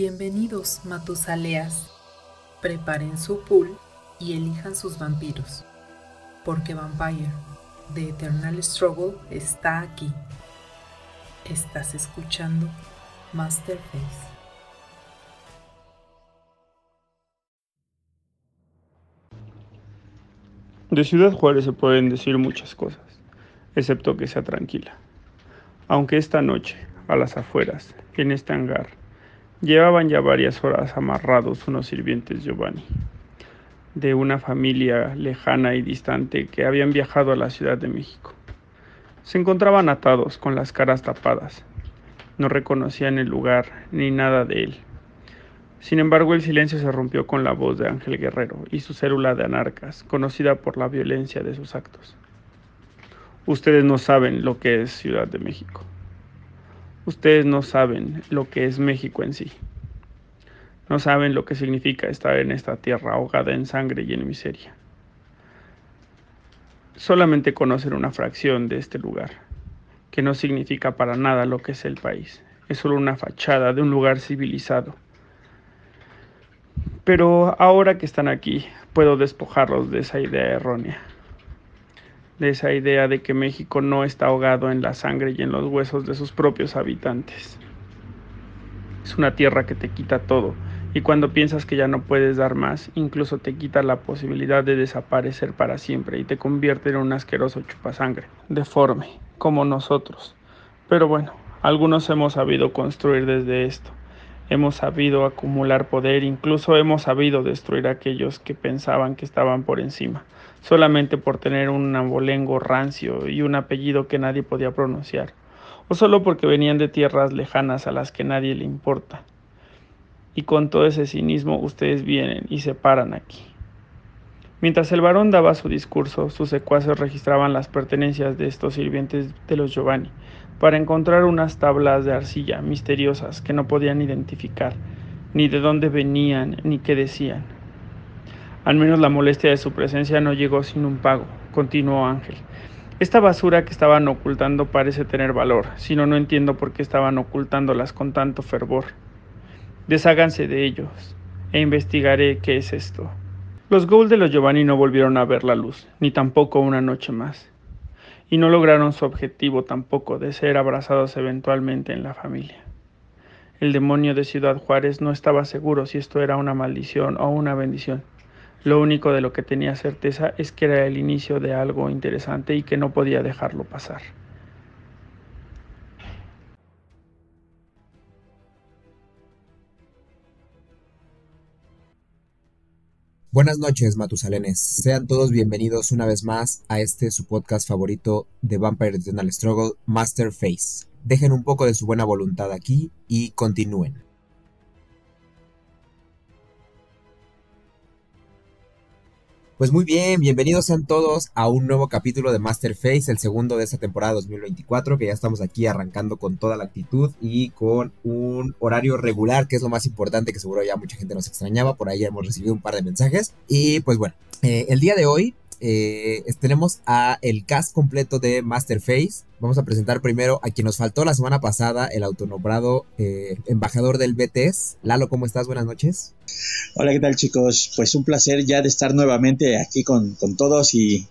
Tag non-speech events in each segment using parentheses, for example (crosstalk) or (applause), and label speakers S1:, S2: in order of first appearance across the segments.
S1: Bienvenidos, Matusaleas. Preparen su pool y elijan sus vampiros, porque Vampire, The Eternal Struggle, está aquí. Estás escuchando Masterface.
S2: De Ciudad Juárez se pueden decir muchas cosas, excepto que sea tranquila. Aunque esta noche, a las afueras, en este hangar, llevaban ya varias horas amarrados unos sirvientes Giovanni, de una familia lejana y distante que habían viajado a la Ciudad de México. Se encontraban atados, con las caras tapadas. No reconocían el lugar ni nada de él. Sin embargo, el silencio se rompió con la voz de Ángel Guerrero y su célula de anarcas, conocida por la violencia de sus actos. Ustedes no saben lo que es Ciudad de México. Ustedes no saben lo que es México en sí. No saben lo que significa estar en esta tierra ahogada en sangre y en miseria. Solamente conocen una fracción de este lugar, que no significa para nada lo que es el país. Es solo una fachada de un lugar civilizado pero ahora que están aquí, puedo despojarlos de esa idea errónea, de esa idea de que México no está ahogado en la sangre y en los huesos de sus propios habitantes. Es una tierra que te quita todo, y cuando piensas que ya no puedes dar más, incluso te quita la posibilidad de desaparecer para siempre y te convierte en un asqueroso chupasangre, deforme, como nosotros. Pero bueno, algunos hemos sabido construir desde esto Hemos sabido acumular poder, incluso hemos sabido destruir a aquellos que pensaban que estaban por encima, solamente por tener un abolengo rancio y un apellido que nadie podía pronunciar, o solo porque venían de tierras lejanas a las que nadie le importa. Y con todo ese cinismo ustedes vienen y se paran aquí. Mientras el varón daba su discurso, sus secuaces registraban las pertenencias de estos sirvientes de los Giovanni, para encontrar unas tablas de arcilla misteriosas que no podían identificar ni de dónde venían ni qué decían. Al menos la molestia de su presencia no llegó sin un pago, continuó Ángel. Esta basura que estaban ocultando parece tener valor, si no, no entiendo por qué estaban ocultándolas con tanto fervor. Desháganse de ellos, e investigaré qué es esto. Los Gould de los Giovanni no volvieron a ver la luz, ni tampoco una noche más y no lograron su objetivo tampoco de ser abrazados eventualmente en la familia. El demonio de Ciudad Juárez no estaba seguro si esto era una maldición o una bendición. Lo único de lo que tenía certeza es que era el inicio de algo interesante y que no podía dejarlo pasar.
S3: Buenas noches, Matusalenes. Sean todos bienvenidos una vez más a este su podcast favorito de Vampire Eternal Struggle, Master Face. Dejen un poco de su buena voluntad aquí y continúen. Pues muy bien, bienvenidos sean todos a un nuevo capítulo de Masterface, el segundo de esta temporada 2024, que ya estamos aquí arrancando con toda la actitud y con un horario regular, que es lo más importante, que seguro ya mucha gente nos extrañaba, por ahí hemos recibido un par de mensajes. Y pues bueno, eh, el día de hoy eh, tenemos a el cast completo de Masterface. Vamos a presentar primero a quien nos faltó la semana pasada, el autonombrado eh, embajador del BTS. Lalo, ¿cómo estás? Buenas noches.
S4: Hola, ¿qué tal chicos? Pues un placer ya de estar nuevamente aquí con, todos y,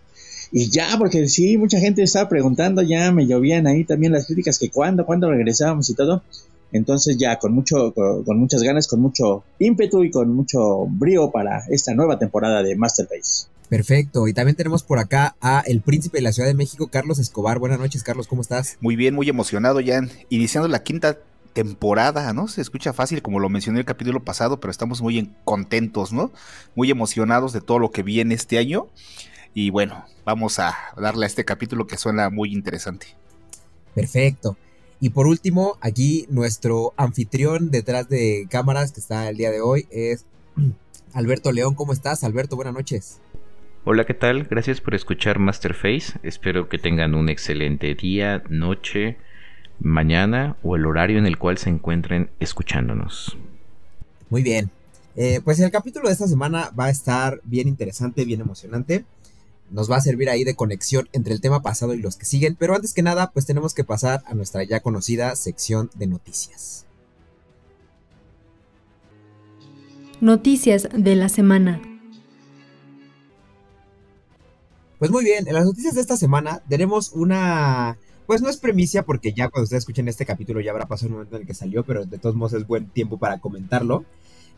S4: ya, porque sí, mucha gente estaba preguntando, ya me llovían ahí también las críticas que cuándo, cuándo regresábamos y todo. Entonces ya con mucho, con, muchas ganas, con mucho ímpetu y con mucho brío para esta nueva temporada de Masterface.
S3: Perfecto. Y también tenemos por acá a el príncipe de la Ciudad de México, Carlos Escobar. Buenas noches, Carlos, ¿cómo estás?
S5: Muy bien, muy emocionado ya, iniciando la quinta temporada, ¿no? Se escucha fácil, como lo mencioné el capítulo pasado, pero estamos muy contentos, ¿no? Muy emocionados de todo lo que viene este año. Y bueno, vamos a darle a este capítulo que suena muy interesante.
S3: Perfecto. Y por último, aquí nuestro anfitrión detrás de cámaras que está el día de hoy es (clears throat) Alberto León. ¿Cómo estás, Alberto? Buenas noches.
S6: Hola, ¿qué tal? Gracias por escuchar Masterface. Espero que tengan un excelente día, noche, mañana o el horario en el cual se encuentren escuchándonos.
S3: Muy bien. Eh, pues el capítulo de esta semana va a estar bien interesante, bien emocionante. Nos va a servir ahí de conexión entre el tema pasado y los que siguen. Pero antes que nada, pues tenemos que pasar a nuestra ya conocida sección de noticias.
S7: Noticias de la semana.
S3: Pues muy bien, en las noticias de esta semana tenemos una... Pues no es premicia porque ya cuando ustedes escuchen este capítulo ya habrá pasado el momento en el que salió, pero de todos modos es buen tiempo para comentarlo.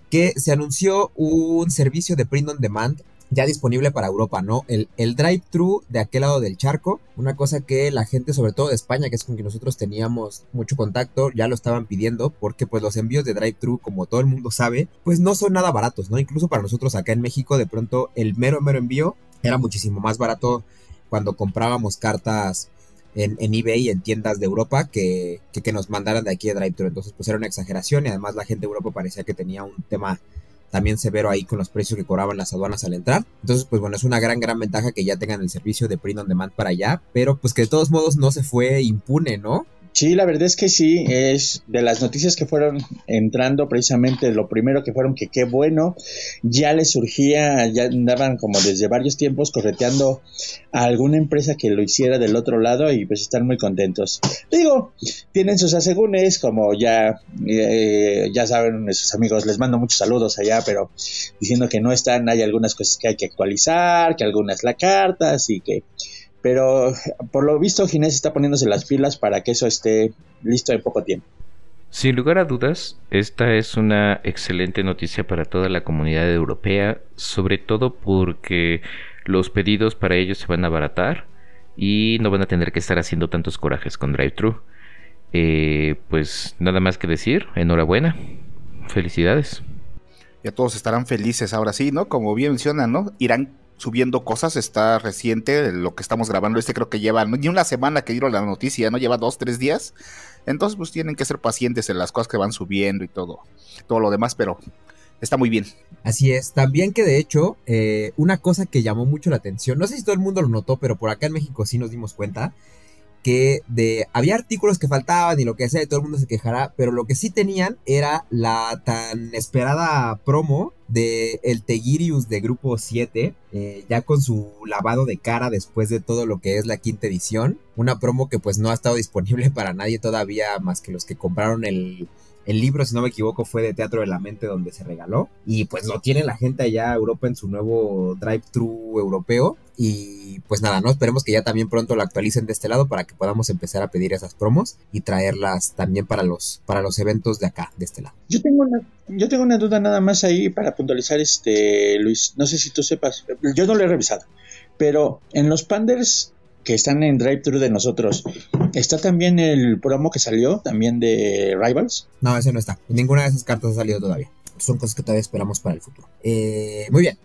S3: Que se anunció un servicio de print on demand ya disponible para Europa, ¿no? El, drive-thru de aquel lado del charco, una cosa que la gente, sobre todo de España, que es con quien nosotros teníamos mucho contacto, ya lo estaban pidiendo, porque pues los envíos de drive-thru, como todo el mundo sabe, pues no son nada baratos, ¿no? Incluso para nosotros acá en México, de pronto el mero, mero envío era muchísimo más barato cuando comprábamos cartas en, en, eBay en tiendas de Europa que, que, nos mandaran de aquí de drive-thru. Entonces, pues era una exageración y además la gente de Europa parecía que tenía un tema también severo ahí con los precios que cobraban las aduanas al entrar. Entonces, pues bueno, es una gran, gran ventaja que ya tengan el servicio de print on demand para allá, pero pues que de todos modos no se fue impune, ¿no?
S4: Sí, la verdad es que sí, es de las noticias que fueron entrando precisamente lo primero que fueron que qué bueno, ya les surgía, ya andaban como desde varios tiempos correteando a alguna empresa que lo hiciera del otro lado y pues están muy contentos. Digo, tienen sus asegúnes, como ya, eh, ya saben nuestros amigos, les mando muchos saludos allá, pero diciendo que no están, hay algunas cosas que hay que actualizar, que algunas la carta, así que pero por lo visto Ginés está poniéndose las pilas para que eso esté listo en poco tiempo.
S6: Sin lugar a dudas, esta es una excelente noticia para toda la comunidad europea, sobre todo porque los pedidos para ellos se van a abaratar y no van a tener que estar haciendo tantos corajes con drive-thru. Eh, pues nada más que decir, enhorabuena, felicidades.
S5: Ya todos estarán felices ahora sí, ¿no? Como bien mencionan, ¿no? Irán subiendo cosas, está reciente, lo que estamos grabando, este creo que lleva ni una semana que dieron la noticia, ¿no? Lleva dos, tres días. Entonces, pues tienen que ser pacientes en las cosas que van subiendo y todo, todo lo demás, pero está muy bien.
S3: Así es, también que de hecho, eh, una cosa que llamó mucho la atención, no sé si todo el mundo lo notó, pero por acá en México sí nos dimos cuenta, que de había artículos que faltaban y lo que sea, y todo el mundo se quejará, pero lo que sí tenían era la tan esperada promo de el Tegirius de grupo 7, eh, ya con su lavado de cara después de todo lo que es la quinta edición, una promo que pues no ha estado disponible para nadie todavía más que los que compraron el el libro, si no me equivoco, fue de Teatro de la Mente donde se regaló. Y pues lo tiene la gente allá Europa en su nuevo drive-thru europeo. Y pues nada, ¿no? Esperemos que ya también pronto lo actualicen de este lado para que podamos empezar a pedir esas promos y traerlas también para los, para los eventos de acá, de este lado.
S4: Yo tengo una, yo tengo una duda nada más ahí para puntualizar, este, Luis. No sé si tú sepas, yo no lo he revisado, pero en los Panders que están en drive-thru de nosotros, ¿está también el promo que salió también de Rivals?
S3: No, ese no está. Ninguna de esas cartas ha salido todavía. Son cosas que todavía esperamos para el futuro. Eh, muy bien.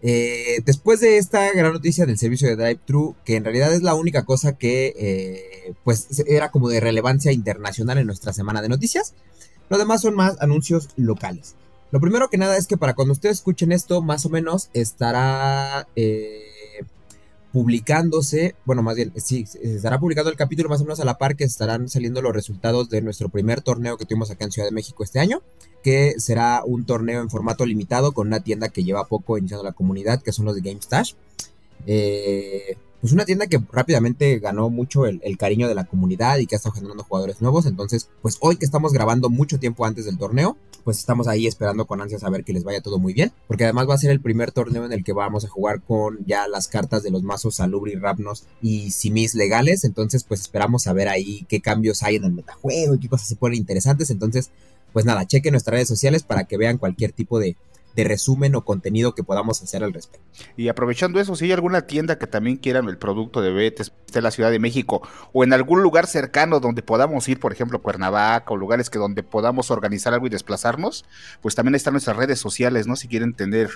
S3: Eh, después de esta gran noticia del servicio de drive-thru, que en realidad es la única cosa que eh, pues era como de relevancia internacional en nuestra semana de noticias, lo demás son más anuncios locales. Lo primero que nada es que para cuando ustedes escuchen esto, más o menos estará publicándose, bueno, más bien, sí, se estará publicando el capítulo más o menos a la par que estarán saliendo los resultados de nuestro primer torneo que tuvimos acá en Ciudad de México este año, que será un torneo en formato limitado con una tienda que lleva poco iniciando la comunidad, que son los de GameStash. Eh, pues una tienda que rápidamente ganó mucho el, cariño de la comunidad y que ha estado generando jugadores nuevos. Entonces, pues hoy que estamos grabando mucho tiempo antes del torneo, pues estamos ahí esperando con ansias a ver que les vaya todo muy bien. Porque además va a ser el primer torneo en el que vamos a jugar con ya las cartas de los mazos Salubri, Rapnos y Simis legales. Entonces, pues esperamos a ver ahí qué cambios hay en el metajuego y qué cosas se ponen interesantes. Entonces, pues nada, chequen nuestras redes sociales para que vean cualquier tipo de, de resumen o contenido que podamos hacer al respecto.
S5: Y aprovechando eso, si hay alguna tienda que también quieran el producto de Betes, esté la Ciudad de México o en algún lugar cercano donde podamos ir, por ejemplo, Cuernavaca o lugares que donde podamos organizar algo y desplazarnos, pues también están nuestras redes sociales, ¿no? Si quieren tener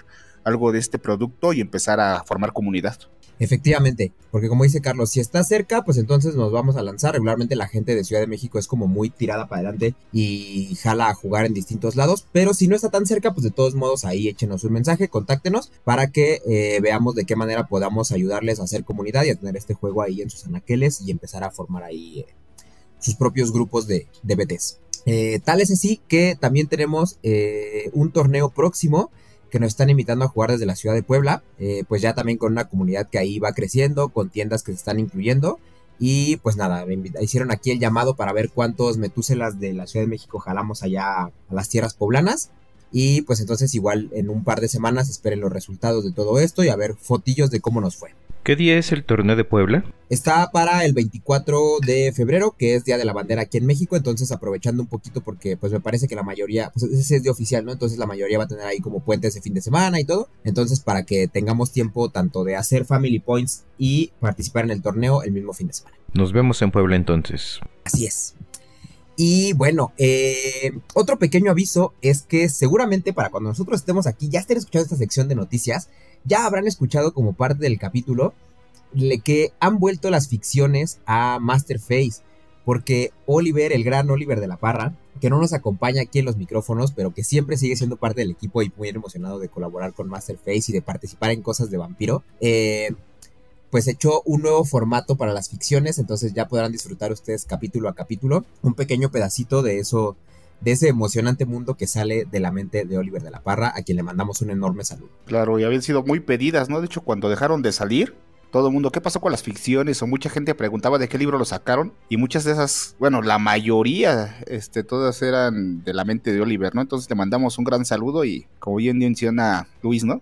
S5: algo de este producto y empezar a formar comunidad.
S3: Efectivamente, porque como dice Carlos, si está cerca, pues entonces nos vamos a lanzar. Regularmente la gente de Ciudad de México es como muy tirada para adelante y jala a jugar en distintos lados, pero si no está tan cerca, pues de todos modos ahí échenos un mensaje, contáctenos para que eh, veamos de qué manera podamos ayudarles a hacer comunidad y a tener este juego ahí en sus anaqueles y empezar a formar ahí eh, sus propios grupos de, de BTs. Eh, tal es así que también tenemos un torneo próximo que nos están invitando a jugar desde la ciudad de Puebla, eh, pues ya también con una comunidad que ahí va creciendo, con tiendas que se están incluyendo. Y pues nada, hicieron aquí el llamado para ver cuántos metúselas de la Ciudad de México jalamos allá a las tierras poblanas. Y pues entonces igual en un par de semanas esperen los resultados de todo esto y a ver fotillos de cómo nos fue.
S6: ¿Qué día es el torneo de Puebla?
S3: Está para el 24 de febrero, que es Día de la Bandera aquí en México, entonces aprovechando un poquito porque pues me parece que la mayoría, pues ese es de oficial, ¿no? Entonces la mayoría va a tener ahí como puentes de fin de semana y todo. Entonces para que tengamos tiempo tanto de hacer Family Points y participar en el torneo el mismo fin de semana.
S6: Nos vemos en Puebla entonces.
S3: Así es. Y bueno, eh, otro pequeño aviso es que seguramente para cuando nosotros estemos aquí ya estén escuchando esta sección de noticias, ya habrán escuchado como parte del capítulo que han vuelto las ficciones a Masterface. Porque Oliver, el gran Oliver de la Parra, que no nos acompaña aquí en los micrófonos, pero que siempre sigue siendo parte del equipo y muy emocionado de colaborar con Masterface y de participar en cosas de vampiro, eh, pues echó un nuevo formato para las ficciones, entonces ya podrán disfrutar ustedes capítulo a capítulo un pequeño pedacito de eso de ese emocionante mundo que sale de la mente de Oliver de la Parra, a quien le mandamos un enorme saludo.
S5: Claro, y habían sido muy pedidas, ¿no? De hecho, cuando dejaron de salir, todo el mundo, ¿qué pasó con las ficciones? O mucha gente preguntaba de qué libro lo sacaron. Y muchas de esas, bueno, la mayoría, este, todas eran de la mente de Oliver, ¿no? Entonces le mandamos un gran saludo y como bien menciona Luis, ¿no?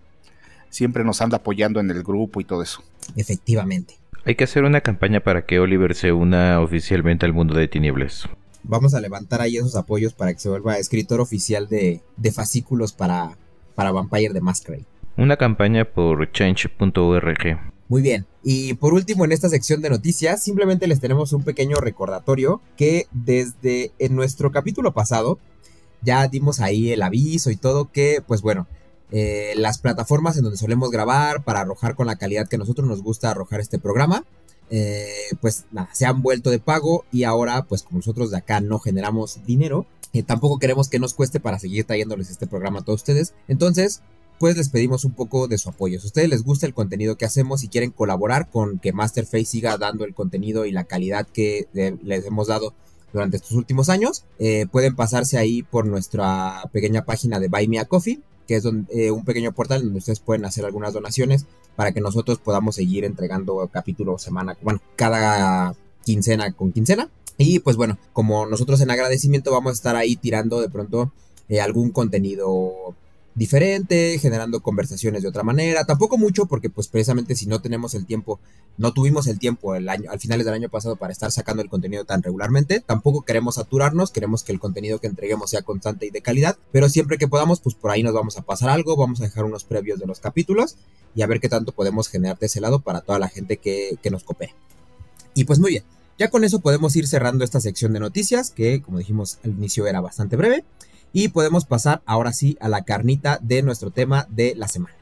S5: Siempre nos anda apoyando en el grupo y todo eso.
S3: Efectivamente.
S6: Hay que hacer una campaña para que Oliver se una oficialmente al mundo de tinieblas
S3: vamos a levantar ahí esos apoyos para que se vuelva escritor oficial de, fascículos para, para Vampire de Masquerade.
S6: Una campaña por change.org.
S3: Muy bien. Y por último, en esta sección de noticias, simplemente les tenemos un pequeño recordatorio que desde en nuestro capítulo pasado ya dimos ahí el aviso y todo que, pues bueno, eh, las plataformas en donde solemos grabar para arrojar con la calidad que nosotros nos gusta arrojar este programa, eh, pues nada, se han vuelto de pago y ahora pues como nosotros de acá no generamos dinero, eh, tampoco queremos que nos cueste para seguir trayéndoles este programa a todos ustedes. Entonces, pues les pedimos un poco de su apoyo. Si a ustedes les gusta el contenido que hacemos y quieren colaborar con que Masterface siga dando el contenido y la calidad que les hemos dado durante estos últimos años, eh, pueden pasarse ahí por nuestra pequeña página de Buy Me a Coffee, que es un pequeño portal donde ustedes pueden hacer algunas donaciones para que nosotros podamos seguir entregando capítulo semana, bueno, cada quincena con quincena. Y pues bueno, como nosotros en agradecimiento vamos a estar ahí tirando de pronto eh, algún contenido diferente, generando conversaciones de otra manera, tampoco mucho porque pues precisamente si no tenemos el tiempo, no tuvimos el tiempo el año, al finales del año pasado para estar sacando el contenido tan regularmente, tampoco queremos saturarnos, queremos que el contenido que entreguemos sea constante y de calidad, pero siempre que podamos pues por ahí nos vamos a pasar algo, vamos a dejar unos previos de los capítulos y a ver qué tanto podemos generar de ese lado para toda la gente que, que nos coopere. Y pues muy bien, ya con eso podemos ir cerrando esta sección de noticias que como dijimos al inicio era bastante breve. Y podemos pasar ahora sí a la carnita de nuestro tema de la semana.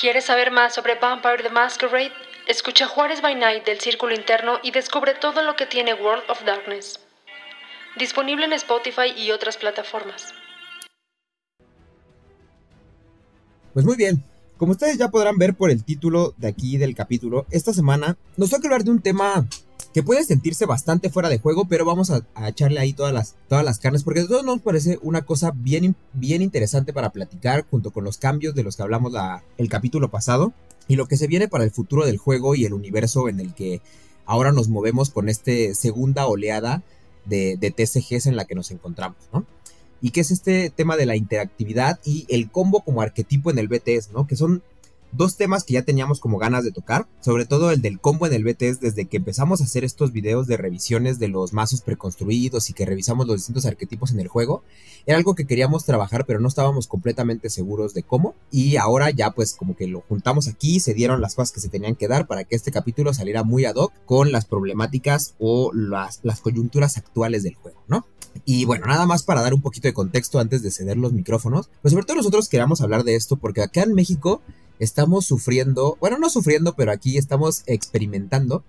S8: ¿Quieres saber más sobre Vampire the Masquerade? Escucha Juárez by Night del Círculo Interno y descubre todo lo que tiene World of Darkness. Disponible en Spotify y otras plataformas.
S3: Pues muy bien, como ustedes ya podrán ver por el título de aquí del capítulo, esta semana nos toca hablar de un tema que puede sentirse bastante fuera de juego, pero vamos a, echarle ahí todas las, todas las carnes, porque de todos nos parece una cosa bien, bien interesante para platicar, junto con los cambios de los que hablamos la, el capítulo pasado, y lo que se viene para el futuro del juego y el universo en el que ahora nos movemos con esta segunda oleada de, de TCGs en la que nos encontramos, ¿no? Y que es este tema de la interactividad y el combo como arquetipo en el BTS, ¿no? Que son dos temas que ya teníamos como ganas de tocar, sobre todo el del combo en el BTS desde que empezamos a hacer estos videos de revisiones de los mazos preconstruidos y que revisamos los distintos arquetipos en el juego, era algo que queríamos trabajar pero no estábamos completamente seguros de cómo y ahora ya pues como que lo juntamos aquí, se dieron las cosas que se tenían que dar para que este capítulo saliera muy ad hoc con las problemáticas o las, las coyunturas actuales del juego, ¿no? Y bueno, nada más para dar un poquito de contexto antes de ceder los micrófonos, pues sobre todo nosotros queríamos hablar de esto porque acá en México estamos sufriendo, bueno, no sufriendo, pero aquí estamos experimentando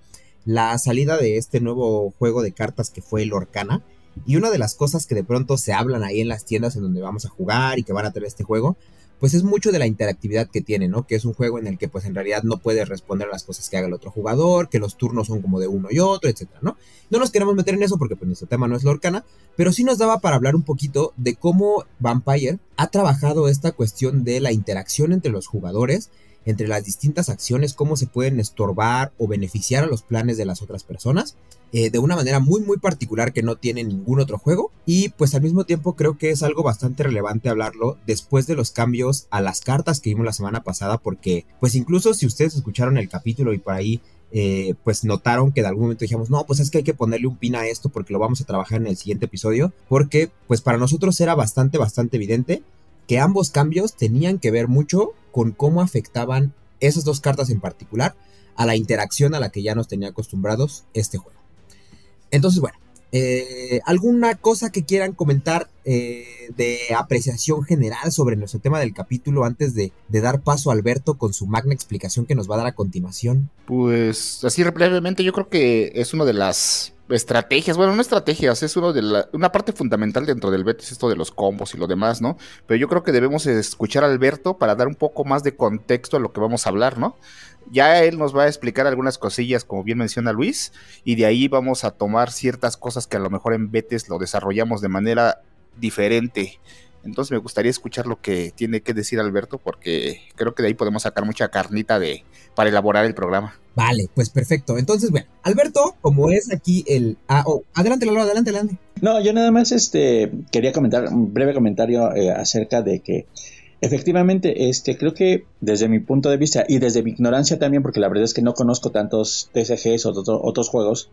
S3: la salida de este nuevo juego de cartas que fue el Orcana. Y una de las cosas que de pronto se hablan ahí en las tiendas en donde vamos a jugar y que van a tener este juego, pues es mucho de la interactividad que tiene, ¿no? Que es un juego en el que pues en realidad no puedes responder a las cosas que haga el otro jugador, que los turnos son como de uno y otro, etcétera, ¿no? No nos queremos meter en eso porque pues nuestro tema no es Lorcana, pero sí nos daba para hablar un poquito de cómo Vampire ha trabajado esta cuestión de la interacción entre los jugadores, entre las distintas acciones, cómo se pueden estorbar o beneficiar a los planes de las otras personas eh, de una manera muy muy particular que no tiene ningún otro juego y pues al mismo tiempo creo que es algo bastante relevante hablarlo después de los cambios a las cartas que vimos la semana pasada porque pues incluso si ustedes escucharon el capítulo y por ahí eh, pues notaron que de algún momento dijimos, no, pues es que hay que ponerle un pin a esto porque lo vamos a trabajar en el siguiente episodio, porque pues para nosotros era bastante, bastante evidente que ambos cambios tenían que ver mucho con cómo afectaban esas dos cartas en particular a la interacción a la que ya nos tenía acostumbrados este juego. Entonces, bueno, eh, ¿alguna cosa que quieran comentar eh, de apreciación general sobre nuestro tema del capítulo antes de, dar paso a Alberto con su magna explicación que nos va a dar a continuación?
S5: Pues así brevemente, yo creo que es una de las estrategias, bueno, no estrategias, es uno de la, una parte fundamental dentro del Betis, esto de los combos y lo demás, ¿no? Pero yo creo que debemos escuchar a Alberto para dar un poco más de contexto a lo que vamos a hablar, ¿no? Ya él nos va a explicar algunas cosillas, como bien menciona Luis, y de ahí vamos a tomar ciertas cosas que a lo mejor en Betes lo desarrollamos de manera diferente. Entonces me gustaría escuchar lo que tiene que decir Alberto, porque creo que de ahí podemos sacar mucha carnita de, para elaborar el programa.
S3: Vale, pues perfecto. Entonces, bueno, Alberto, como es aquí el... Ah, oh, adelante, Lalo, adelante, adelante.
S4: No, yo nada más este, quería comentar un breve comentario eh, acerca de que Efectivamente, este, creo que desde mi punto de vista y desde mi ignorancia también, porque la verdad es que no conozco tantos TCGs o otros juegos,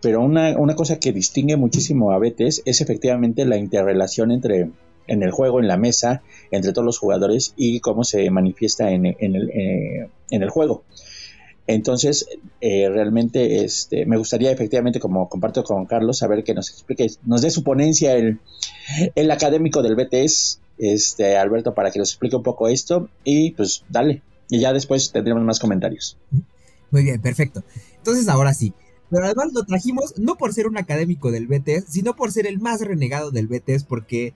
S4: pero una, cosa que distingue muchísimo a Betes es efectivamente la interrelación entre en el juego, en la mesa, entre todos los jugadores y cómo se manifiesta en, el, eh, en el, juego. Entonces, eh, realmente este, me gustaría efectivamente, como comparto con Carlos, saber que nos explique, nos dé su ponencia el, el académico del BTS este, Alberto, para que nos explique un poco esto y pues dale. Y ya después tendremos más comentarios.
S3: Muy bien, perfecto. Entonces ahora sí. Pero además lo trajimos no por ser un académico del BTS, sino por ser el más renegado del BTS, porque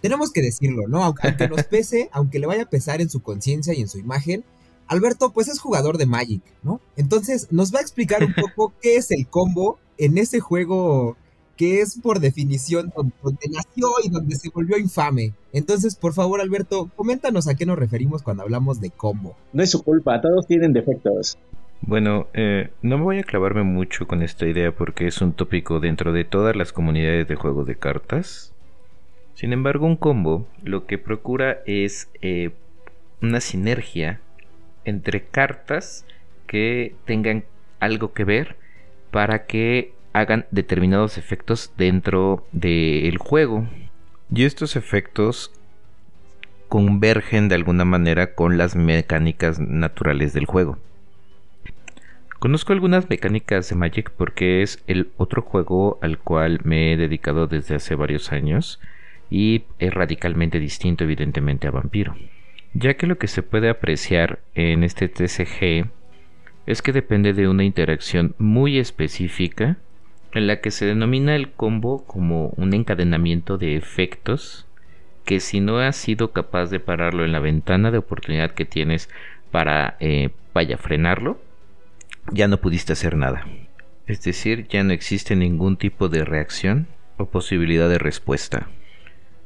S3: tenemos que decirlo, ¿no? Aunque, nos (laughs) pese, aunque le vaya a pesar en su conciencia y en su imagen, Alberto pues es jugador de Magic, ¿no? Entonces nos va a explicar un poco (laughs) qué es el combo en ese juego que es por definición donde, nació y donde se volvió infame. Entonces, por favor, Alberto, coméntanos a qué nos referimos cuando hablamos de combo.
S4: No es su culpa, todos tienen defectos.
S6: Bueno, eh, no me voy a clavarme mucho con esta idea porque es un tópico dentro de todas las comunidades de juegos de cartas. Sin embargo, un combo lo que procura es eh, una sinergia entre cartas que tengan algo que ver para que hagan determinados efectos dentro del juego. Y estos efectos convergen de alguna manera con las mecánicas naturales del juego. Conozco algunas mecánicas de Magic porque es el otro juego al cual me he dedicado desde hace varios años y es radicalmente distinto evidentemente a Vampiro. Ya que lo que se puede apreciar en este TCG es que depende de una interacción muy específica en la que se denomina el combo como un encadenamiento de efectos que si no has sido capaz de pararlo en la ventana de oportunidad que tienes para eh, vaya frenarlo, ya no pudiste hacer nada. Es decir, ya no existe ningún tipo de reacción o posibilidad de respuesta.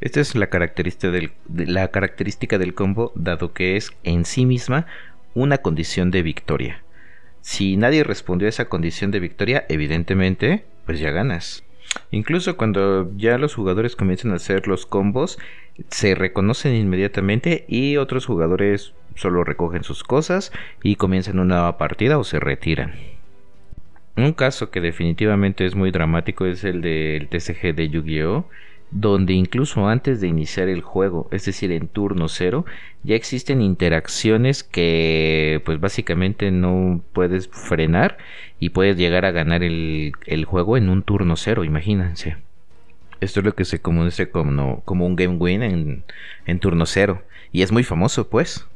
S6: Esta es la característica del, la característica del combo, dado que es en sí misma una condición de victoria. Si nadie respondió a esa condición de victoria, evidentemente pues ya ganas. Incluso cuando ya los jugadores comienzan a hacer los combos, se reconocen inmediatamente y otros jugadores solo recogen sus cosas y comienzan una nueva partida o se retiran. Un caso que definitivamente es muy dramático es el del TCG de Yu-Gi-Oh! Donde incluso antes de iniciar el juego, es decir, en turno cero, ya existen interacciones que pues básicamente no puedes frenar y puedes llegar a ganar el, juego en un turno cero, imagínense. Esto es lo que se conoce como, un game win en turno cero y es muy famoso pues.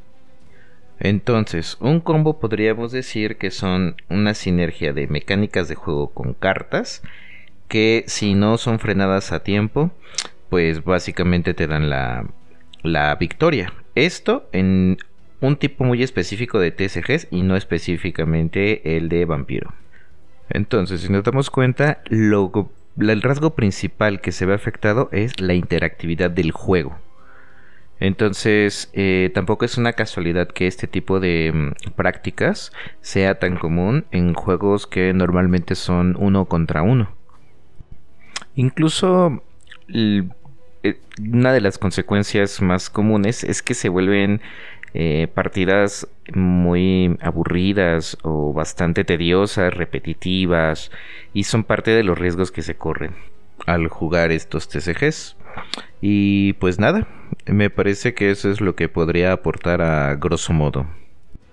S6: Entonces, un combo podríamos decir que son una sinergia de mecánicas de juego con cartas que si no son frenadas a tiempo, pues básicamente te dan la, la victoria. Esto en un tipo muy específico de TCGs y no específicamente el de vampiro. Entonces, si nos damos cuenta, el rasgo principal que se ve afectado es la interactividad del juego. Entonces, eh, tampoco es una casualidad que este tipo de mm, prácticas sea tan común en juegos que normalmente son uno contra uno. Incluso eh, una de las consecuencias más comunes es que se vuelven eh, partidas muy aburridas o bastante tediosas, repetitivas, y son parte de los riesgos que se corren al jugar estos TCGs. Y pues nada, me parece que eso es lo que podría aportar a grosso modo.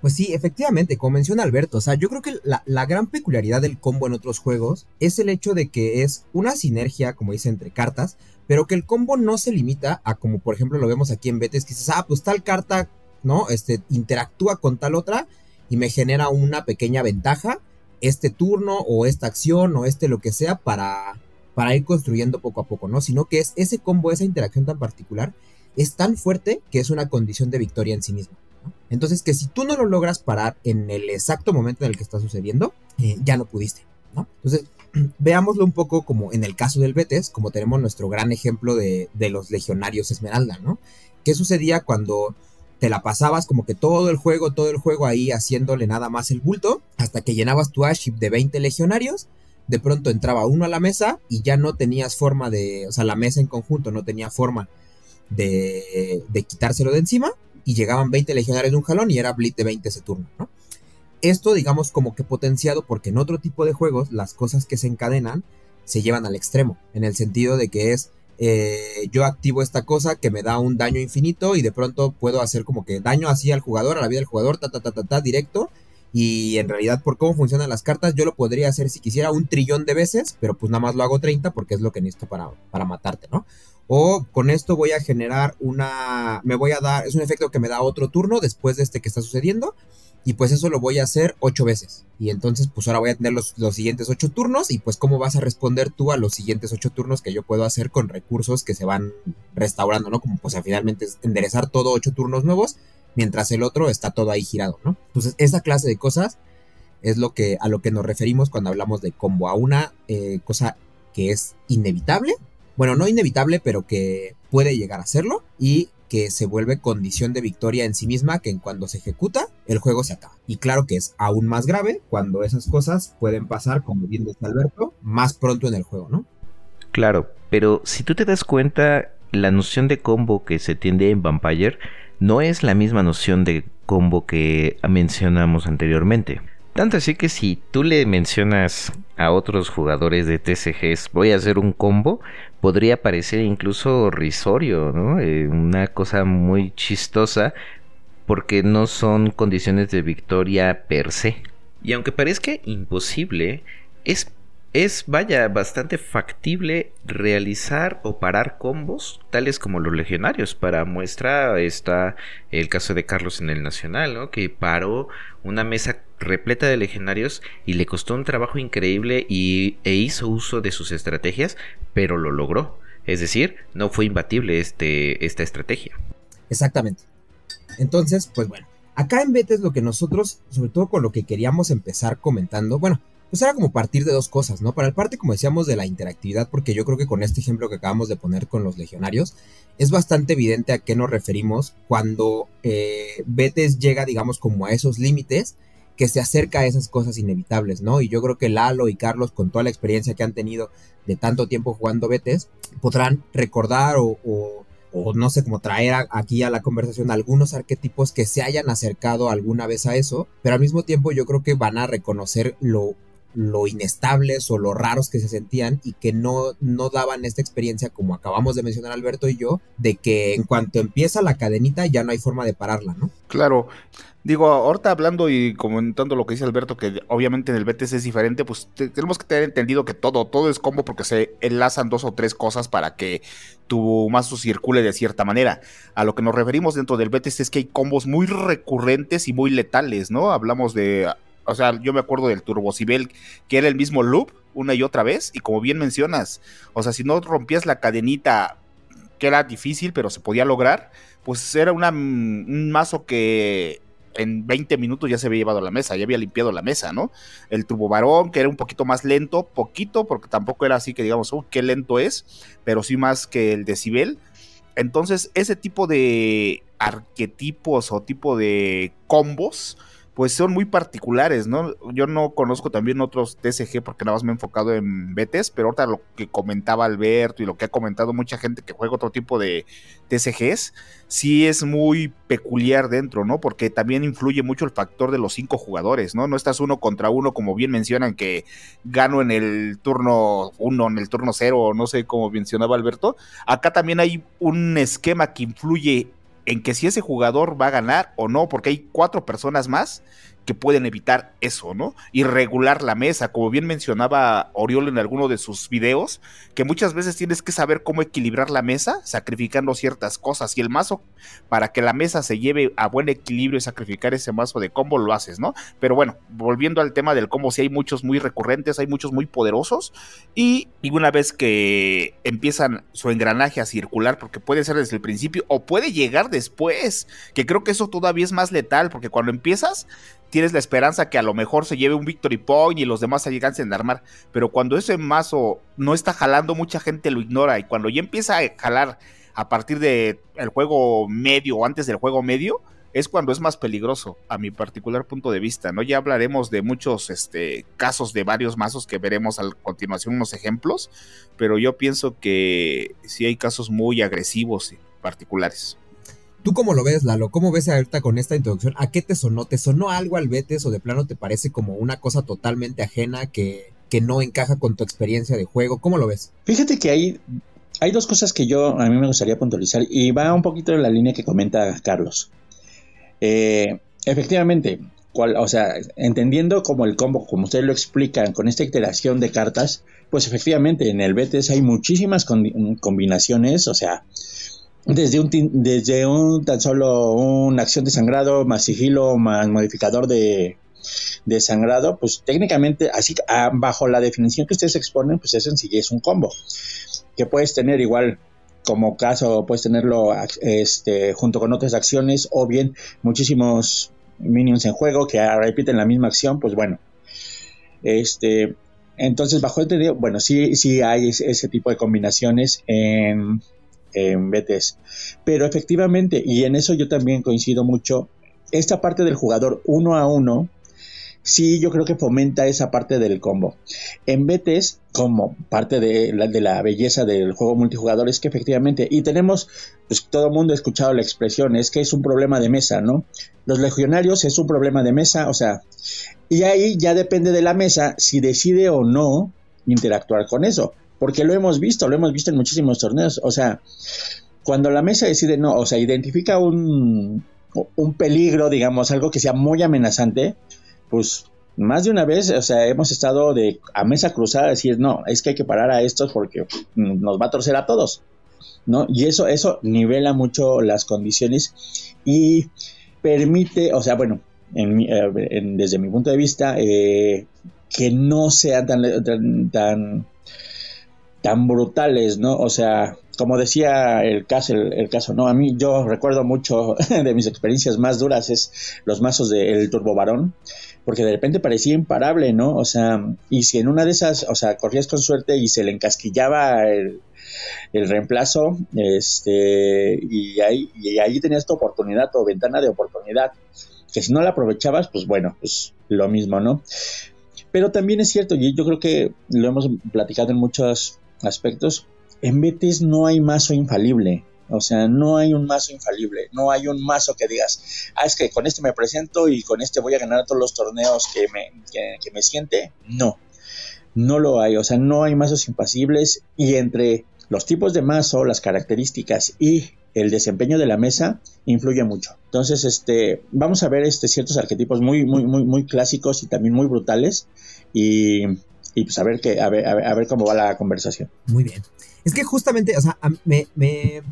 S3: Pues sí, efectivamente, como menciona Alberto, o sea, yo creo que la, la, gran peculiaridad del combo en otros juegos es el hecho de que es una sinergia, como dice, entre cartas, pero que el combo no se limita a como por ejemplo lo vemos aquí en Betes, que dices, ah, pues tal carta ¿no? Este interactúa con tal otra y me genera una pequeña ventaja este turno o esta acción o este lo que sea para, para ir construyendo poco a poco, ¿no? Sino que es ese combo, esa interacción tan particular es tan fuerte que es una condición de victoria en sí misma. Entonces que si tú no lo logras parar en el exacto momento en el que está sucediendo, eh, ya no pudiste, ¿no? Entonces (clears throat) veámoslo un poco como en el caso del Betes, como tenemos nuestro gran ejemplo de, de los legionarios Esmeralda, ¿no? ¿Qué sucedía cuando te la pasabas como que todo el juego, todo el juego ahí haciéndole nada más el bulto, hasta que llenabas tu aship de 20 legionarios, de pronto entraba uno a la mesa y ya no tenías forma de, o sea, la mesa en conjunto no tenía forma de, de quitárselo de encima y llegaban 20 legionarios de un jalón y era blitz de 20 ese turno, ¿no? Esto, digamos, como que potenciado porque en otro tipo de juegos las cosas que se encadenan se llevan al extremo, en el sentido de que es eh, yo activo esta cosa que me da un daño infinito y de pronto puedo hacer como que daño así al jugador, a la vida del jugador, ta, ta, ta, ta, ta, directo. Y en realidad, por cómo funcionan las cartas, yo lo podría hacer si quisiera un trillón de veces, pero pues nada más lo hago 30 porque es lo que necesito para, para matarte, ¿no? O con esto voy a generar una. Me voy a dar. Es un efecto que me da otro turno después de este que está sucediendo. Y pues eso lo voy a hacer ocho veces. Y entonces pues ahora voy a tener los, siguientes ocho turnos y pues cómo vas a responder tú a los siguientes ocho turnos que yo puedo hacer con recursos que se van restaurando, ¿no? Como pues finalmente es enderezar todo ocho turnos nuevos mientras el otro está todo ahí girado, ¿no? Entonces esa clase de cosas es lo que, a lo que nos referimos cuando hablamos de combo, a una eh, cosa que es inevitable, bueno, no inevitable, pero que puede llegar a serlo y que se vuelve condición de victoria en sí misma, que en cuando se ejecuta, el juego se acaba. Y claro que es aún más grave cuando esas cosas pueden pasar, como bien dice Alberto, más pronto en el juego, ¿no?
S6: Claro, pero si tú te das cuenta, la noción de combo que se tiende en Vampire no es la misma noción de combo que mencionamos anteriormente. Tanto así que si tú le mencionas a otros jugadores de TCGs, voy a hacer un combo, podría parecer incluso risorio, ¿no? Eh, una cosa muy chistosa porque no son condiciones de victoria per se. Y aunque parezca imposible, es es, vaya, bastante factible realizar o parar combos tales como los legionarios. Para muestra está el caso de Carlos en el Nacional, ¿no? que paró una mesa repleta de legionarios y le costó un trabajo increíble y, e hizo uso de sus estrategias, pero lo logró. Es decir, no fue imbatible este, esta estrategia.
S3: Exactamente. Entonces, pues bueno, acá en Betes lo que nosotros, sobre todo con lo que queríamos empezar comentando, bueno, pues era como partir de dos cosas, ¿no? Para el parte, como decíamos, de la interactividad, porque yo creo que con este ejemplo que acabamos de poner con los legionarios, es bastante evidente a qué nos referimos cuando eh, Betes llega, digamos, como a esos límites que se acerca a esas cosas inevitables, ¿no? Y yo creo que Lalo y Carlos, con toda la experiencia que han tenido de tanto tiempo jugando Betes, podrán recordar o, o no sé cómo traer aquí a la conversación algunos arquetipos que se hayan acercado alguna vez a eso, pero al mismo tiempo yo creo que van a reconocer lo lo inestables o lo raros que se sentían y que no, no daban esta experiencia, como acabamos de mencionar Alberto y yo, de que en cuanto empieza la cadenita ya no hay forma de pararla, ¿no?
S5: Claro. Digo, ahorita hablando y comentando lo que dice Alberto, que obviamente en el BTS es diferente, pues tenemos que tener entendido que todo, todo es combo porque se enlazan dos o tres cosas para que tu mazo circule de cierta manera. A lo que nos referimos dentro del BTS es que hay combos muy recurrentes y muy letales, ¿no? Hablamos de o sea, yo me acuerdo del Turbocibel, que era el mismo loop una y otra vez, y como bien mencionas, o sea, si no rompías la cadenita, que era difícil, pero se podía lograr, pues era un mazo que en 20 minutos ya se había llevado la mesa, ya había limpiado la mesa, ¿no? El Turbo Varón, que era un poquito más lento, poquito, porque tampoco era así que digamos, oh, qué lento es, pero sí más que el Decibel Entonces, ese tipo de arquetipos o tipo de combos, pues son muy particulares, ¿no? Yo no conozco también otros TCG porque nada más me he enfocado en BTs, pero ahorita lo que comentaba Alberto y lo que ha comentado mucha gente que juega otro tipo de TCGs, sí es muy peculiar dentro, ¿no? Porque también influye mucho el factor de los cinco jugadores, ¿no? No estás uno contra uno, como bien mencionan, que gano en el turno uno, en el turno cero, no sé cómo mencionaba Alberto. Acá también hay un esquema que influye en que si ese jugador va a ganar o no, porque hay cuatro personas más que pueden evitar eso, ¿no? Y regular la mesa, como bien mencionaba Oriol en alguno de sus videos, que muchas veces tienes que saber cómo equilibrar la mesa sacrificando ciertas cosas. Y el mazo, para que la mesa se lleve a buen equilibrio y sacrificar ese mazo de combo, lo haces, ¿no? Pero bueno, volviendo al tema del combo, sí hay muchos muy recurrentes, hay muchos muy poderosos. Y, y una vez que empiezan su engranaje a circular, porque puede ser desde el principio o puede llegar después, que creo que eso todavía es más letal, porque cuando empiezas tienes la esperanza que a lo mejor se lleve un victory point y los demás se llegan a armar. Pero cuando ese mazo no está jalando, mucha gente lo ignora. Y cuando ya empieza a jalar a partir del el juego medio o antes del juego medio, es cuando es más peligroso, a mi particular punto de vista, ¿no? Ya hablaremos de muchos este, casos de varios mazos que veremos a continuación unos ejemplos, pero yo pienso que sí hay casos muy agresivos y particulares.
S3: ¿Tú cómo lo ves, Lalo? ¿Cómo ves ahorita con esta introducción? ¿A qué te sonó? ¿Te sonó algo al Betes o de plano te parece como una cosa totalmente ajena que, que no encaja con tu experiencia de juego? ¿Cómo lo ves?
S4: Fíjate que hay, hay dos cosas que yo a mí me gustaría puntualizar y va un poquito en la línea que comenta Carlos. Eh, efectivamente, cual, o sea, entendiendo como el combo, como ustedes lo explican, con esta iteración de cartas, pues efectivamente en el Betes hay muchísimas combinaciones, o sea, desde un, desde un tan solo una acción de sangrado más sigilo más modificador de, de sangrado, pues técnicamente, así ah, bajo la definición que ustedes exponen, pues es sencillo, es un combo. Que puedes tener igual como caso, puedes tenerlo este, junto con otras acciones, o bien muchísimos minions en juego que repiten la misma acción, pues bueno. Este, entonces, bajo este, bueno, sí, sí hay ese tipo de combinaciones en en BTS. Pero efectivamente, y en eso yo también coincido mucho, esta parte del jugador uno a uno, sí yo creo que fomenta esa parte del combo. En BTS, como parte de la, de la belleza del juego multijugador, es que efectivamente, y tenemos, pues todo el mundo ha escuchado la expresión, es que es un problema de mesa, ¿no? Los legionarios es un problema de mesa, o sea, y ahí ya depende de la mesa si decide o no interactuar con eso porque lo hemos visto, lo hemos visto en muchísimos torneos, o sea, cuando la mesa decide no, o sea, identifica un, un peligro, digamos, algo que sea muy amenazante, pues más de una vez, o sea, hemos estado de a mesa cruzada a decir, no, es que hay que parar a estos porque nos va a torcer a todos, ¿no? Y eso, eso nivela mucho las condiciones y permite, o sea, bueno, eh, desde mi punto de vista, eh, que no sea tan brutales, ¿no? O sea, como decía el caso, el, caso, ¿no? A mí yo recuerdo mucho (laughs) de mis experiencias más duras es los mazos del Turbo Varón, porque de repente parecía imparable, ¿no? O sea, y si en una de esas, o sea, corrías con suerte y se le encasquillaba el, el reemplazo, este, y ahí, y ahí tenías tu oportunidad, tu ventana de oportunidad, que si no la aprovechabas, pues bueno, pues lo mismo, ¿no? Pero también es cierto, y yo creo que lo hemos platicado en muchos aspectos, en Betis no hay mazo infalible. O sea, no hay un mazo infalible, no hay un mazo que digas, ah, es que con este me presento y con este voy a ganar todos los torneos que me, que, me siente. No, no lo hay, o sea, no hay mazos impasibles y entre los tipos de mazo, las características y el desempeño de la mesa influye mucho. Entonces, este, vamos a ver este, ciertos arquetipos muy, muy, muy, muy clásicos y también muy brutales y y pues a ver, qué, a ver, a ver, cómo va la conversación.
S3: Muy bien. Es que justamente, o sea, me, me,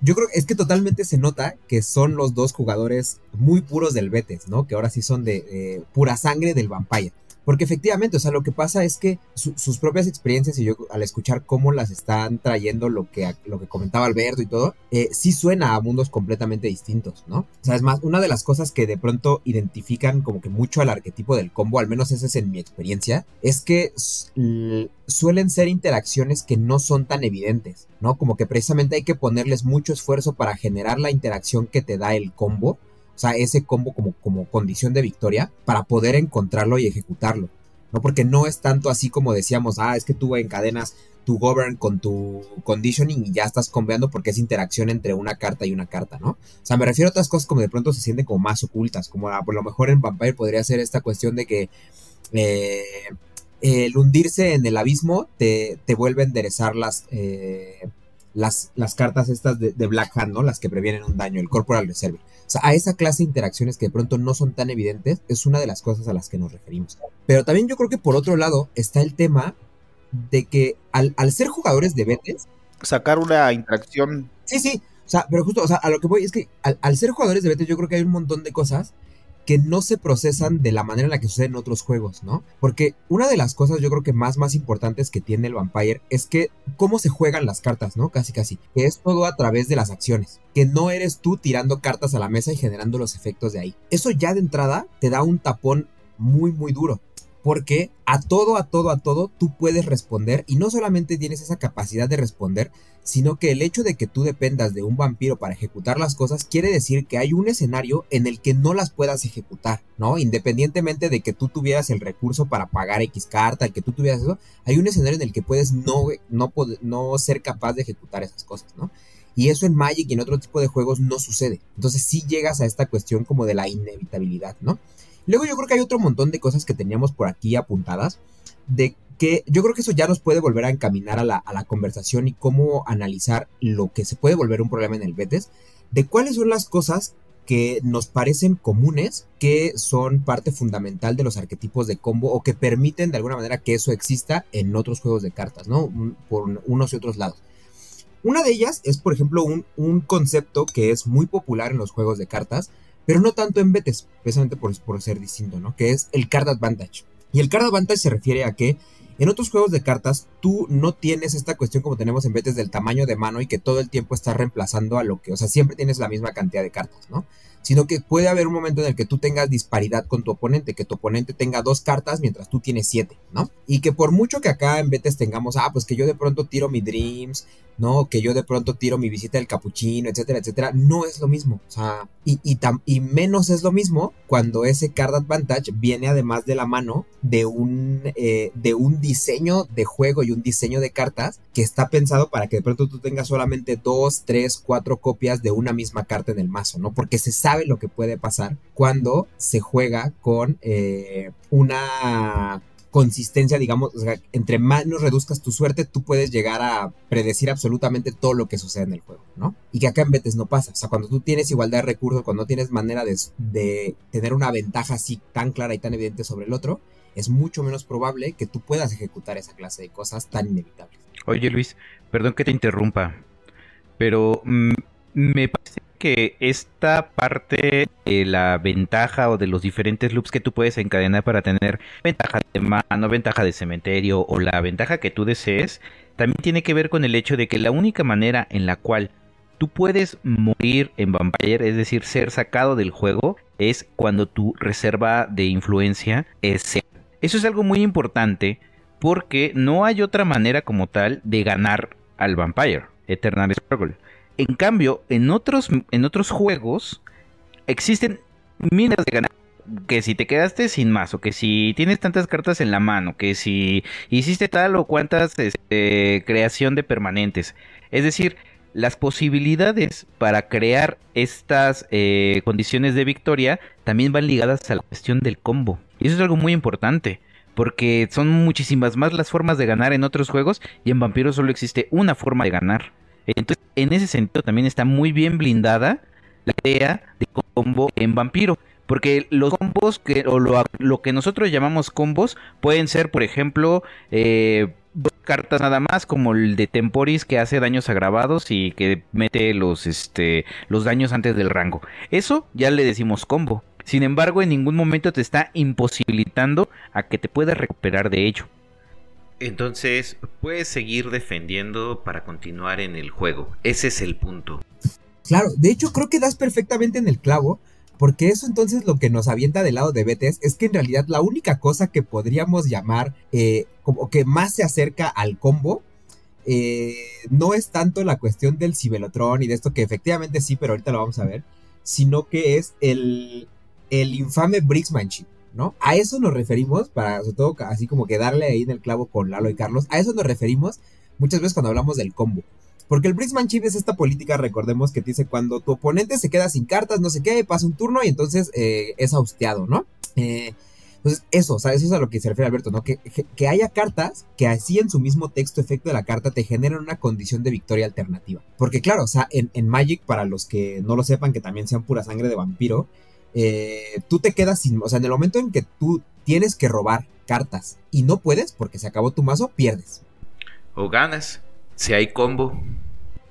S3: yo creo es que totalmente se nota que son los dos jugadores muy puros del Betes, ¿no? Que ahora sí son de pura sangre del Vampire. Porque efectivamente, o sea, lo que pasa es que sus propias experiencias y yo al escuchar cómo las están trayendo, lo que, lo que comentaba Alberto y todo, eh, sí suena a mundos completamente distintos, ¿no? O sea, es más, una de las cosas que de pronto identifican como que mucho al arquetipo del combo, al menos esa es en mi experiencia, es que suelen ser interacciones que no son tan evidentes, ¿no? Como que precisamente hay que ponerles mucho esfuerzo para generar la interacción que te da el combo o sea, ese combo como, como condición de victoria para poder encontrarlo y ejecutarlo. ¿no? Porque no es tanto así como decíamos, ah, es que tú encadenas tu govern con tu conditioning y ya estás combeando porque es interacción entre una carta y una carta, ¿no? O sea, me refiero a otras cosas como de pronto se sienten como más ocultas, como a, por lo mejor en Vampire podría ser esta cuestión de que eh, el hundirse en el abismo te, te vuelve a enderezar las, eh, las, las cartas estas de, de, Black Hand, ¿no? Las que previenen un daño, el Corporal Reserve. O sea, a esa clase de interacciones que de pronto no son tan evidentes, es una de las cosas a las que nos referimos. Pero también yo creo que por otro lado está el tema de que al, ser jugadores de Betes...
S5: Sacar una interacción...
S3: Sí, sí. O sea, pero justo, o sea, a lo que voy es que al, al ser jugadores de Betes yo creo que hay un montón de cosas que no se procesan de la manera en la que sucede en otros juegos, ¿no? Porque una de las cosas yo creo que más más importantes que tiene el Vampire es que cómo se juegan las cartas, ¿no? Casi casi. Que es todo a través de las acciones. Que no eres tú tirando cartas a la mesa y generando los efectos de ahí. Eso ya de entrada te da un tapón muy muy duro porque a todo, a todo, a todo tú puedes responder y no solamente tienes esa capacidad de responder, sino que el hecho de que tú dependas de un vampiro para ejecutar las cosas quiere decir que hay un escenario en el que no las puedas ejecutar, ¿no? Independientemente de que tú tuvieras el recurso para pagar X carta, el que tú tuvieras eso, hay un escenario en el que puedes no, no, no ser capaz de ejecutar esas cosas, ¿no? Y eso en Magic y en otro tipo de juegos no sucede. Entonces sí llegas a esta cuestión como de la inevitabilidad, ¿no? Luego yo creo que hay otro montón de cosas que teníamos por aquí apuntadas, de que yo creo que eso ya nos puede volver a encaminar a la, conversación y cómo analizar lo que se puede volver un problema en el Betes, de cuáles son las cosas que nos parecen comunes, que son parte fundamental de los arquetipos de combo o que permiten de alguna manera que eso exista en otros juegos de cartas, ¿no? Por unos y otros lados. Una de ellas es, por ejemplo, un concepto que es muy popular en los juegos de cartas, pero no tanto en Betes, precisamente por, por ser distinto, ¿no? Que es el Card Advantage. Y el Card Advantage se refiere a que en otros juegos de cartas tú no tienes esta cuestión como tenemos en Betes del tamaño de mano y que todo el tiempo estás reemplazando a lo que, o sea, siempre tienes la misma cantidad de cartas, ¿no? Sino que puede haber un momento en el que tú tengas disparidad con tu oponente, que tu oponente tenga dos cartas mientras tú tienes siete, ¿no? Y que por mucho que acá en Betes tengamos, ah, pues que yo de pronto tiro mi Dreams, ¿no? Que yo de pronto tiro mi visita del capuchino, etcétera, etcétera, no es lo mismo. O sea, y, y, y menos es lo mismo cuando ese card advantage viene además de la mano de un, eh, de un diseño de juego y un diseño de cartas que está pensado para que de pronto tú tengas solamente dos, tres, cuatro copias de una misma carta en el mazo, ¿no? Porque se sabe lo que puede pasar cuando se juega con eh, una consistencia, digamos, o sea, entre más nos reduzcas tu suerte, tú puedes llegar a predecir absolutamente todo lo que sucede en el juego, ¿no? Y que acá en Betes no pasa. O sea, cuando tú tienes igualdad de recursos, cuando no tienes manera de, de tener una ventaja así tan clara y tan evidente sobre el otro, es mucho menos probable que tú puedas ejecutar esa clase de cosas tan inevitables.
S6: Oye Luis, perdón que te interrumpa, pero mm, me parece que esta parte de la ventaja o de los diferentes loops que tú puedes encadenar para tener ventaja de mano, ventaja de cementerio o la ventaja que tú desees, también tiene que ver con el hecho de que la única manera en la cual tú puedes morir en Vampire, es decir, ser sacado del juego, es cuando tu reserva de influencia es Eso es algo muy importante porque no hay otra manera como tal de ganar al Vampire, Eternal Struggle. En cambio, en otros, en otros juegos existen minas de ganar. Que si te quedaste sin más, o que si tienes tantas cartas en la mano, que si hiciste tal o cuantas este, creación de permanentes. Es decir, las posibilidades para crear estas eh, condiciones de victoria también van ligadas a la cuestión del combo. Y eso es algo muy importante porque son muchísimas más las formas de ganar en otros juegos y en Vampiro solo existe una forma de ganar. Entonces, en ese sentido también está muy bien blindada la idea de combo en vampiro. Porque los combos que, o lo, que nosotros llamamos combos pueden ser, por ejemplo, eh, dos cartas nada más, como el de Temporis que hace daños agravados y que mete los, este, los daños antes del rango. Eso ya le decimos combo. Sin embargo, en ningún momento te está imposibilitando a que te puedas recuperar de ello. Entonces, puedes seguir defendiendo para continuar en el juego. Ese es el punto.
S3: Claro, de hecho creo que das perfectamente en el clavo, porque eso entonces lo que nos avienta del lado de BTS es que en realidad la única cosa que podríamos llamar eh, como que más se acerca al combo eh, no es tanto la cuestión del Cibelotron y de esto que efectivamente sí, pero ahorita lo vamos a ver, sino que es el, el infame Brixmanship. ¿No? A eso nos referimos, para sobre todo así como que darle ahí en el clavo con Lalo y Carlos, a eso nos referimos muchas veces cuando hablamos del combo. Porque el Brixmanship es esta política, recordemos, que dice cuando tu oponente se queda sin cartas, no sé qué, pasa un turno y entonces eh, es austeado, ¿no? Eh, entonces, eso, o sea, eso es a lo que se refiere Alberto, ¿no? Que, que, haya cartas que así en su mismo texto, efecto de la carta, te generan una condición de victoria alternativa. Porque claro, o sea, en, en Magic, para los que no lo sepan, que también sean pura sangre de vampiro, eh, tú te quedas sin, o sea, en el momento en que tú tienes que robar cartas y no puedes porque se acabó tu mazo, pierdes.
S6: O ganas, si hay combo.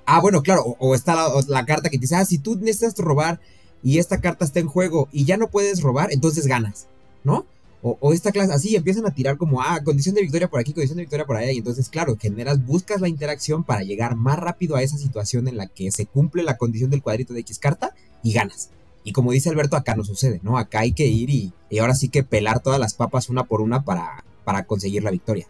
S3: Ah, bueno, claro, o, está la, carta que te dice, ah, si tú necesitas robar y esta carta está en juego y ya no puedes robar, entonces ganas, ¿no? O, o, esta clase, así empiezan a tirar como, ah, condición de victoria por aquí, condición de victoria por allá, y entonces, claro, generas, buscas la interacción para llegar más rápido a esa situación en la que se cumple la condición del cuadrito de X carta y ganas. Y como dice Alberto, acá no sucede, ¿no? Acá hay que ir y, ahora sí que pelar todas las papas una por una para, para conseguir la victoria.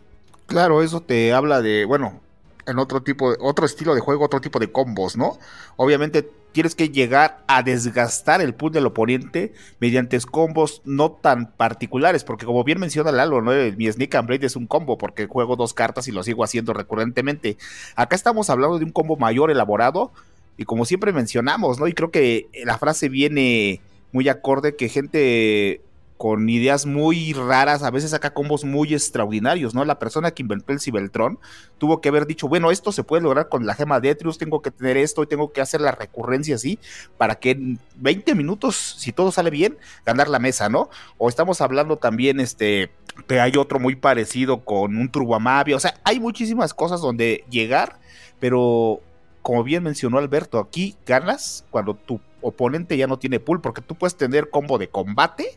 S5: Claro, eso te habla de, bueno, en otro tipo, de, otro estilo de juego, otro tipo de combos, ¿no? Obviamente tienes que llegar a desgastar el pool del oponente mediante combos no tan particulares, porque como bien menciona Lalo, ¿no? mi Sneak and Blade es un combo porque juego dos cartas y lo sigo haciendo recurrentemente. Acá estamos hablando de un combo mayor elaborado y como siempre mencionamos, ¿no? Y creo que la frase viene muy acorde que gente con ideas muy raras, a veces saca combos muy extraordinarios, ¿no? La persona que inventó el Cibeltron tuvo que haber dicho, bueno, esto se puede lograr con la gema de Etrius, tengo que tener esto y tengo que hacer la recurrencia así, para que en 20 minutos, si todo sale bien, ganar la mesa, ¿no? O estamos hablando también, este, que hay otro muy parecido con un Turbamavia, o sea, hay muchísimas cosas donde llegar, pero como bien mencionó Alberto, aquí ganas cuando tu oponente ya no tiene pool, porque tú puedes tener combo de combate,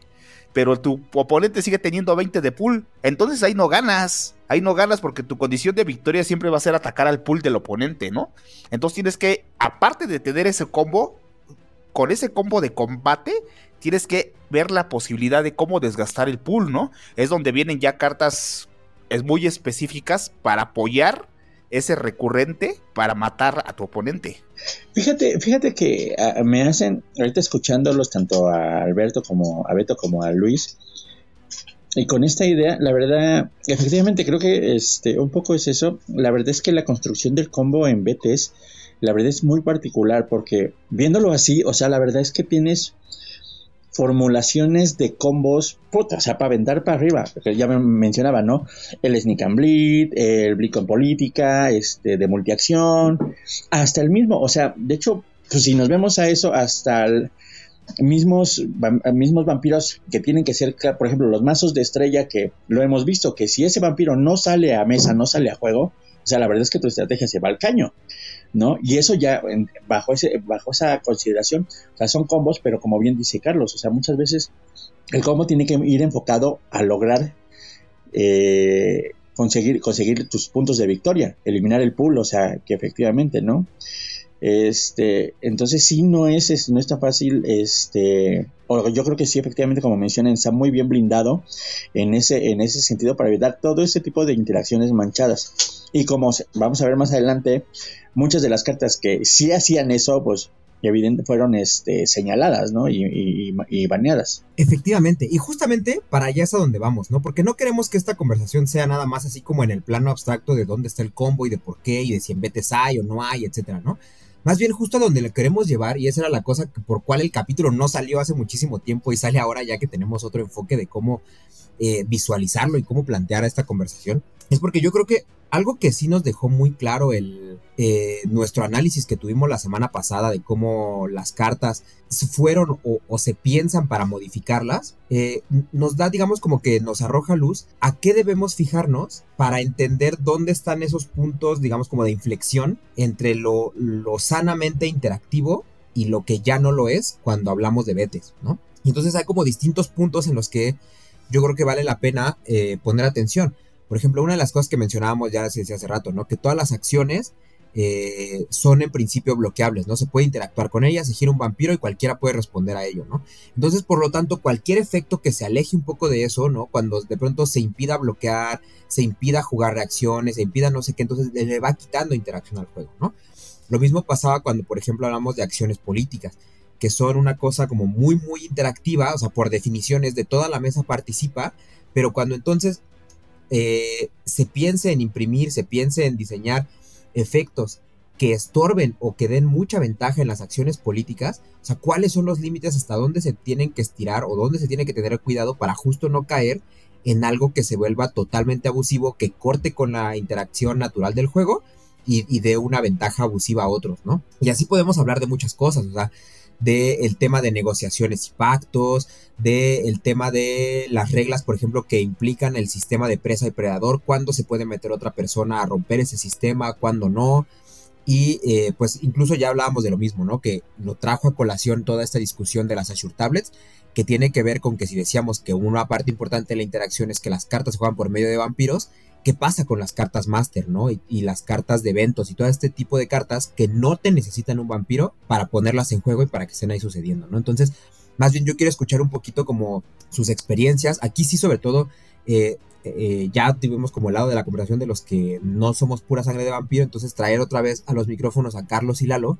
S5: pero tu oponente sigue teniendo 20 de pool. Entonces ahí no ganas. Ahí no ganas porque tu condición de victoria siempre va a ser atacar al pool del oponente, ¿no? Entonces tienes que, aparte de tener ese combo, con ese combo de combate, tienes que ver la posibilidad de cómo desgastar el pool, ¿no? Es donde vienen ya cartas es muy específicas para apoyar ese recurrente para matar a tu oponente.
S4: Fíjate, fíjate que me hacen, ahorita escuchándolos tanto a Alberto como a Beto como a Luis, y con esta idea, la verdad, efectivamente creo que este, un poco es eso. La verdad es que la construcción del combo en BTS, la verdad es muy particular porque viéndolo así, o sea, la verdad es que tienes formulaciones de combos, puta, o sea, para aventar para arriba, que ya me mencionaba, ¿no? El Sneak and Bleed, el Bleed con política, este, de multiacción, hasta el mismo, o sea, de hecho, pues si nos vemos a eso, hasta el, mismos, mismos vampiros que tienen que ser, por ejemplo, los mazos de estrella que lo hemos visto, que si ese vampiro no sale a mesa, no sale a juego, o sea, la verdad es que tu estrategia se va al caño. ¿No? Y eso ya bajo, ese, bajo esa consideración, o sea, son combos, pero como bien dice Carlos, o sea, muchas veces el combo tiene que ir enfocado a lograr eh, conseguir, conseguir tus puntos de victoria, eliminar el pool, o sea, que efectivamente, ¿no? Este, entonces sí no es, no está fácil, este, o yo creo que sí efectivamente como mencionan está muy bien blindado en ese, en ese sentido para evitar todo ese tipo de interacciones manchadas. Y como vamos a ver más adelante, muchas de las cartas que sí hacían eso, pues evidente fueron este, señaladas, ¿no? Y, y, baneadas.
S3: Efectivamente, y justamente para allá es a donde vamos, ¿no? Porque no queremos que esta conversación sea nada más así como en el plano abstracto de dónde está el combo y de por qué y de si en BTS hay o no hay, etcétera, ¿no? Más bien justo a donde le queremos llevar, y esa era la cosa por cual el capítulo no salió hace muchísimo tiempo y sale ahora ya que tenemos otro enfoque de cómo eh, visualizarlo y cómo plantear esta conversación, es porque yo creo que algo que sí nos dejó muy claro el, eh, nuestro análisis que tuvimos la semana pasada de cómo las cartas fueron o, se piensan para modificarlas, eh, nos da, digamos, como que nos arroja luz a qué debemos fijarnos para entender dónde están esos puntos, digamos, como de inflexión entre lo, sanamente interactivo y lo que ya no lo es cuando hablamos de betes, ¿no? Entonces hay como distintos puntos en los que yo creo que vale la pena eh, poner atención. Por ejemplo, una de las cosas que mencionábamos ya hace, hace rato, ¿no? Que todas las acciones eh, son en principio bloqueables, ¿no? Se puede interactuar con ellas, se gira un vampiro y cualquiera puede responder a ello, ¿no? Entonces, por lo tanto, cualquier efecto que se aleje un poco de eso, ¿no? Cuando de pronto se impida bloquear, se impida jugar reacciones, se impida no sé qué, entonces le va quitando interacción al juego, ¿no? Lo mismo pasaba cuando, por ejemplo, hablamos de acciones políticas, que son una cosa como muy, muy interactiva, o sea, por definiciones de toda la mesa participa, pero cuando entonces eh, se piense en imprimir, se piense en diseñar efectos que estorben o que den mucha ventaja en las acciones políticas, o sea, cuáles son los límites hasta dónde se tienen que estirar o dónde se tiene que tener cuidado para justo no caer en algo que se vuelva totalmente abusivo, que corte con la interacción natural del juego y, dé una ventaja abusiva a otros, ¿no? Y así podemos hablar de muchas cosas, o sea, del tema de negociaciones y pactos, del tema de las reglas, por ejemplo, que implican el sistema de presa y predador, cuándo se puede meter otra persona a romper ese sistema, cuándo no. Y eh, pues incluso ya hablábamos de lo mismo, ¿no? Que lo trajo a colación toda esta discusión de las Azure Tablets, que tiene que ver con que si decíamos que una parte importante de la interacción es que las cartas se juegan por medio de vampiros, qué pasa con las cartas Master, ¿no? Y, las cartas de eventos y todo este tipo de cartas que no te necesitan un vampiro para ponerlas en juego y para que estén ahí sucediendo, ¿no? Entonces, más bien yo quiero escuchar un poquito como sus experiencias. Aquí sí, sobre todo, eh, eh, ya tuvimos como el lado de la conversación de los que no somos pura sangre de vampiro, entonces traer otra vez a los micrófonos a Carlos y Lalo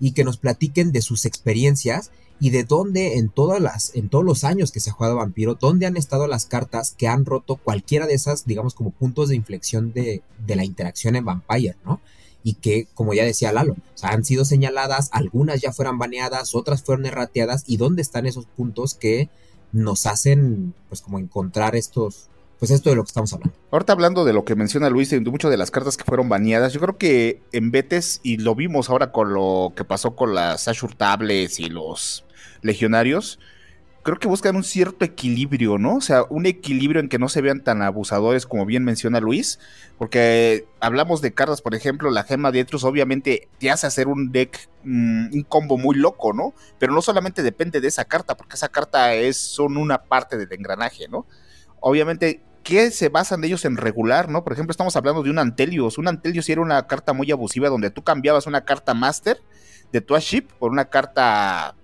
S3: y que nos platiquen de sus experiencias y de dónde en todas las en todos los años que se ha jugado Vampiro, dónde han estado las cartas que han roto cualquiera de esas, digamos, como puntos de inflexión de, de la interacción en Vampire, ¿no? Y que, como ya decía Lalo, han sido señaladas, algunas ya fueron baneadas, otras fueron errateadas, y dónde están esos puntos que nos hacen, pues, como encontrar estos, pues esto de lo que estamos hablando.
S5: Ahorita hablando de lo que menciona Luis, de muchas de las cartas que fueron baneadas, yo creo que en Betes, y lo vimos ahora con lo que pasó con las Ashur Tables y los legionarios, creo que buscan un cierto equilibrio, ¿no? O sea, un equilibrio en que no se vean tan abusadores como bien menciona Luis, porque hablamos de cartas, por ejemplo, la gema de Etrus obviamente te hace hacer un deck, mm, un combo muy loco, ¿no? Pero no solamente depende de esa carta, porque esa carta es son una parte del engranaje, ¿no? Obviamente ¿qué se basan ellos en regular, no? Por ejemplo, estamos hablando de un Antelios. Un Antelios era una carta muy abusiva donde tú cambiabas una carta Master de tu ship por una carta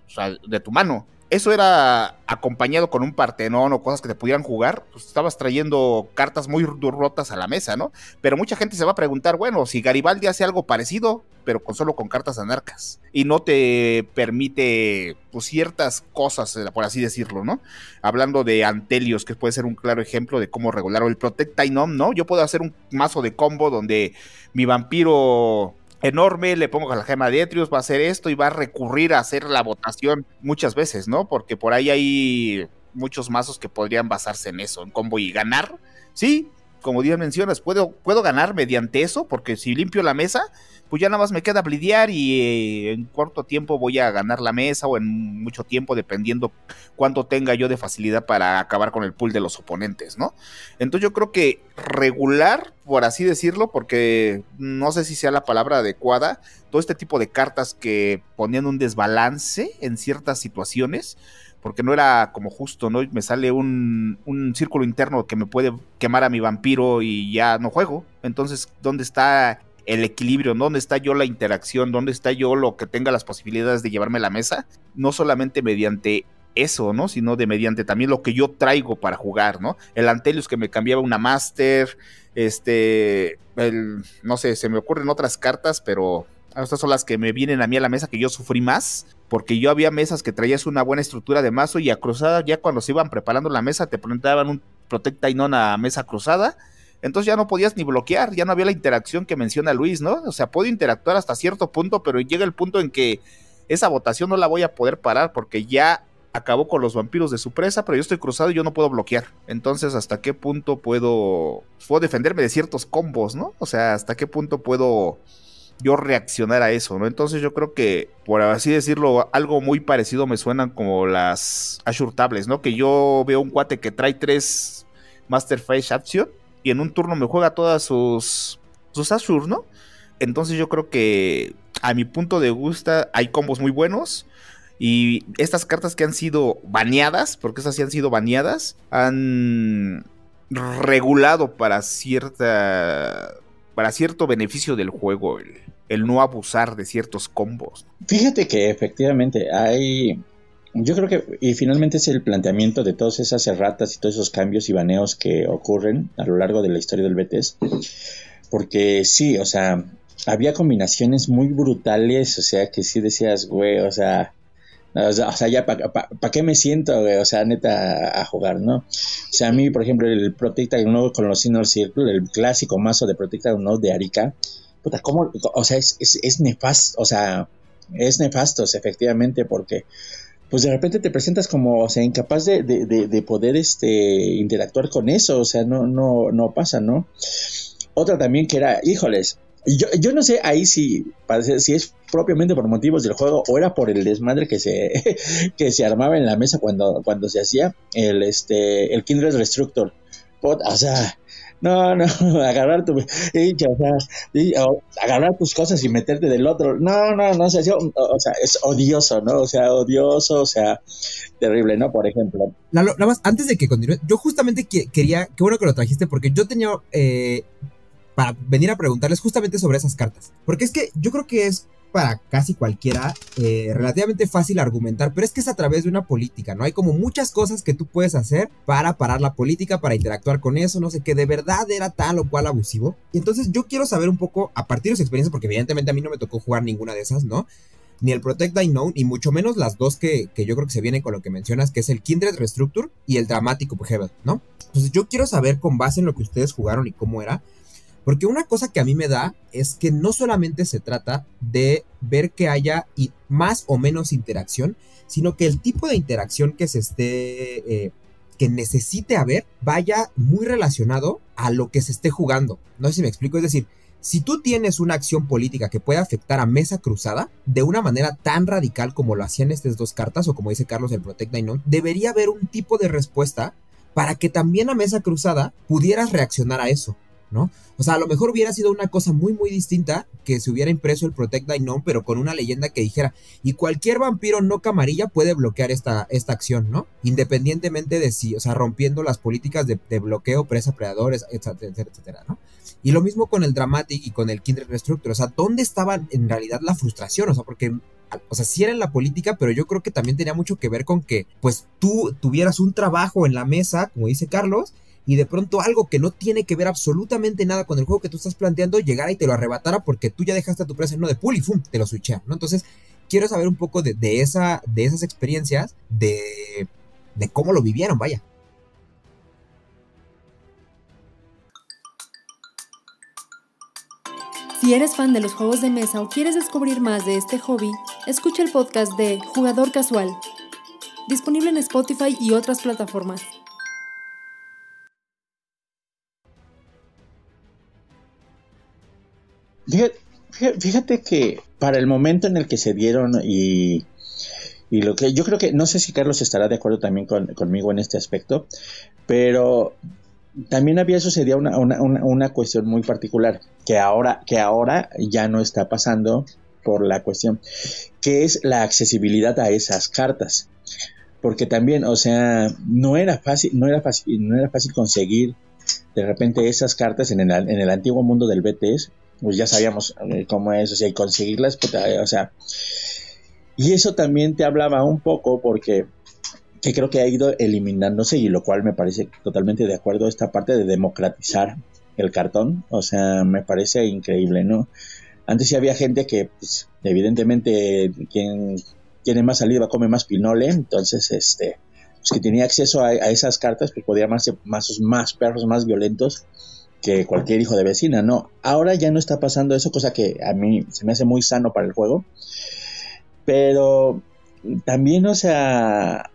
S5: de tu mano eso era acompañado con un partenón o cosas que te pudieran jugar, pues estabas trayendo cartas muy rotas a la mesa, ¿no? Pero mucha gente se va a preguntar, bueno, si Garibaldi hace algo parecido, pero con solo con cartas anarcas, y no te permite pues, ciertas cosas, eh, por así decirlo, ¿no? Hablando de Antelios, que puede ser un claro ejemplo de cómo regular, o el Protect Tainom, ¿no? Yo puedo hacer un mazo de combo donde mi vampiro enorme, le pongo la gema de Etrius, va a hacer esto y va a recurrir a hacer la votación muchas veces, ¿no? Porque por ahí hay muchos mazos que podrían basarse en eso, en combo y ganar. Sí, como bien mencionas, puedo, puedo ganar mediante eso, porque si limpio la mesa, pues ya nada más me queda blidear y eh, en corto tiempo voy a ganar la mesa o en mucho tiempo, dependiendo cuánto tenga yo de facilidad para acabar con el pool de los oponentes, ¿no? Entonces yo creo que regular, por así decirlo, porque no sé si sea la palabra adecuada, todo este tipo de cartas que ponían un desbalance en ciertas situaciones, porque no era como justo, ¿no? Me sale un, un, círculo interno que me puede quemar a mi vampiro y ya no juego. Entonces, ¿dónde está el equilibrio, dónde está yo la interacción, dónde está yo lo que tenga las posibilidades de llevarme a la mesa, no solamente mediante eso, ¿no? Sino de mediante también lo que yo traigo para jugar, ¿no? El Antelius que me cambiaba una Master, este, el, no sé, se me ocurren otras cartas, pero estas son las que me vienen a mí a la mesa que yo sufrí más, porque yo había mesas que traías una buena estructura de mazo y a cruzada ya cuando se iban preparando la mesa te preguntaban un Protecta y a mesa cruzada entonces ya no podías ni bloquear, ya no había la interacción que menciona Luis, ¿no? O sea, puedo interactuar hasta cierto punto, pero llega el punto en que esa votación no la voy a poder parar porque ya acabó con los vampiros de su presa, pero yo estoy cruzado y yo no puedo bloquear. Entonces, ¿hasta qué punto puedo, puedo defenderme de ciertos combos, ¿no? O sea, ¿hasta qué punto puedo yo reaccionar a eso, ¿no? Entonces yo creo que, por así decirlo, algo muy parecido me suenan como las Ashur Tables, ¿no? Que yo veo un cuate que trae tres Master Face Action y en un turno me juega todas sus, sus Azure, ¿no? Entonces yo creo que a mi punto de gusta hay combos muy buenos Y estas cartas que han sido baneadas, porque esas sí han sido baneadas, han regulado para cierta para cierto beneficio del juego el, no abusar de ciertos combos.
S4: Fíjate que efectivamente hay yo creo que y finalmente es el planteamiento de todas esas erratas y todos esos cambios y baneos que ocurren a lo largo de la historia del BTS. Porque sí, o sea, había combinaciones muy brutales, o sea, que sí decías, güey, o sea, o sea, ya, ¿para qué me siento, güey? O sea, neta, a jugar, ¿no? O sea, a mí, por ejemplo, el Protecta Node con los Inner Circle, el clásico mazo de Protecta Node de Arica, puta, ¿cómo? O sea, es, nefasto, o sea, es nefasto, efectivamente, porque pues de repente te presentas como, o sea, incapaz de, de, de, poder este, interactuar con eso, o sea, no, no, no pasa, ¿no? Otra también que era, híjoles, yo, yo no sé ahí si, si es propiamente por motivos del juego o era por el desmadre que se, (laughs) que se armaba en la mesa cuando, cuando se hacía el, este, el Kindred Restructor. O sea, no, no, (laughs) agarrar tu, agarrar tus cosas y meterte del otro. No, no, no, o sea, o sea, es odioso, ¿no? O sea, odioso, o sea, terrible, ¿no? Por ejemplo.
S3: nada más, antes de que continúe, yo justamente quería, qué bueno que lo trajiste, porque yo tenía eh, para venir a preguntarles justamente sobre esas cartas. Porque es que yo creo que es para casi cualquiera eh, relativamente fácil argumentar, pero es que es a través de una política, ¿no? Hay como muchas cosas que tú puedes hacer para parar la política, para interactuar con eso, no sé, que de verdad era tal o cual abusivo. Y entonces yo quiero saber un poco, a partir de su experiencia, porque evidentemente a mí no me tocó jugar ninguna de esas, ¿no? Ni el Protect I Know, y mucho menos las dos que, que yo creo que se vienen con lo que mencionas, que es el Kindred Restructure y el Dramático Behavior, ¿no? Entonces yo quiero saber con base en lo que ustedes jugaron y cómo era, porque una cosa que a mí me da es que no solamente se trata de ver que haya más o menos interacción, sino que el tipo de interacción que se esté, eh, que necesite haber, vaya muy relacionado a lo que se esté jugando. No sé si me explico, es decir, si tú tienes una acción política que puede afectar a Mesa Cruzada de una manera tan radical como lo hacían estas dos cartas, o como dice Carlos el Protect Dainon, debería haber un tipo de respuesta para que también a Mesa Cruzada pudieras reaccionar a eso. ¿No? O sea, a lo mejor hubiera sido una cosa muy, muy distinta que se hubiera impreso el Protect None, pero con una leyenda que dijera, y cualquier vampiro no camarilla puede bloquear esta, esta acción, ¿no? Independientemente de si, o sea, rompiendo las políticas de, bloqueo, presa, predadores, etcétera, etcétera, ¿no? Y lo mismo con el Dramatic y con el Kindred Restructure, o sea, ¿dónde estaba en realidad la frustración? O sea, porque o sea, sí era en la política, pero yo creo que también tenía mucho que ver con que, pues, tú tuvieras un trabajo en la mesa, como dice Carlos, y de pronto algo que no tiene que ver absolutamente nada con el juego que tú estás planteando llegara y te lo arrebatara porque tú ya dejaste a tu presa en uno de pool y ¡fum! te lo switchea, ¿no? Entonces, quiero saber un poco de, esa, de esas experiencias, de, de cómo lo vivieron, vaya.
S8: Si eres fan de los juegos de mesa o quieres descubrir más de este hobby, escucha el podcast de Jugador Casual, disponible en Spotify y otras plataformas.
S4: Fíjate, que para el momento en el que se dieron y, lo que yo creo que, no sé si Carlos estará de acuerdo también conmigo en este aspecto, pero también había sucedido una, una, una, cuestión muy particular que ahora, que ahora ya no está pasando por la cuestión, que es la accesibilidad a esas cartas. Porque también, o sea, no era fácil, no era fácil, no era fácil conseguir de repente esas cartas en el, en el antiguo mundo del BTS pues ya sabíamos eh, cómo es, o sea, y conseguirlas, o sea, y eso también te hablaba un poco porque que creo que ha ido eliminándose y lo cual me parece totalmente de acuerdo esta parte de democratizar el cartón, o sea, me parece increíble, ¿no? Antes sí había gente que, pues, evidentemente, quien tiene más saliva come más pinole, entonces, este, pues que tenía acceso a, esas cartas, pues podía más, más, más perros más violentos que cualquier hijo de vecina, ¿no? Ahora ya no está pasando eso, cosa que a mí se me hace muy sano para el juego. Pero también, o sea,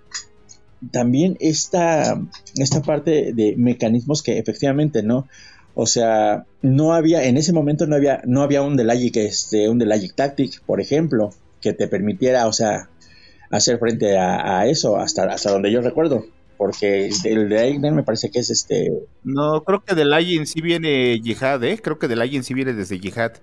S4: también esta, esta parte de mecanismos que efectivamente, ¿no? O sea, no había, en ese momento no había, no había un Delagic, este, un Delagic Tactic, por ejemplo, que te permitiera, o sea, hacer frente a, a eso, hasta, hasta donde yo recuerdo porque el de Eigner me parece que es este.
S5: No, creo que del Legend sí viene Jihad, ¿eh? Creo que del Legend sí viene desde Jihad,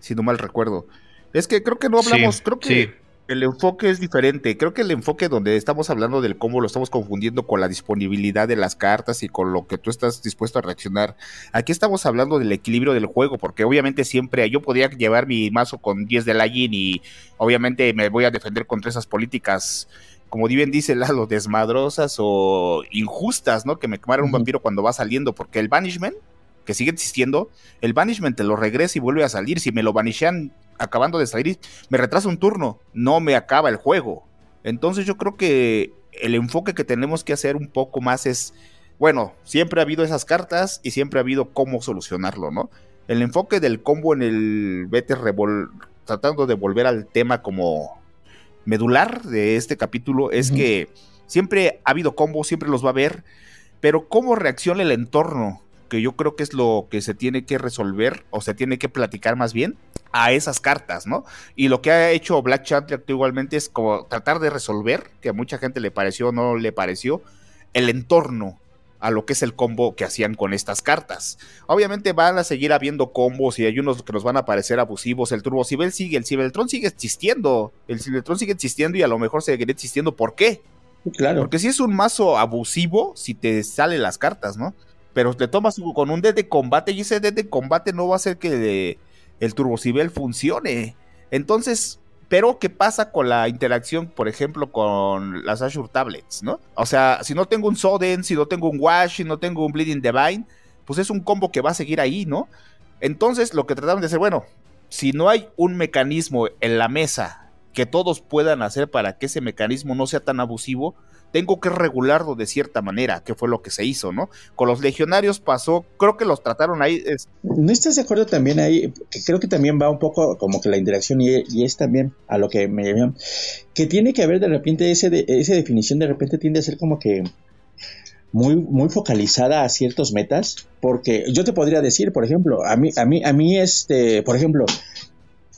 S5: si no mal recuerdo. Es que creo que no hablamos, creo que. el enfoque es diferente. Creo que el enfoque donde estamos hablando del cómo lo estamos confundiendo con la disponibilidad de las cartas y con lo que tú estás dispuesto a reaccionar. Aquí estamos hablando del equilibrio del juego, porque obviamente siempre yo podría llevar mi mazo con 10 de Lagin y obviamente me voy a defender contra esas políticas, como bien dice Lalo, desmadrosas o injustas, ¿no? Que me quemaron un vampiro cuando va saliendo, porque el Banishment que sigue existiendo, el banishment te lo regresa y vuelve a salir. Si me lo banishan acabando de salir, me retrasa un turno, no me acaba el juego. Entonces yo creo que el enfoque que tenemos que hacer un poco más es, bueno, siempre ha habido esas cartas y siempre ha habido cómo solucionarlo, ¿no? El enfoque del combo en el vete revol tratando de volver al tema como medular de este capítulo es que siempre ha habido combos, siempre los va a haber, pero cómo reacciona el entorno que yo creo que es lo que se tiene que resolver o se tiene que platicar más bien a esas cartas, ¿no? Y lo que ha hecho Black Chant igualmente es como tratar de resolver, que a mucha gente le pareció o no le pareció, el entorno a lo que es el combo que hacían con estas cartas. Obviamente van a seguir habiendo combos y hay unos que nos van a parecer abusivos. El Turbo Cibel sigue, el Cibeltron sigue existiendo. El Cibeltron sigue existiendo y a lo mejor seguirá existiendo. ¿Por qué?
S4: Claro.
S5: Porque si es un mazo abusivo, si te salen las cartas, ¿no? pero te tomas con un dead de combate y ese dead de combate no va a hacer que el turbocibel funcione. Entonces, pero ¿qué pasa con la interacción, por ejemplo, con las Azure Tablets, no? O sea, si no tengo un Soden, si no tengo un Wash, si no tengo un Bleeding Divine, pues es un combo que va a seguir ahí, ¿no? Entonces, lo que tratamos de hacer, bueno, si no hay un mecanismo en la mesa que todos puedan hacer para que ese mecanismo no sea tan abusivo, tengo que regularlo de cierta manera, que fue lo que se hizo, ¿no? Con los legionarios pasó, creo que los trataron ahí.
S4: ¿No estás de acuerdo también ahí? Que creo que también va un poco como que la interacción y, es también a lo que me llaman, que tiene que haber de repente ese de, esa definición de repente tiende a ser como que muy, muy focalizada a ciertos metas, porque yo te podría decir, por ejemplo, a mí, a mí, a mí, este, por ejemplo,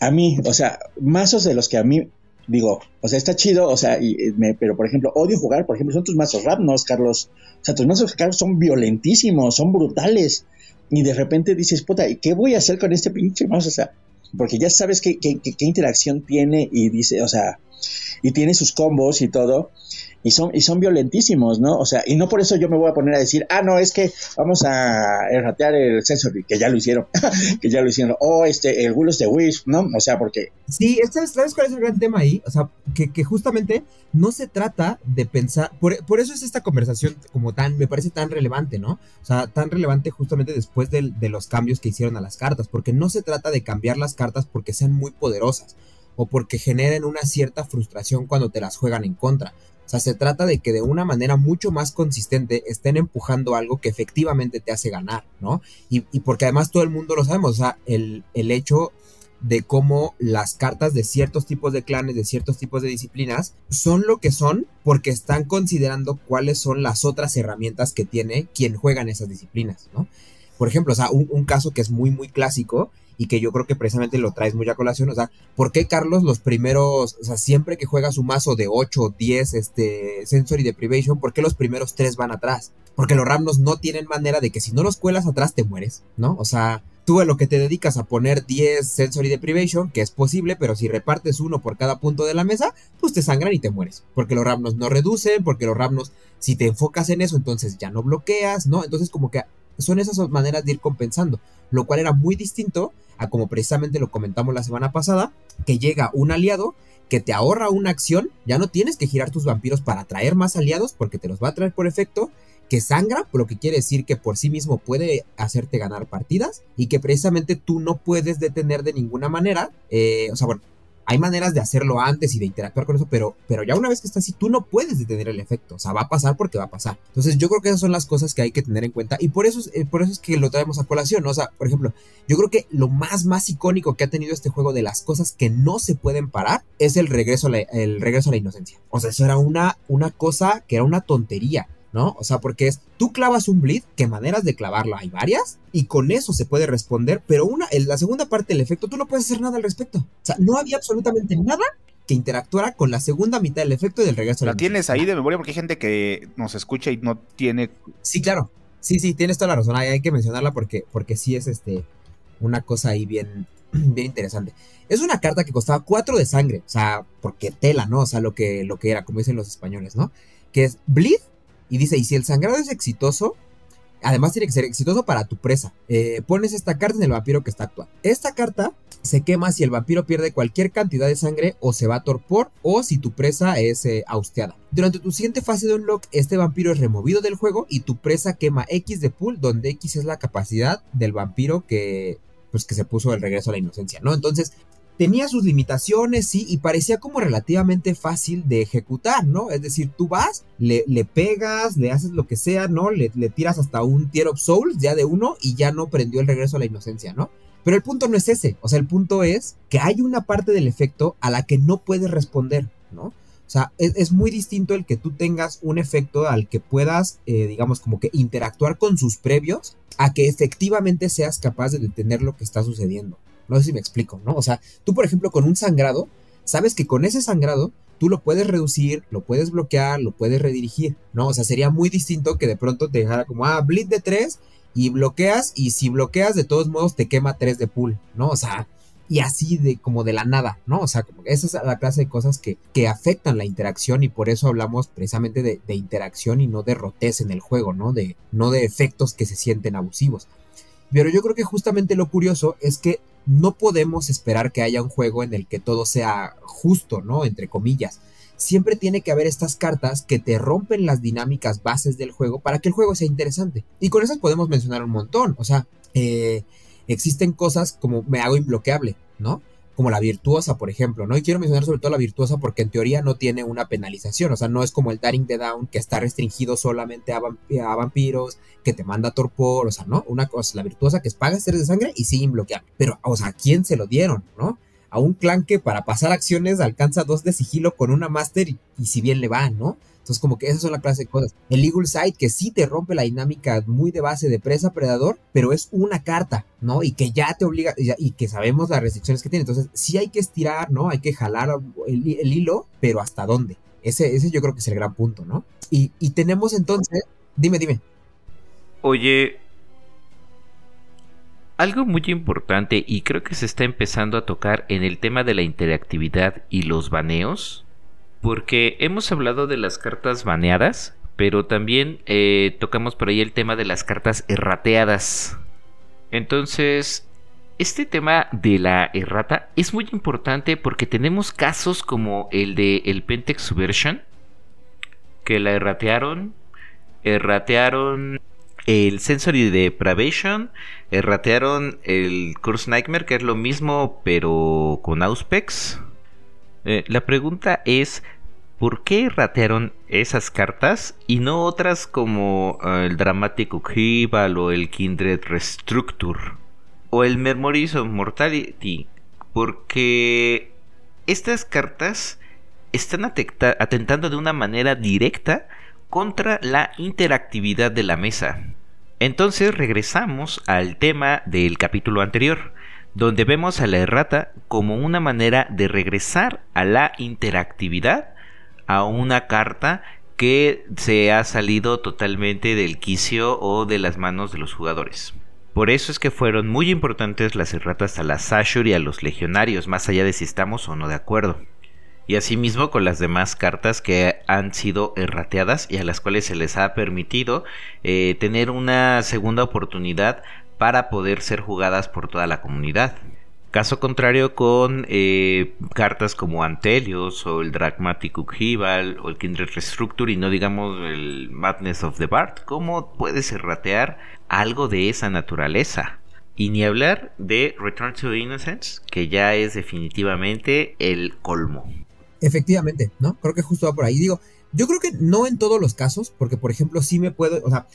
S4: a mí, o sea, mazos de los que a mí digo, o sea, está chido, o sea, y, pero por ejemplo, odio jugar, por ejemplo, son tus mazos Rapnos, Carlos. O sea, tus mazos Carlos son violentísimos, son brutales. Y de repente dices, puta, ¿y qué voy a hacer con este pinche mazo? O sea, porque ya sabes qué, qué, qué interacción tiene y dice, o sea, y tiene sus combos y todo y son, y son violentísimos, ¿no? O sea, y no por eso yo me voy a poner a decir, ah, no, es que vamos a erratear el Sensory, que ya lo hicieron, (laughs) que ya lo hicieron, o este, el Gulos de Wish, ¿no? O sea, porque...
S3: Sí, ¿sabes, ¿sabes cuál es el gran tema ahí? O sea, que, justamente no se trata de pensar, por, por, eso es esta conversación como tan, me parece tan relevante, ¿no? O sea, tan relevante justamente después de, de los cambios que hicieron a las cartas, porque no se trata de cambiar las cartas porque sean muy poderosas o porque generen una cierta frustración cuando te las juegan en contra. O sea, se trata de que de una manera mucho más consistente estén empujando algo que efectivamente te hace ganar, ¿no? Y, porque además todo el mundo lo sabemos, o sea, el, el hecho de cómo las cartas de ciertos tipos de clanes, de ciertos tipos de disciplinas, son lo que son porque están considerando cuáles son las otras herramientas que tiene quien juega en esas disciplinas, ¿no? Por ejemplo, o sea, un, caso que es muy, muy clásico y que yo creo que precisamente lo traes muy a colación. O sea, ¿por qué Carlos los primeros, o sea, siempre que juega su mazo de 8 o 10 este, Sensory Deprivation, ¿por qué los primeros tres van atrás? Porque los Ramnos no tienen manera de que si no los cuelas atrás te mueres, ¿no? O sea, tú a lo que te dedicas a poner 10 Sensory Deprivation, que es posible, pero si repartes uno por cada punto de la mesa, pues te sangran y te mueres. Porque los Ramnos no reducen, porque los Ramnos, si te enfocas en eso, entonces ya no bloqueas, ¿no? Entonces como que son esas maneras de ir compensando, lo cual era muy distinto a como precisamente lo comentamos la semana pasada, que llega un aliado que te ahorra una acción, ya no tienes que girar tus vampiros para atraer más aliados porque te los va a traer por efecto, que sangra, lo que quiere decir que por sí mismo puede hacerte ganar partidas y que precisamente tú no puedes detener de ninguna manera, eh, o sea, bueno, hay maneras de hacerlo antes y de interactuar con eso, pero, pero ya una vez que está así, tú no puedes detener el efecto. O sea, va a pasar porque va a pasar. Entonces, yo creo que esas son las cosas que hay que tener en cuenta. Y por eso, eh, por eso es que lo traemos a colación. O sea, por ejemplo, yo creo que lo más, más icónico que ha tenido este juego de las cosas que no se pueden parar es el regreso a la, el regreso a la inocencia. O sea, eso era una, una cosa que era una tontería. ¿No? O sea, porque es, tú clavas un bleed, que maneras de clavarlo hay varias, y con eso se puede responder, pero una, en la segunda parte del efecto, tú no puedes hacer nada al respecto. O sea, no había absolutamente nada que interactuara con la segunda mitad del efecto del regreso.
S5: La tienes ahí de memoria porque hay gente que nos escucha y no tiene...
S3: Sí, claro. Sí, sí, tienes toda la razón. Hay, hay que mencionarla porque, porque sí es este una cosa ahí bien, (clears throat) bien interesante. Es una carta que costaba 4 de sangre, o sea, porque tela, ¿no? O sea, lo que, lo que era, como dicen los españoles, ¿no? Que es Bleed, y dice, y si el sangrado es exitoso, además tiene que ser exitoso para tu presa. Eh, pones esta carta en el vampiro que está actuando. Esta carta se quema si el vampiro pierde cualquier cantidad de sangre o se va a torpor o si tu presa es eh, austeada. Durante tu siguiente fase de unlock, este vampiro es removido del juego y tu presa quema X de pool, donde X es la capacidad del vampiro que, pues, que se puso el regreso a la inocencia, ¿no? Entonces, tenía sus limitaciones, sí, y parecía como relativamente fácil de ejecutar, ¿no? Es decir, tú vas, le, pegas, le haces lo que sea, ¿no? Le, tiras hasta un Tier of Souls ya de uno y ya no prendió el regreso a la inocencia, ¿no? Pero el punto no es ese, o sea, el punto es que hay una parte del efecto a la que no puedes responder, ¿no? O sea, es, es muy distinto el que tú tengas un efecto al que puedas, eh, digamos, como que interactuar con sus previos, a que efectivamente seas capaz de detener lo que está sucediendo. No sé si me explico, ¿no? O sea, tú, por ejemplo, con un sangrado, sabes que con ese sangrado tú lo puedes reducir, lo puedes bloquear, lo puedes redirigir, ¿no? O sea, sería muy distinto que de pronto te dejara como, ah, bleed de 3 y bloqueas, y si bloqueas, de todos modos te quema 3 de pool, ¿no? O sea, y así de como de la nada, ¿no? O sea, como esa es la clase de cosas que, que afectan la interacción y por eso hablamos precisamente de, de, interacción y no de rotez en el juego, ¿no? De, no de efectos que se sienten abusivos. Pero yo creo que justamente lo curioso es que no podemos esperar que haya un juego en el que todo sea justo, ¿no? Entre comillas. Siempre tiene que haber estas cartas que te rompen las dinámicas bases del juego para que el juego sea interesante. Y con esas podemos mencionar un montón. O sea, eh, existen cosas como me hago imbloqueable, ¿no? Como la virtuosa, por ejemplo, ¿no? Y quiero mencionar sobre todo la virtuosa porque en teoría no tiene una penalización, o sea, no es como el Daring the Down que está restringido solamente a, vamp a vampiros, que te manda torpor, o sea, ¿no? Una cosa, la virtuosa que es paga seres de sangre y sigue imbloqueable. Pero, o sea, ¿a quién se lo dieron, no? A un clan que para pasar acciones alcanza dos de sigilo con una master y, y si bien le va, ¿no? Entonces, como que esas son la clase de cosas. El Eagle Sight, que sí te rompe la dinámica muy de base de presa-predador, pero es una carta, ¿no? Y que ya te obliga, y que sabemos las restricciones que tiene. Entonces, sí hay que estirar, ¿no? Hay que jalar el, el hilo, pero ¿hasta dónde? Ese, ese yo creo que es el gran punto, ¿no? Y, y tenemos entonces. Dime, dime.
S6: Oye, algo muy importante y creo que se está empezando a tocar en el tema de la interactividad y los baneos, porque hemos hablado de las cartas baneadas, pero también eh, tocamos por ahí el tema de las cartas errateadas. Entonces, este tema de la errata es muy importante porque tenemos casos como el de el Pentex Subversion, que la erratearon, erratearon el Sensory Depravation, erratearon el Curse Nightmare, que es lo mismo pero con Auspex. Eh, la pregunta es, ¿por qué erratearon esas cartas y no otras como uh, el Dramatic Upheaval o el Kindred Restructure o el Memories of Mortality? Porque estas cartas están atentando de una manera directa contra la interactividad de la mesa. Entonces regresamos al tema del capítulo anterior, donde vemos a la errata como una manera de regresar a la interactividad a una carta que se ha salido totalmente del quicio o de las manos de los jugadores. Por eso es que fueron muy importantes las erratas a la Sashur y a los legionarios, más allá de si estamos o no de acuerdo y asimismo con las demás cartas que han sido errateadas y a las cuales se les ha permitido eh, tener una segunda oportunidad para poder ser jugadas por toda la comunidad. Caso contrario con eh, cartas como Antelios o el Dragmatic Upheaval o el Kindred Restructure y no digamos el Madness of the Bard, ¿cómo puedes erratear algo de esa naturaleza? Y ni hablar de Return to Innocence, que ya es definitivamente el colmo.
S3: Efectivamente, ¿no? Creo que justo va por ahí. Digo, yo creo que no en todos los casos, porque por ejemplo sí me puedo, o sea,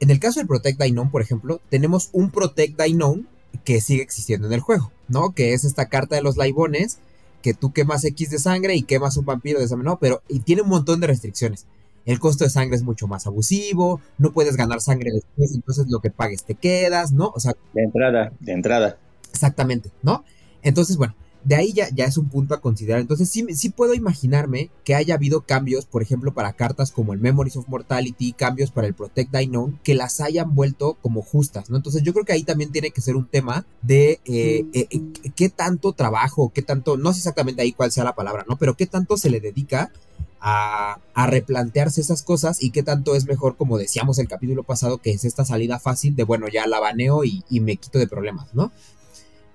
S3: en el caso del Protect Unknown, por ejemplo, tenemos un Protect Unknown que sigue existiendo en el juego, ¿no? Que es esta carta de los laibones, que tú quemas X de sangre y quemas un vampiro de sangre, no, pero y tiene un montón de restricciones. El costo de sangre es mucho más abusivo, no puedes ganar sangre después, entonces lo que pagues te quedas, ¿no? O sea,
S4: de entrada, de entrada.
S3: Exactamente, ¿no? Entonces, bueno, de ahí ya, ya es un punto a considerar. Entonces sí, sí puedo imaginarme que haya habido cambios, por ejemplo, para cartas como el Memories of Mortality, cambios para el Protect I Known, que las hayan vuelto como justas, ¿no? Entonces yo creo que ahí también tiene que ser un tema de eh, eh, eh, qué tanto trabajo, qué tanto, no sé exactamente ahí cuál sea la palabra, ¿no? Pero qué tanto se le dedica a, replantearse esas cosas y qué tanto es mejor, como decíamos el capítulo pasado, que es esta salida fácil de, bueno, ya la baneo y, me quito de problemas, ¿no?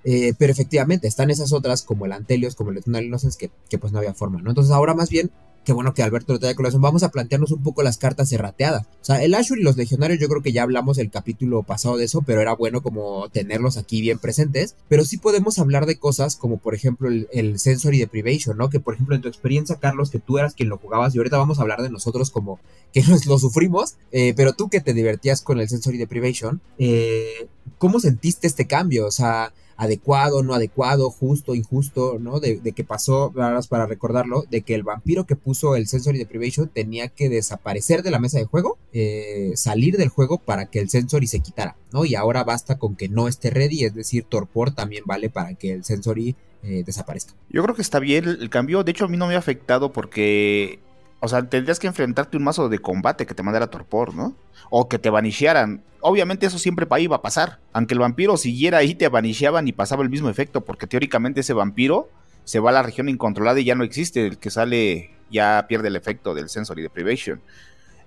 S3: Eh, pero efectivamente, están esas otras como el Antelios, como el Eternal Innocence, que, que pues no había forma, ¿no? Entonces ahora más bien Qué bueno que Alberto lo trae colación. Vamos a plantearnos un poco las cartas errateadas. O sea, el Ashur y los legionarios, yo creo que ya hablamos el capítulo pasado de eso, pero era bueno como tenerlos aquí bien presentes. Pero sí podemos hablar de cosas como, por ejemplo, el, Sensory Deprivation, ¿no? Que, por ejemplo, en tu experiencia, Carlos, que tú eras quien lo jugabas, y ahorita vamos a hablar de nosotros como que (laughs) nos lo sufrimos, eh, pero tú que te divertías con el Sensory Deprivation, eh, ¿cómo sentiste este cambio? O sea, adecuado, no adecuado, justo, injusto, ¿no? De, que pasó, para recordarlo, de que el vampiro que puso el Sensory Deprivation tenía que desaparecer de la mesa de juego, eh, salir del juego para que el Sensory se quitara, ¿no? Y ahora basta con que no esté ready, es decir, Torpor también vale para que el Sensory eh, desaparezca.
S5: Yo creo que está bien el cambio, de hecho a mí no me ha afectado porque o sea, tendrías que enfrentarte un mazo de combate que te mandara torpor, ¿no? O que te vanishearan. Obviamente eso siempre iba a pasar. Aunque el vampiro siguiera ahí, te vanisheaban y pasaba el mismo efecto. Porque teóricamente ese vampiro se va a la región incontrolada y ya no existe. El que sale ya pierde el efecto del sensory deprivation.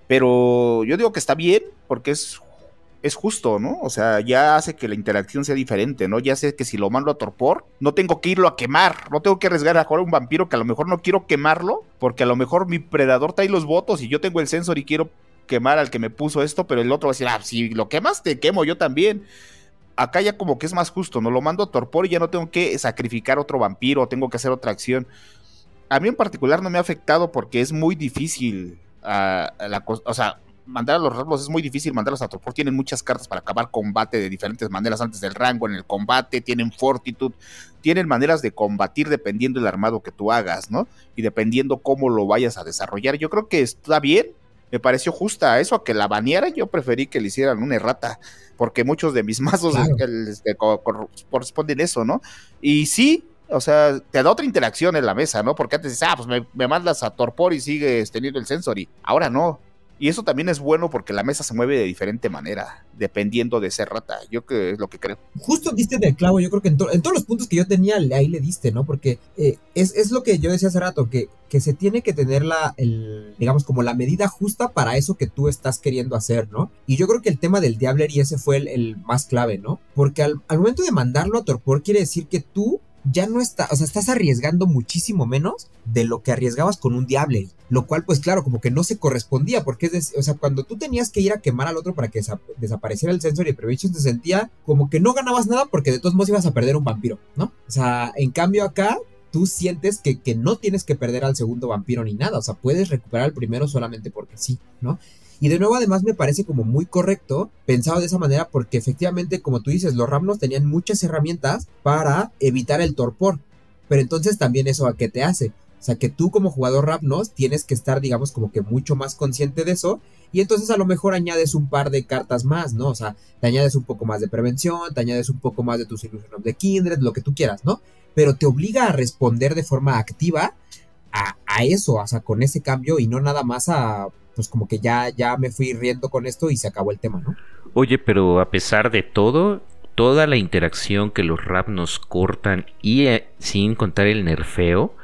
S5: Pero yo digo que está bien porque es es justo, ¿no? O sea, ya hace que la interacción sea diferente, ¿no? Ya sé que si lo mando a torpor, no tengo que irlo a quemar, no tengo que arriesgar a jugar a un vampiro que a lo mejor no quiero quemarlo, porque a lo mejor mi predador trae los votos y yo tengo el sensor y quiero quemar al que me puso esto, pero el otro va a decir, ah, si lo quemas, te quemo yo también. Acá ya como que es más justo, ¿no? Lo mando a torpor y ya no tengo que sacrificar otro vampiro, tengo que hacer otra acción. A mí en particular no me ha afectado porque es muy difícil uh, la o sea, mandar a los rablos es muy difícil mandarlos a Torpor. Tienen muchas cartas para acabar combate de diferentes maneras antes del rango en el combate. Tienen fortitud. Tienen maneras de combatir dependiendo del armado que tú hagas, ¿no? Y dependiendo cómo lo vayas a desarrollar. Yo creo que está bien. Me pareció justa eso a que la baneara. Yo preferí que le hicieran una errata. Porque muchos de mis (laughs) mazos este, corresponden eso, ¿no? Y sí, o sea, te da otra interacción en la mesa, ¿no? Porque antes dices, ah, pues me, me mandas a Torpor y sigues teniendo el Sensory. Ahora no y eso también es bueno porque la mesa se mueve de diferente manera, dependiendo de ser rata. Yo que es lo que creo.
S3: Justo diste del clavo, yo creo que en, todos los puntos que yo tenía, ahí le diste, ¿no? Porque eh, es, lo que yo decía hace rato, que, que se tiene que tener la, el, digamos, como la medida justa para eso que tú estás queriendo hacer, ¿no? Y yo creo que el tema del Diabler y ese fue el, más clave, ¿no? Porque al, al momento de mandarlo a Torpor quiere decir que tú ya no está, o sea, estás arriesgando muchísimo menos de lo que arriesgabas con un Diablery, lo cual pues claro, como que no se correspondía, porque es, o sea, cuando tú tenías que ir a quemar al otro para que desapareciera el sensor de prevention, te sentía como que no ganabas nada porque de todos modos ibas a perder un vampiro, ¿no? O sea, en cambio acá tú sientes que, que no tienes que perder al segundo vampiro ni nada, o sea, puedes recuperar al primero solamente porque sí, ¿no? Y de nuevo, además, me parece como muy correcto pensado de esa manera, porque efectivamente, como tú dices, los Ramnos tenían muchas herramientas para evitar el torpor. Pero entonces también eso a qué te hace. O sea, que tú como jugador Rapnos tienes que estar, digamos, como que mucho más consciente de eso. Y entonces a lo mejor añades un par de cartas más, ¿no? O sea, te añades un poco más de prevención, te añades un poco más de tus Illusion of the Kindred, lo que tú quieras, ¿no? Pero te obliga a responder de forma activa a, a eso, o sea, con ese cambio y no nada más a pues como que ya, ya me fui riendo con esto y se acabó el tema, ¿no?
S6: Oye, pero a pesar de todo, toda la interacción que los rap nos cortan y eh, sin contar el nerfeo,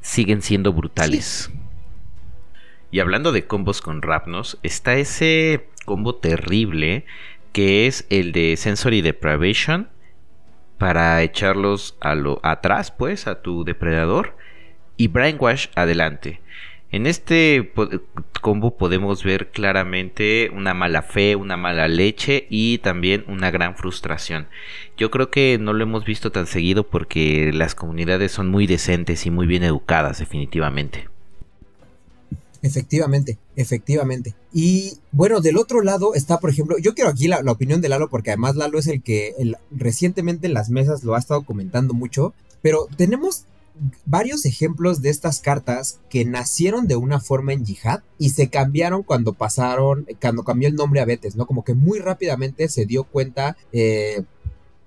S6: siguen siendo brutales. Y hablando de combos con Rapnos, está ese combo terrible que es el de Sensory Deprivation para echarlos a lo atrás, pues, a tu depredador y Brainwash adelante. En este combo podemos ver claramente una mala fe, una mala leche y también una gran frustración. Yo creo que no lo hemos visto tan seguido porque las comunidades son muy decentes y muy bien educadas definitivamente.
S3: Efectivamente, efectivamente. Y bueno, del otro lado está, por ejemplo, yo quiero aquí la, opinión de Lalo porque además Lalo es el que recientemente en las mesas lo ha estado comentando mucho, pero tenemos varios ejemplos de estas cartas que nacieron de una forma en Jihad y se cambiaron cuando pasaron, cuando cambió el nombre a Betes, ¿no? Como que muy rápidamente se dio cuenta, eh,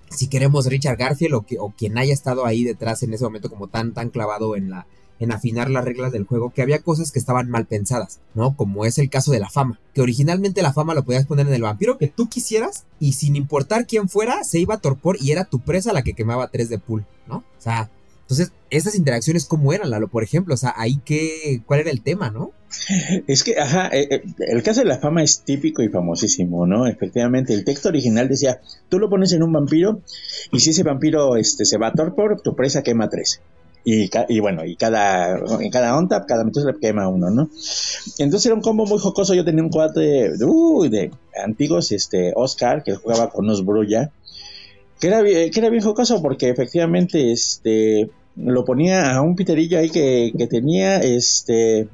S3: si queremos Richard Garfield o, que, o quien haya estado ahí detrás en ese momento como tan, tan clavado en la, en afinar las reglas del juego, que había cosas que estaban mal pensadas, ¿no? Como es el caso de la fama, que originalmente la fama lo podías poner en el vampiro que tú quisieras y sin importar quién fuera, se iba a torpor y era tu presa la que quemaba tres de pool, ¿no? O sea, entonces, esas interacciones, ¿cómo eran, Lalo? Por ejemplo, o sea, ahí qué, ¿cuál era el tema, no?
S4: Es que, ajá, eh, eh, el caso de la fama es típico y famosísimo, ¿no? Efectivamente, el texto original decía, tú lo pones en un vampiro y si ese vampiro este, se va a torpor, tu presa quema tres. Y, y, bueno, y cada, en cada on cada metro le quema uno, ¿no? Entonces era un combo muy jocoso. Yo tenía un cuate de, de antiguos, este, Oscar, que jugaba con Osbruya, que era, que era bien jocoso porque efectivamente, este, lo ponía a un piterillo ahí que, tenía, este,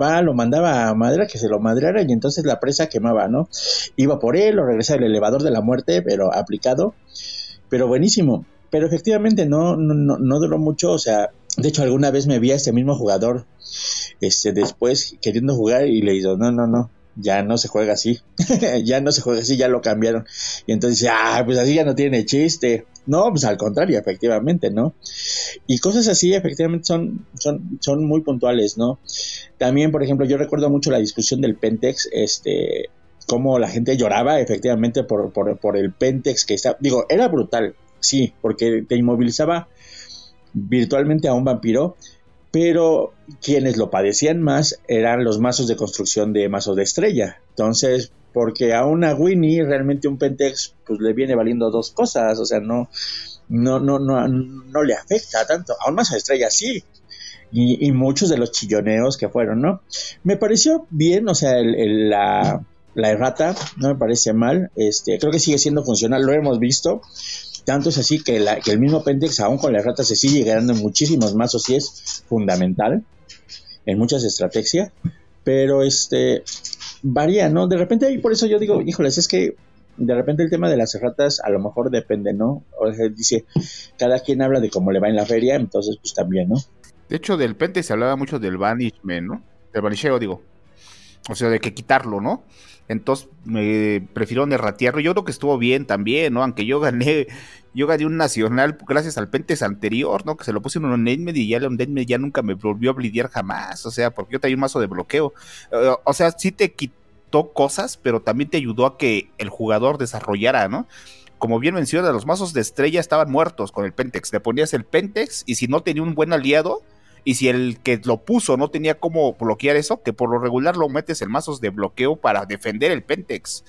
S4: va, lo mandaba a madera, que se lo madreara y entonces la presa quemaba, ¿no? Iba por él, lo regresaba el elevador de la muerte, pero aplicado, pero buenísimo. Pero efectivamente no, no, no duró mucho, o sea, de hecho alguna vez me vi a este mismo jugador, este, después queriendo jugar y le digo, no, no, no, ya no se juega así, (laughs) ya no se juega así, ya lo cambiaron. Y entonces ah, pues así ya no tiene chiste. No, pues al contrario, efectivamente, ¿no? Y cosas así, efectivamente, son, son, son muy puntuales, ¿no? También, por ejemplo, yo recuerdo mucho la discusión del Pentex, este, cómo la gente lloraba efectivamente por, por, por el Pentex que está, digo, era brutal, sí, porque te inmovilizaba virtualmente a un vampiro, pero quienes lo padecían más eran los mazos de construcción de mazos de estrella. Entonces, porque a una Winnie realmente un Pentex pues le viene valiendo dos cosas, o sea, no no no no no le afecta tanto. A un mazo de estrella sí. Y, muchos de los chilloneos que fueron, ¿no? Me pareció bien, o sea, la, la errata no me parece mal, este, creo que sigue siendo funcional, lo hemos visto, tanto es así que, el mismo Pentex, aún con la rata, se sigue ganando en muchísimos mazos y es fundamental en muchas estrategias. Pero este varía, ¿no? De repente, y por eso yo digo, híjoles, es que de repente el tema de las erratas a lo mejor depende, ¿no? O sea, dice, cada quien habla de cómo le va en la feria, entonces pues también, ¿no?
S5: De hecho, del Pente se hablaba mucho del banishment, ¿no? Del banisheo, digo. O sea, de que quitarlo, ¿no? Entonces me prefiero nerratearlo. Yo creo que estuvo bien también, ¿no? Aunque yo gané, yo gané un nacional gracias al Pentes anterior, ¿no? Que se lo puse en un Netmed y ya el ya nunca me volvió a blidear jamás. O sea, porque yo tenía un mazo de bloqueo. Eh, o sea, sí te quitó cosas, pero también te ayudó a que el jugador desarrollara, ¿no? Como bien menciona, los mazos de estrella estaban muertos con el Pentex. Le ponías el Pentex y si no tenía un buen aliado, y si el que lo puso no tenía cómo bloquear eso, que por lo regular lo metes en mazos de bloqueo para defender el Pentex.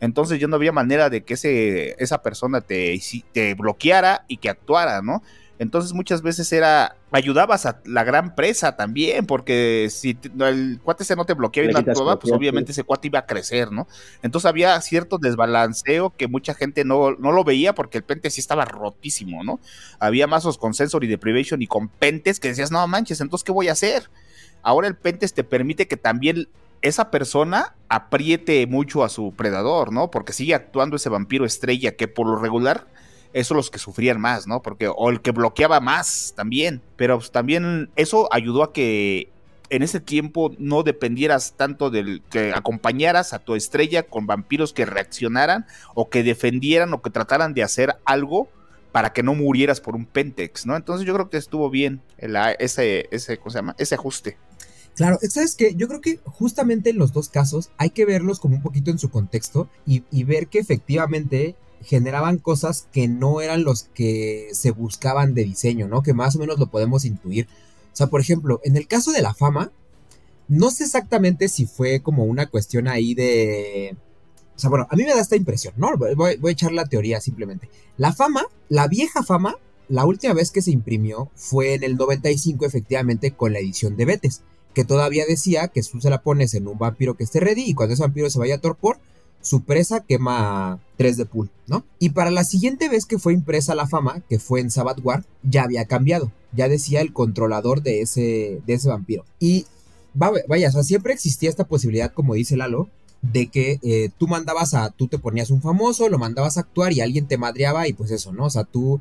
S5: Entonces yo no había manera de que ese, esa persona te, te bloqueara y que actuara, ¿no? Entonces muchas veces era, ayudabas a la gran presa también, porque si el cuate ese no te bloqueaba y no actuaba, pues obviamente ese cuate iba a crecer, ¿no? Entonces había cierto desbalanceo que mucha gente no, no lo veía porque el pente sí estaba rotísimo, ¿no? Había mazos con sensory deprivation y con pentes que decías, no manches, entonces ¿qué voy a hacer? Ahora el pentes te permite que también esa persona apriete mucho a su predador, ¿no? Porque sigue actuando ese vampiro estrella que por lo regular eso los que sufrían más, ¿no? Porque, o el que bloqueaba más también, pero pues, también eso ayudó a que en ese tiempo no dependieras tanto del que acompañaras a tu estrella con vampiros que reaccionaran o que defendieran o que trataran de hacer algo para que no murieras por un pentex, ¿no? Entonces yo creo que estuvo bien ese, ese, ¿cómo se llama? Ese ajuste.
S3: Claro, ¿sabes que Yo creo que justamente en los dos casos hay que verlos como un poquito en su contexto y ver que efectivamente generaban cosas que no eran los que se buscaban de diseño, ¿no? Que más o menos lo podemos intuir. O sea, por ejemplo, en el caso de la fama, no sé exactamente si fue como una cuestión ahí de... O sea, bueno, a mí me da esta impresión, ¿no? Voy, a echar la teoría simplemente. La fama, la vieja fama, la última vez que se imprimió fue en el 95 efectivamente con la edición de Betes, que todavía decía que tú se la pones en un vampiro que esté ready y cuando ese vampiro se vaya a torpor, su presa quema 3 de pool, ¿no? Y para la siguiente vez que fue impresa la fama, que fue en Sabbath War, ya había cambiado. Ya decía el controlador de ese, de ese vampiro. Y vaya, o sea, siempre existía esta posibilidad, como dice Lalo, de que eh, tú mandabas a, tú te ponías un famoso, lo mandabas a actuar y alguien te madreaba y pues eso, ¿no? O sea, tú,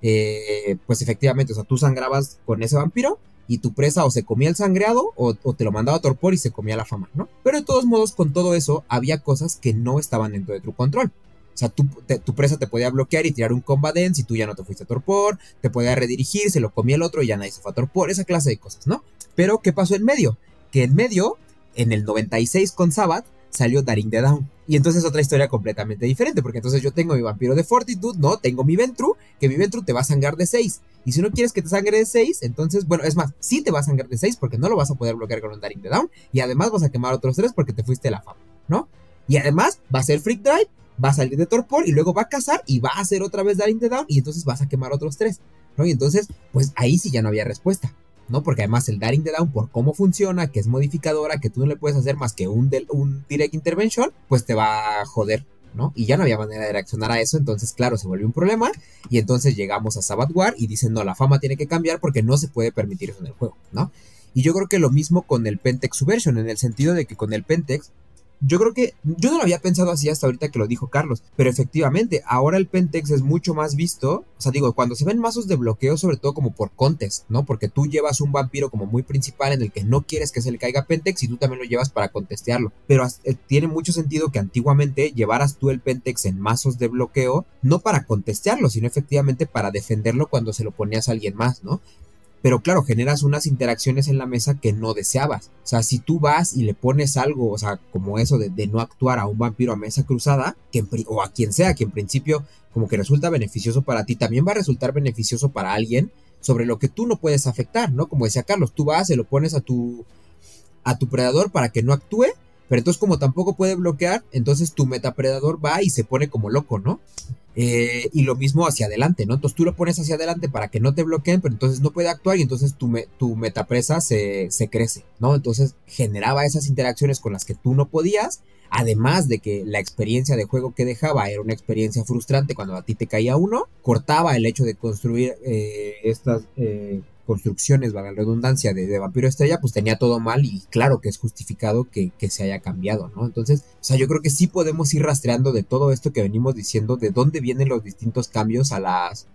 S3: eh, pues efectivamente, o sea, tú sangrabas con ese vampiro y tu presa o se comía el sangreado o, te lo mandaba a torpor y se comía la fama, ¿no? Pero de todos modos, con todo eso, había cosas que no estaban dentro de tu control. O sea, tu, tu presa te podía bloquear y tirar un combat si tú ya no te fuiste a torpor, te podía redirigir, se lo comía el otro y ya nadie se fue a torpor, esa clase de cosas, ¿no? Pero, ¿qué pasó en medio? Que en medio, en el 96 con Sabbath, salió Daring the Down. Y entonces otra historia completamente diferente, porque entonces yo tengo mi vampiro de Fortitude, ¿no? Tengo mi Ventru, que mi Ventru te va a sangrar de 6. Y si no quieres que te sangre de 6, entonces, bueno, es más, sí te va a sangrar de 6 porque no lo vas a poder bloquear con un Daring the Down. Y además vas a quemar otros 3 porque te fuiste la fama, ¿no? Y además va a ser Freak Drive, va a salir de Torpor y luego va a cazar y va a hacer otra vez Daring the Down y entonces vas a quemar otros 3, ¿no? Y entonces, pues ahí sí ya no había respuesta. ¿No? Porque además el Daring the Down, por cómo funciona, que es modificadora, que tú no le puedes hacer más que un, Direct Intervention, pues te va a joder, ¿no? Y ya no había manera de reaccionar a eso, entonces, claro, se vuelve un problema. Y entonces llegamos a Sabbath War y dicen, no, la fama tiene que cambiar porque no se puede permitir eso en el juego, ¿no? Y yo creo que lo mismo con el Pentex Subversion, en el sentido de que con el Pentex yo creo que yo no lo había pensado así hasta ahorita que lo dijo Carlos, pero efectivamente, ahora el Pentex es mucho más visto, o sea, digo, cuando se ven mazos de bloqueo, sobre todo como por contest, ¿no? Porque tú llevas un vampiro como muy principal en el que no quieres que se le caiga Pentex y tú también lo llevas para contestearlo, pero eh, tiene mucho sentido que antiguamente llevaras tú el Pentex en mazos de bloqueo, no para contestearlo, sino efectivamente para defenderlo cuando se lo ponías a alguien más, ¿no? Pero claro, generas unas interacciones en la mesa que no deseabas. O sea, si tú vas y le pones algo, o sea, como eso de, no actuar a un vampiro a mesa cruzada, que o a quien sea, que en principio como que resulta beneficioso para ti, también va a resultar beneficioso para alguien sobre lo que tú no puedes afectar, ¿no? Como decía Carlos, tú vas, se lo pones a tu, a tu predador para que no actúe, pero entonces como tampoco puede bloquear, entonces tu metapredador va y se pone como loco, ¿no? Eh, y lo mismo hacia adelante, ¿no? Entonces tú lo pones hacia adelante para que no te bloqueen, pero entonces no puede actuar y entonces tu, tu metapresa se, se crece, ¿no? Entonces generaba esas interacciones con las que tú no podías, además de que la experiencia de juego que dejaba era una experiencia frustrante cuando a ti te caía uno, cortaba el hecho de construir eh, estas eh, construcciones, valga la redundancia, de, Vampiro Estrella, pues tenía todo mal y claro que es justificado que, se haya cambiado, ¿no? Entonces, o sea, yo creo que sí podemos ir rastreando de todo esto que venimos diciendo, de dónde vienen los distintos cambios a las,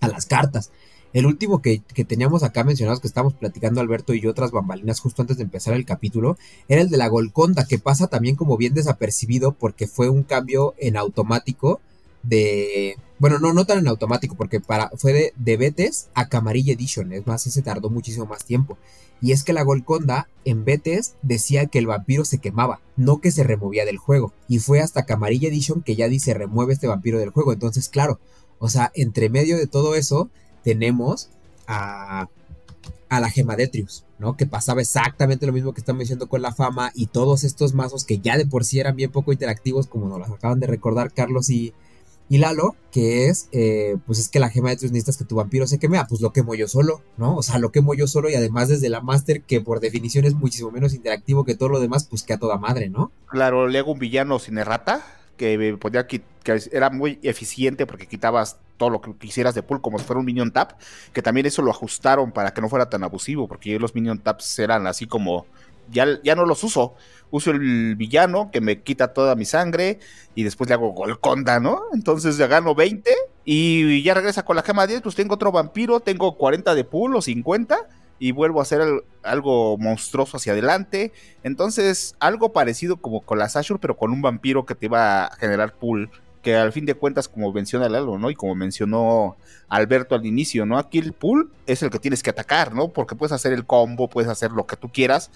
S3: a las cartas. El último que, que, teníamos acá mencionados, que estábamos platicando Alberto y yo otras bambalinas justo antes de empezar el capítulo, era el de la Golconda, que pasa también como bien desapercibido porque fue un cambio en automático de... Bueno, no, no tan en automático, porque para, fue de, de Betes a Camarilla Edition. Es más, ese tardó muchísimo más tiempo. Y es que la Golconda en Betes decía que el vampiro se quemaba, no que se removía del juego. Y fue hasta Camarilla Edition que ya dice remueve este vampiro del juego. Entonces, claro, o sea, entre medio de todo eso, tenemos a, a la Gemadetrius, ¿no? Que pasaba exactamente lo mismo que estamos diciendo con la fama y todos estos mazos que ya de por sí eran bien poco interactivos, como nos los acaban de recordar Carlos y, y Lalo, que es, eh, pues es que la gema de tus necesitas que tu vampiro se queme, ah, pues lo quemo yo solo, ¿no? O sea, lo quemo yo solo y además desde la Master, que por definición es muchísimo menos interactivo que todo lo demás, pues que a toda madre, ¿no?
S5: Claro, le hago un villano sin errata, que podía que era muy eficiente porque quitabas todo lo que quisieras de pool como si fuera un minion tap, que también eso lo ajustaron para que no fuera tan abusivo, porque los minion taps eran así como ya, ya no los uso. Uso el villano que me quita toda mi sangre y después le hago Golconda, ¿no? Entonces ya gano 20 y ya regresa con la gema 10, pues tengo otro vampiro, tengo 40 de pool o 50 y vuelvo a hacer algo monstruoso hacia adelante. Entonces, algo parecido como con la Sashur, pero con un vampiro que te va a generar pool. Que al fin de cuentas, como menciona Lalo, ¿no? Y como mencionó Alberto al inicio, ¿no? Aquí el pool es el que tienes que atacar, ¿no? Porque puedes hacer el combo, puedes hacer lo que tú quieras.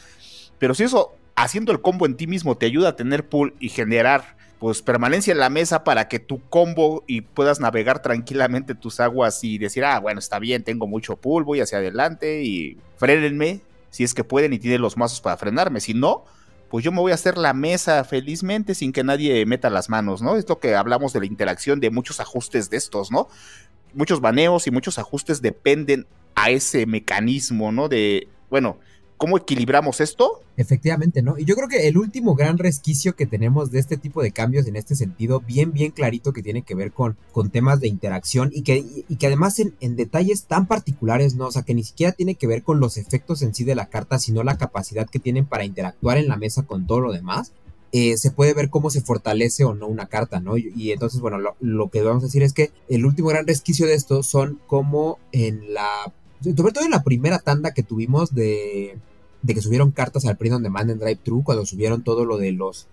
S5: Pero si eso, haciendo el combo en ti mismo, te ayuda a tener pool y generar pues permanencia en la mesa para que tu combo y puedas navegar tranquilamente tus aguas y decir, ah, bueno, está bien, tengo mucho pool, voy hacia adelante y frenenme si es que pueden y tienen los mazos para frenarme. Si no, pues yo me voy a hacer la mesa felizmente sin que nadie meta las manos, ¿no? Es lo que hablamos de la interacción de muchos ajustes de estos, ¿no? Muchos baneos y muchos ajustes dependen a ese mecanismo, ¿no? De, bueno, ¿Cómo equilibramos esto?
S3: Efectivamente, ¿no? Y yo creo que el último gran resquicio que tenemos de este tipo de cambios en este sentido, bien, bien clarito que tiene que ver con, con temas de interacción y que, y, que además en, detalles tan particulares, ¿no? O sea, que ni siquiera tiene que ver con los efectos en sí de la carta, sino la capacidad que tienen para interactuar en la mesa con todo lo demás. Eh, se puede ver cómo se fortalece o no una carta, ¿no? Y, y entonces, bueno, lo, lo, que vamos a decir es que el último gran resquicio de esto son como en la sobre todo en la primera tanda que tuvimos de, de que subieron cartas al Print on Demand en Drive True, cuando subieron todo lo de los,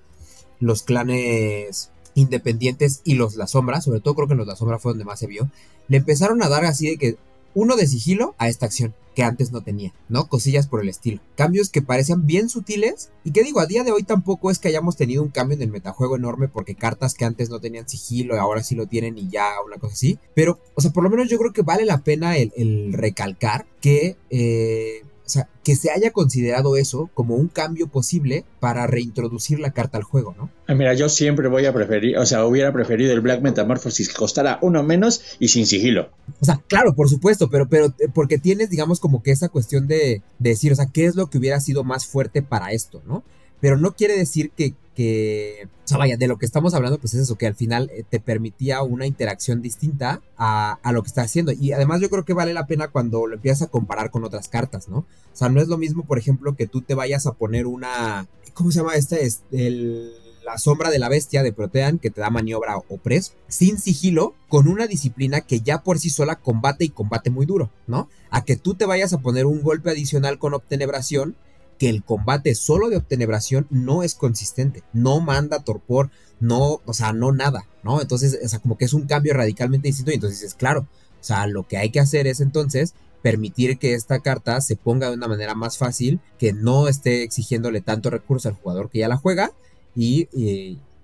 S3: los clanes independientes y los La Sombra, sobre todo creo que los La Sombra fue donde más se vio, le empezaron a dar así de que uno de sigilo a esta acción que antes no tenía, ¿no? Cosillas por el estilo. Cambios que parecían bien sutiles y que digo, a día de hoy tampoco es que hayamos tenido un cambio en el metajuego enorme porque cartas que antes no tenían sigilo ahora sí lo tienen y ya una cosa así. Pero, o sea, por lo menos yo creo que vale la pena el, recalcar que eh, sea, que se haya considerado eso como un cambio posible para reintroducir la carta al juego, ¿no?
S4: Ah, mira, yo siempre voy a preferir, o sea, hubiera preferido el Black Metamorphosis que costara uno menos y sin sigilo.
S3: O sea, claro, por supuesto, pero, pero eh, porque tienes, digamos, como que esa cuestión de, de decir, o sea, ¿qué es lo que hubiera sido más fuerte para esto, ¿no? Pero no quiere decir que, que, o sea, vaya, de lo que estamos hablando, pues es eso, que al final eh, te permitía una interacción distinta a, a, lo que estás haciendo. Y además yo creo que vale la pena cuando lo empiezas a comparar con otras cartas, ¿no? O sea, no es lo mismo, por ejemplo, que tú te vayas a poner una, ¿cómo se llama esta? Es el, la sombra de la bestia de Protean que te da maniobra o press, sin sigilo, con una disciplina que ya por sí sola combate y combate muy duro, ¿no? A que tú te vayas a poner un golpe adicional con obtenebración que el combate solo de obtenebración no es consistente, no manda torpor, no, o sea, no nada, ¿no? Entonces, o sea, como que es un cambio radicalmente distinto y entonces es claro, o sea, lo que hay que hacer es entonces permitir que esta carta se ponga de una manera más fácil, que no esté exigiéndole tanto recurso al jugador que ya la juega y,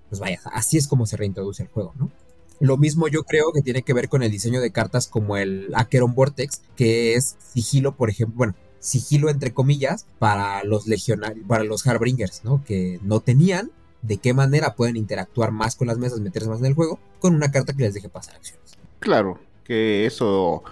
S3: pues vaya, así es como se reintroduce el juego, ¿no? Lo mismo yo creo que tiene que ver con el diseño de cartas como el Acheron Vortex, que es sigilo, por ejemplo, bueno, sigilo entre comillas para los legionarios, para los Harbringers, ¿no? Que no tenían de qué manera pueden interactuar más con las mesas, meterse más en el juego, con una carta que les deje pasar acciones.
S5: Claro, que eso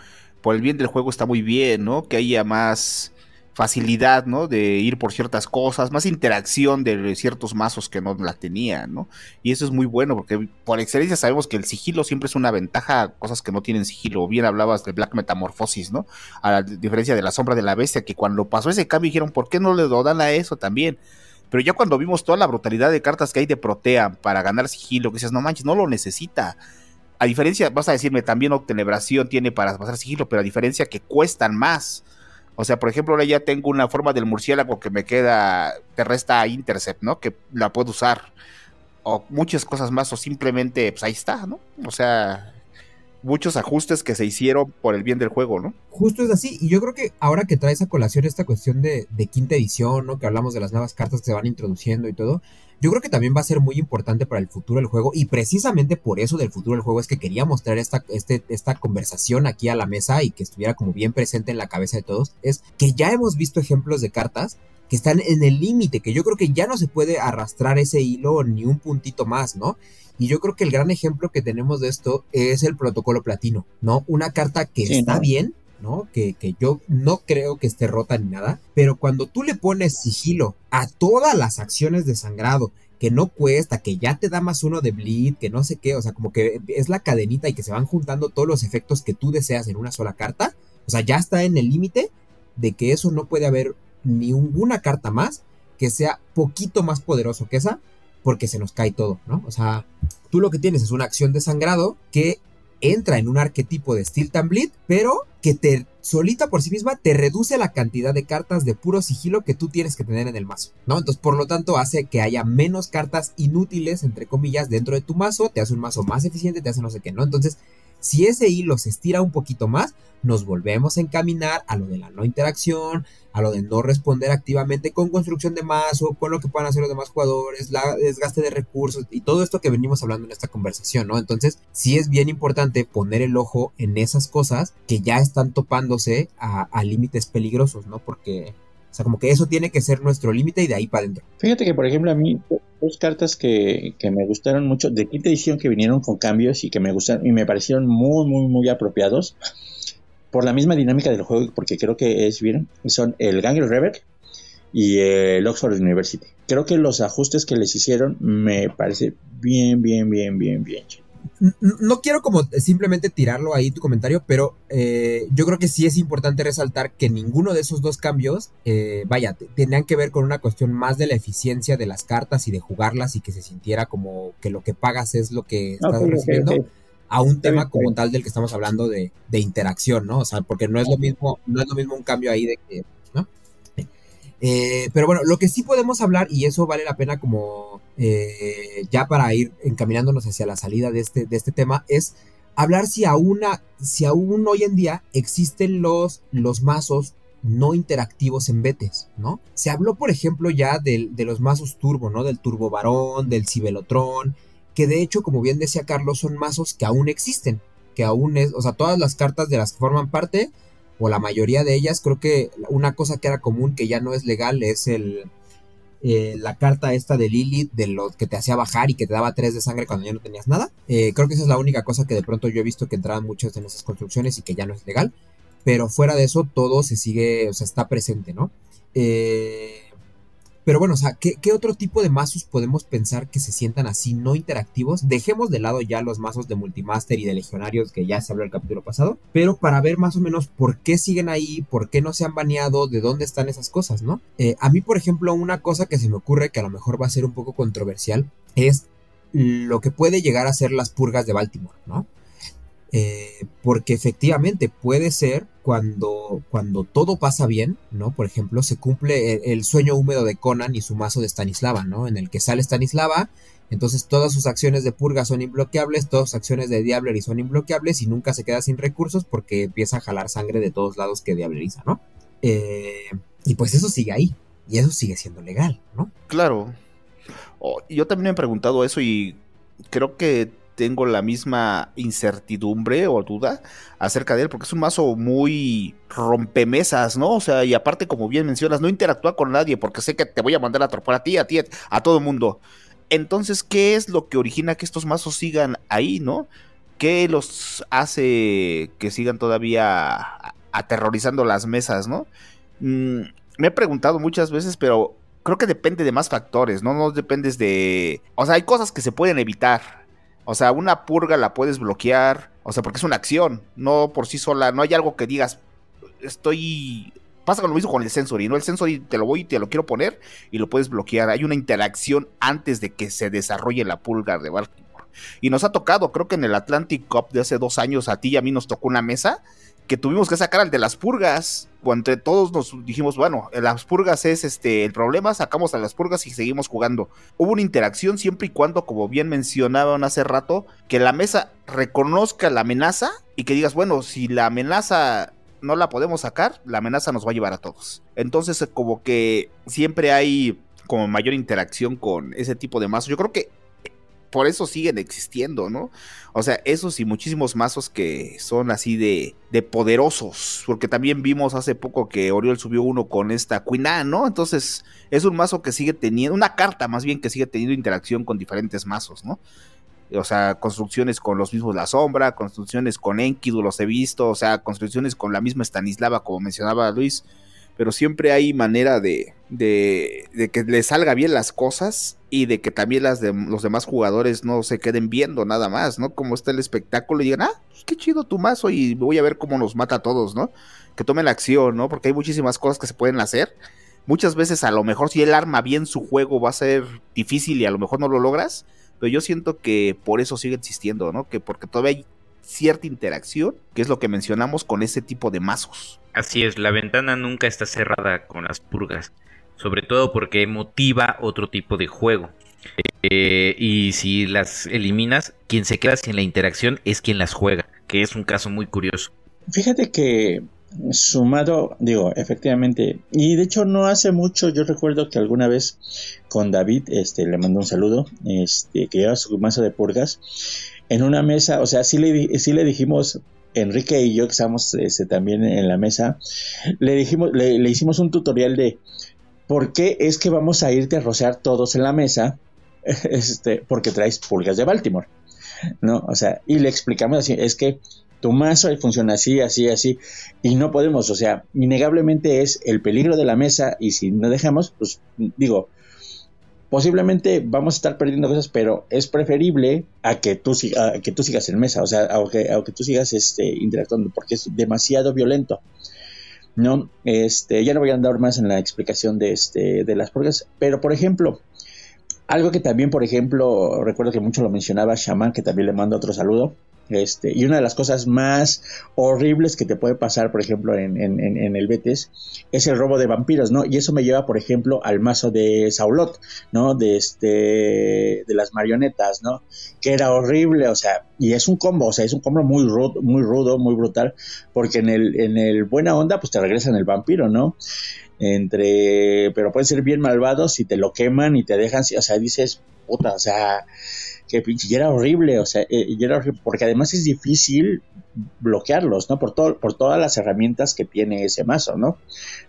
S5: por el bien del juego está muy bien, ¿no? Que haya más facilidad, ¿no? De ir por ciertas cosas, más interacción de ciertos mazos que no la tenían, ¿no? Y eso es muy bueno porque por excelencia sabemos que el sigilo siempre es una ventaja, cosas que no tienen sigilo. Bien hablabas de Black Metamorphosis, ¿no? A diferencia de la sombra de la bestia, que cuando pasó ese cambio dijeron, ¿por qué no le dan a eso también? Pero ya cuando vimos toda la brutalidad de cartas que hay de Protea para ganar sigilo, que dices, no manches, no lo necesita. A diferencia, vas a decirme, también Obtenebración tiene para pasar sigilo, pero a diferencia que cuestan más. O sea, por ejemplo, ahora ya tengo una forma del murciélago que me queda, te resta intercept, ¿no? Que la puedo usar. O muchas cosas más, o simplemente, pues ahí está, ¿no? O sea, muchos ajustes que se hicieron por el bien del juego, ¿no?
S3: Justo es así, y yo creo que ahora que traes a colación esta cuestión de, de quinta edición, ¿no? Que hablamos de las nuevas cartas que se van introduciendo y todo, yo creo que también va a ser muy importante para el futuro del juego y precisamente por eso del futuro del juego es que quería mostrar esta, este, esta conversación aquí a la mesa y que estuviera como bien presente en la cabeza de todos, es que ya hemos visto ejemplos de cartas que están en el límite, que yo creo que ya no se puede arrastrar ese hilo ni un puntito más, ¿no? Y yo creo que el gran ejemplo que tenemos de esto es el protocolo platino, ¿no? Una carta que está bien, ¿no? Que, yo no creo que esté rota ni nada, pero cuando tú le pones sigilo a todas las acciones de sangrado, que no cuesta, que ya te da más uno de bleed, que no sé qué, o sea, como que es la cadenita y que se van juntando todos los efectos que tú deseas en una sola carta, o sea, ya está en el límite de que eso no puede haber ninguna carta más que sea poquito más poderoso que esa, porque se nos cae todo, ¿no? O sea, tú lo que tienes es una acción de sangrado que entra en un arquetipo de Steel Bleed, pero que te solita por sí misma te reduce la cantidad de cartas de puro sigilo que tú tienes que tener en el mazo, ¿no? Entonces, por lo tanto, hace que haya menos cartas inútiles, entre comillas, dentro de tu mazo, te hace un mazo más eficiente, te hace no sé qué, ¿no? Entonces, si ese hilo se estira un poquito más, nos volvemos a encaminar a lo de la no interacción, a lo de no responder activamente con construcción de mazo, con lo que puedan hacer los demás jugadores, la desgaste de recursos y todo esto que venimos hablando en esta conversación, ¿no? Entonces, sí es bien importante poner el ojo en esas cosas que ya están topándose a, límites peligrosos, ¿no? Porque o sea, como que eso tiene que ser nuestro límite y de ahí para adentro.
S4: Fíjate que, por ejemplo, a mí, dos cartas que, que, me gustaron mucho, de quinta edición que vinieron con cambios y que me gustaron y me parecieron muy, muy, muy apropiados por la misma dinámica del juego, porque creo que es bien, son el Gangrel Rever y el Oxford University. Creo que los ajustes que les hicieron me parece bien, bien, bien, bien, bien.
S3: No quiero como simplemente tirarlo ahí tu comentario, pero eh, yo creo que sí es importante resaltar que ninguno de esos dos cambios, eh, vaya, tenían que ver con una cuestión más de la eficiencia de las cartas y de jugarlas y que se sintiera como que lo que pagas es lo que estás recibiendo a un tema como tal del que estamos hablando de, de, interacción, ¿no? O sea, porque no es lo mismo, no es lo mismo un cambio ahí de que. Eh, pero bueno, lo que sí podemos hablar, y eso vale la pena como eh, ya para ir encaminándonos hacia la salida de este, de este tema, es hablar si aún, si aún hoy en día existen los, los mazos no interactivos en Betes, ¿no? Se habló, por ejemplo, ya de, de los mazos turbo, ¿no? Del turbo varón, del cibelotrón, que de hecho, como bien decía Carlos, son mazos que aún existen, que aún es, o sea, todas las cartas de las que forman parte, o la mayoría de ellas, creo que una cosa que era común que ya no es legal es el, eh, la carta esta de Lilith, de lo que te hacía bajar y que te daba 3 de sangre cuando ya no tenías nada. Eh, creo que esa es la única cosa que de pronto yo he visto que entraban muchas en esas construcciones y que ya no es legal. Pero fuera de eso, todo se sigue, o sea, está presente, ¿no? Eh, pero bueno, o sea, ¿qué, otro tipo de mazos podemos pensar que se sientan así no interactivos? Dejemos de lado ya los mazos de Multimaster y de Legionarios que ya se habló el capítulo pasado, pero para ver más o menos por qué siguen ahí, por qué no se han baneado, de dónde están esas cosas, ¿no? Eh, a mí, por ejemplo, una cosa que se me ocurre que a lo mejor va a ser un poco controversial es lo que puede llegar a ser las purgas de Baltimore, ¿no? Eh, porque efectivamente puede ser cuando, cuando todo pasa bien, ¿no? Por ejemplo, se cumple el, sueño húmedo de Conan y su mazo de Stanislava, ¿no? En el que sale Stanislava, entonces todas sus acciones de purga son imbloqueables, todas sus acciones de Diablery son imbloqueables y nunca se queda sin recursos porque empieza a jalar sangre de todos lados que Diableriza, ¿no? Eh, y pues eso sigue ahí, y eso sigue siendo legal, ¿no?
S5: Claro. Oh, yo también me he preguntado eso y creo que tengo la misma incertidumbre o duda acerca de él, porque es un mazo muy rompemesas, ¿no? O sea, y aparte, como bien mencionas, no interactúa con nadie, porque sé que te voy a mandar a tropar a ti, a ti, a todo mundo. Entonces, ¿qué es lo que origina que estos mazos sigan ahí, no? ¿Qué los hace que sigan todavía aterrorizando las mesas, no? Mm, me he preguntado muchas veces, pero creo que depende de más factores, ¿no? No dependes de... O sea, hay cosas que se pueden evitar o sea, una purga la puedes bloquear, o sea, porque es una acción, no por sí sola, no hay algo que digas, estoy... Pasa con lo mismo con el Sensory, ¿no? El Sensory te lo voy y te lo quiero poner y lo puedes bloquear. Hay una interacción antes de que se desarrolle la pulga de Baltimore. Y nos ha tocado, creo que en el Atlantic Cup de hace dos años, a ti y a mí nos tocó una mesa que tuvimos que sacar al de las purgas. O entre todos nos dijimos, bueno, las purgas es este el problema, sacamos a las purgas y seguimos jugando. Hubo una interacción siempre y cuando, como bien mencionaban hace rato, que la mesa reconozca la amenaza y que digas, bueno, si la amenaza no la podemos sacar, la amenaza nos va a llevar a todos. Entonces, como que siempre hay como mayor interacción con ese tipo de mazos. Yo creo que por eso siguen existiendo, ¿no? O sea, esos y muchísimos mazos que son así de, de poderosos, porque también vimos hace poco que Oriol subió uno con esta Queen ¿no? Entonces, es un mazo que sigue teniendo, una carta más bien que sigue teniendo interacción con diferentes mazos, ¿no? O sea, construcciones con los mismos La Sombra, construcciones con Enkidu, los he visto, o sea, construcciones con la misma Stanislava, como mencionaba Luis pero siempre hay manera de, de, de, que le salga bien las cosas y de que también las de los demás jugadores no se queden viendo nada más, ¿no? Como está el espectáculo y digan, ah, pues qué chido tu mazo y voy a ver cómo nos mata a todos, ¿no? Que tomen la acción, ¿no? Porque hay muchísimas cosas que se pueden hacer. Muchas veces a lo mejor si él arma bien su juego va a ser difícil y a lo mejor no lo logras, pero yo siento que por eso sigue existiendo, ¿no? Que porque todavía hay cierta interacción, que es lo que mencionamos con ese tipo de mazos.
S6: Así es, la ventana nunca está cerrada con las purgas, sobre todo porque motiva otro tipo de juego. Eh, y si las eliminas, quien se queda sin la interacción es quien las juega, que es un caso muy curioso.
S4: Fíjate que sumado, digo, efectivamente, y de hecho no hace mucho, yo recuerdo que alguna vez con David, este, le mandó un saludo, este, que lleva su mazo de purgas, en una mesa, o sea, sí le, sí le dijimos, Enrique y yo que estamos este, también en la mesa, le dijimos, le, hicimos un tutorial de por qué es que vamos a irte a rociar todos en la mesa, (laughs) este, porque traes pulgas de Baltimore, ¿no? O sea, y le explicamos así, es que tu mazo funciona así, así, así, y no podemos, o sea, innegablemente es el peligro de la mesa, y si no dejamos, pues digo, posiblemente vamos a estar perdiendo cosas, pero es preferible a que tú, que tú sigas en mesa, o sea, aunque, aunque tú sigas este, interactuando, porque es demasiado violento. No, este, ya no voy a andar más en la explicación de, este, de las purgas, pero por ejemplo, algo que también, por ejemplo, recuerdo que mucho lo mencionaba Shaman, que también le mando otro saludo, Este, y una de las cosas más horribles que te puede pasar, por ejemplo, en, el Betes, es el robo de vampiros, ¿no? Y eso me lleva, por ejemplo, al mazo de Saulot, ¿no? De este, de las marionetas, ¿no? Que era horrible, o sea, y es un combo, o sea, es un combo muy rudo, muy rudo, muy brutal, porque en el, en el buena onda, pues te regresan el vampiro, ¿no? Entre, pero pueden ser bien malvados si te lo queman y te dejan, o sea, dices, puta, o sea, que pinche, y era horrible, o sea, eh, y era horrible, porque además es difícil bloquearlos, ¿no? Por, todo, por todas las herramientas que tiene ese mazo, ¿no?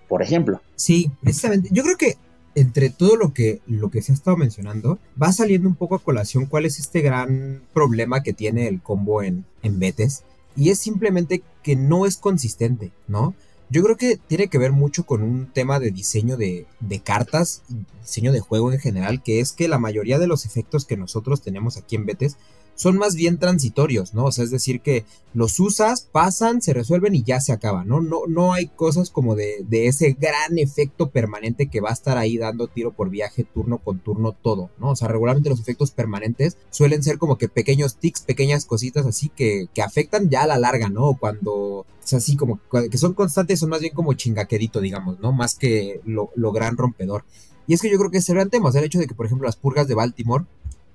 S4: Por ejemplo.
S3: Sí, precisamente. Yo creo que entre todo lo que, lo que se ha estado mencionando, va saliendo un poco a colación cuál es este gran problema que tiene el combo en, en Betes. Y es simplemente que no es consistente, ¿no? Yo creo que tiene que ver mucho con un tema de diseño de, cartas, diseño de juego en general, que es que la mayoría de los efectos que nosotros tenemos aquí en Betes son más bien transitorios, ¿no? O sea, es decir, que los usas, pasan, se resuelven y ya se acaban, ¿no? No, no hay cosas como de, de, ese gran efecto permanente que va a estar ahí dando tiro por viaje, turno con turno, todo, ¿no? O sea, regularmente los efectos permanentes suelen ser como que pequeños tics, pequeñas cositas así que, que afectan ya a la larga, ¿no? Cuando es así como que son constantes, son más bien como chingaquerito, digamos, ¿no? Más que lo, gran rompedor. Y es que yo creo que es el gran tema, o el hecho de que, por ejemplo, las purgas de Baltimore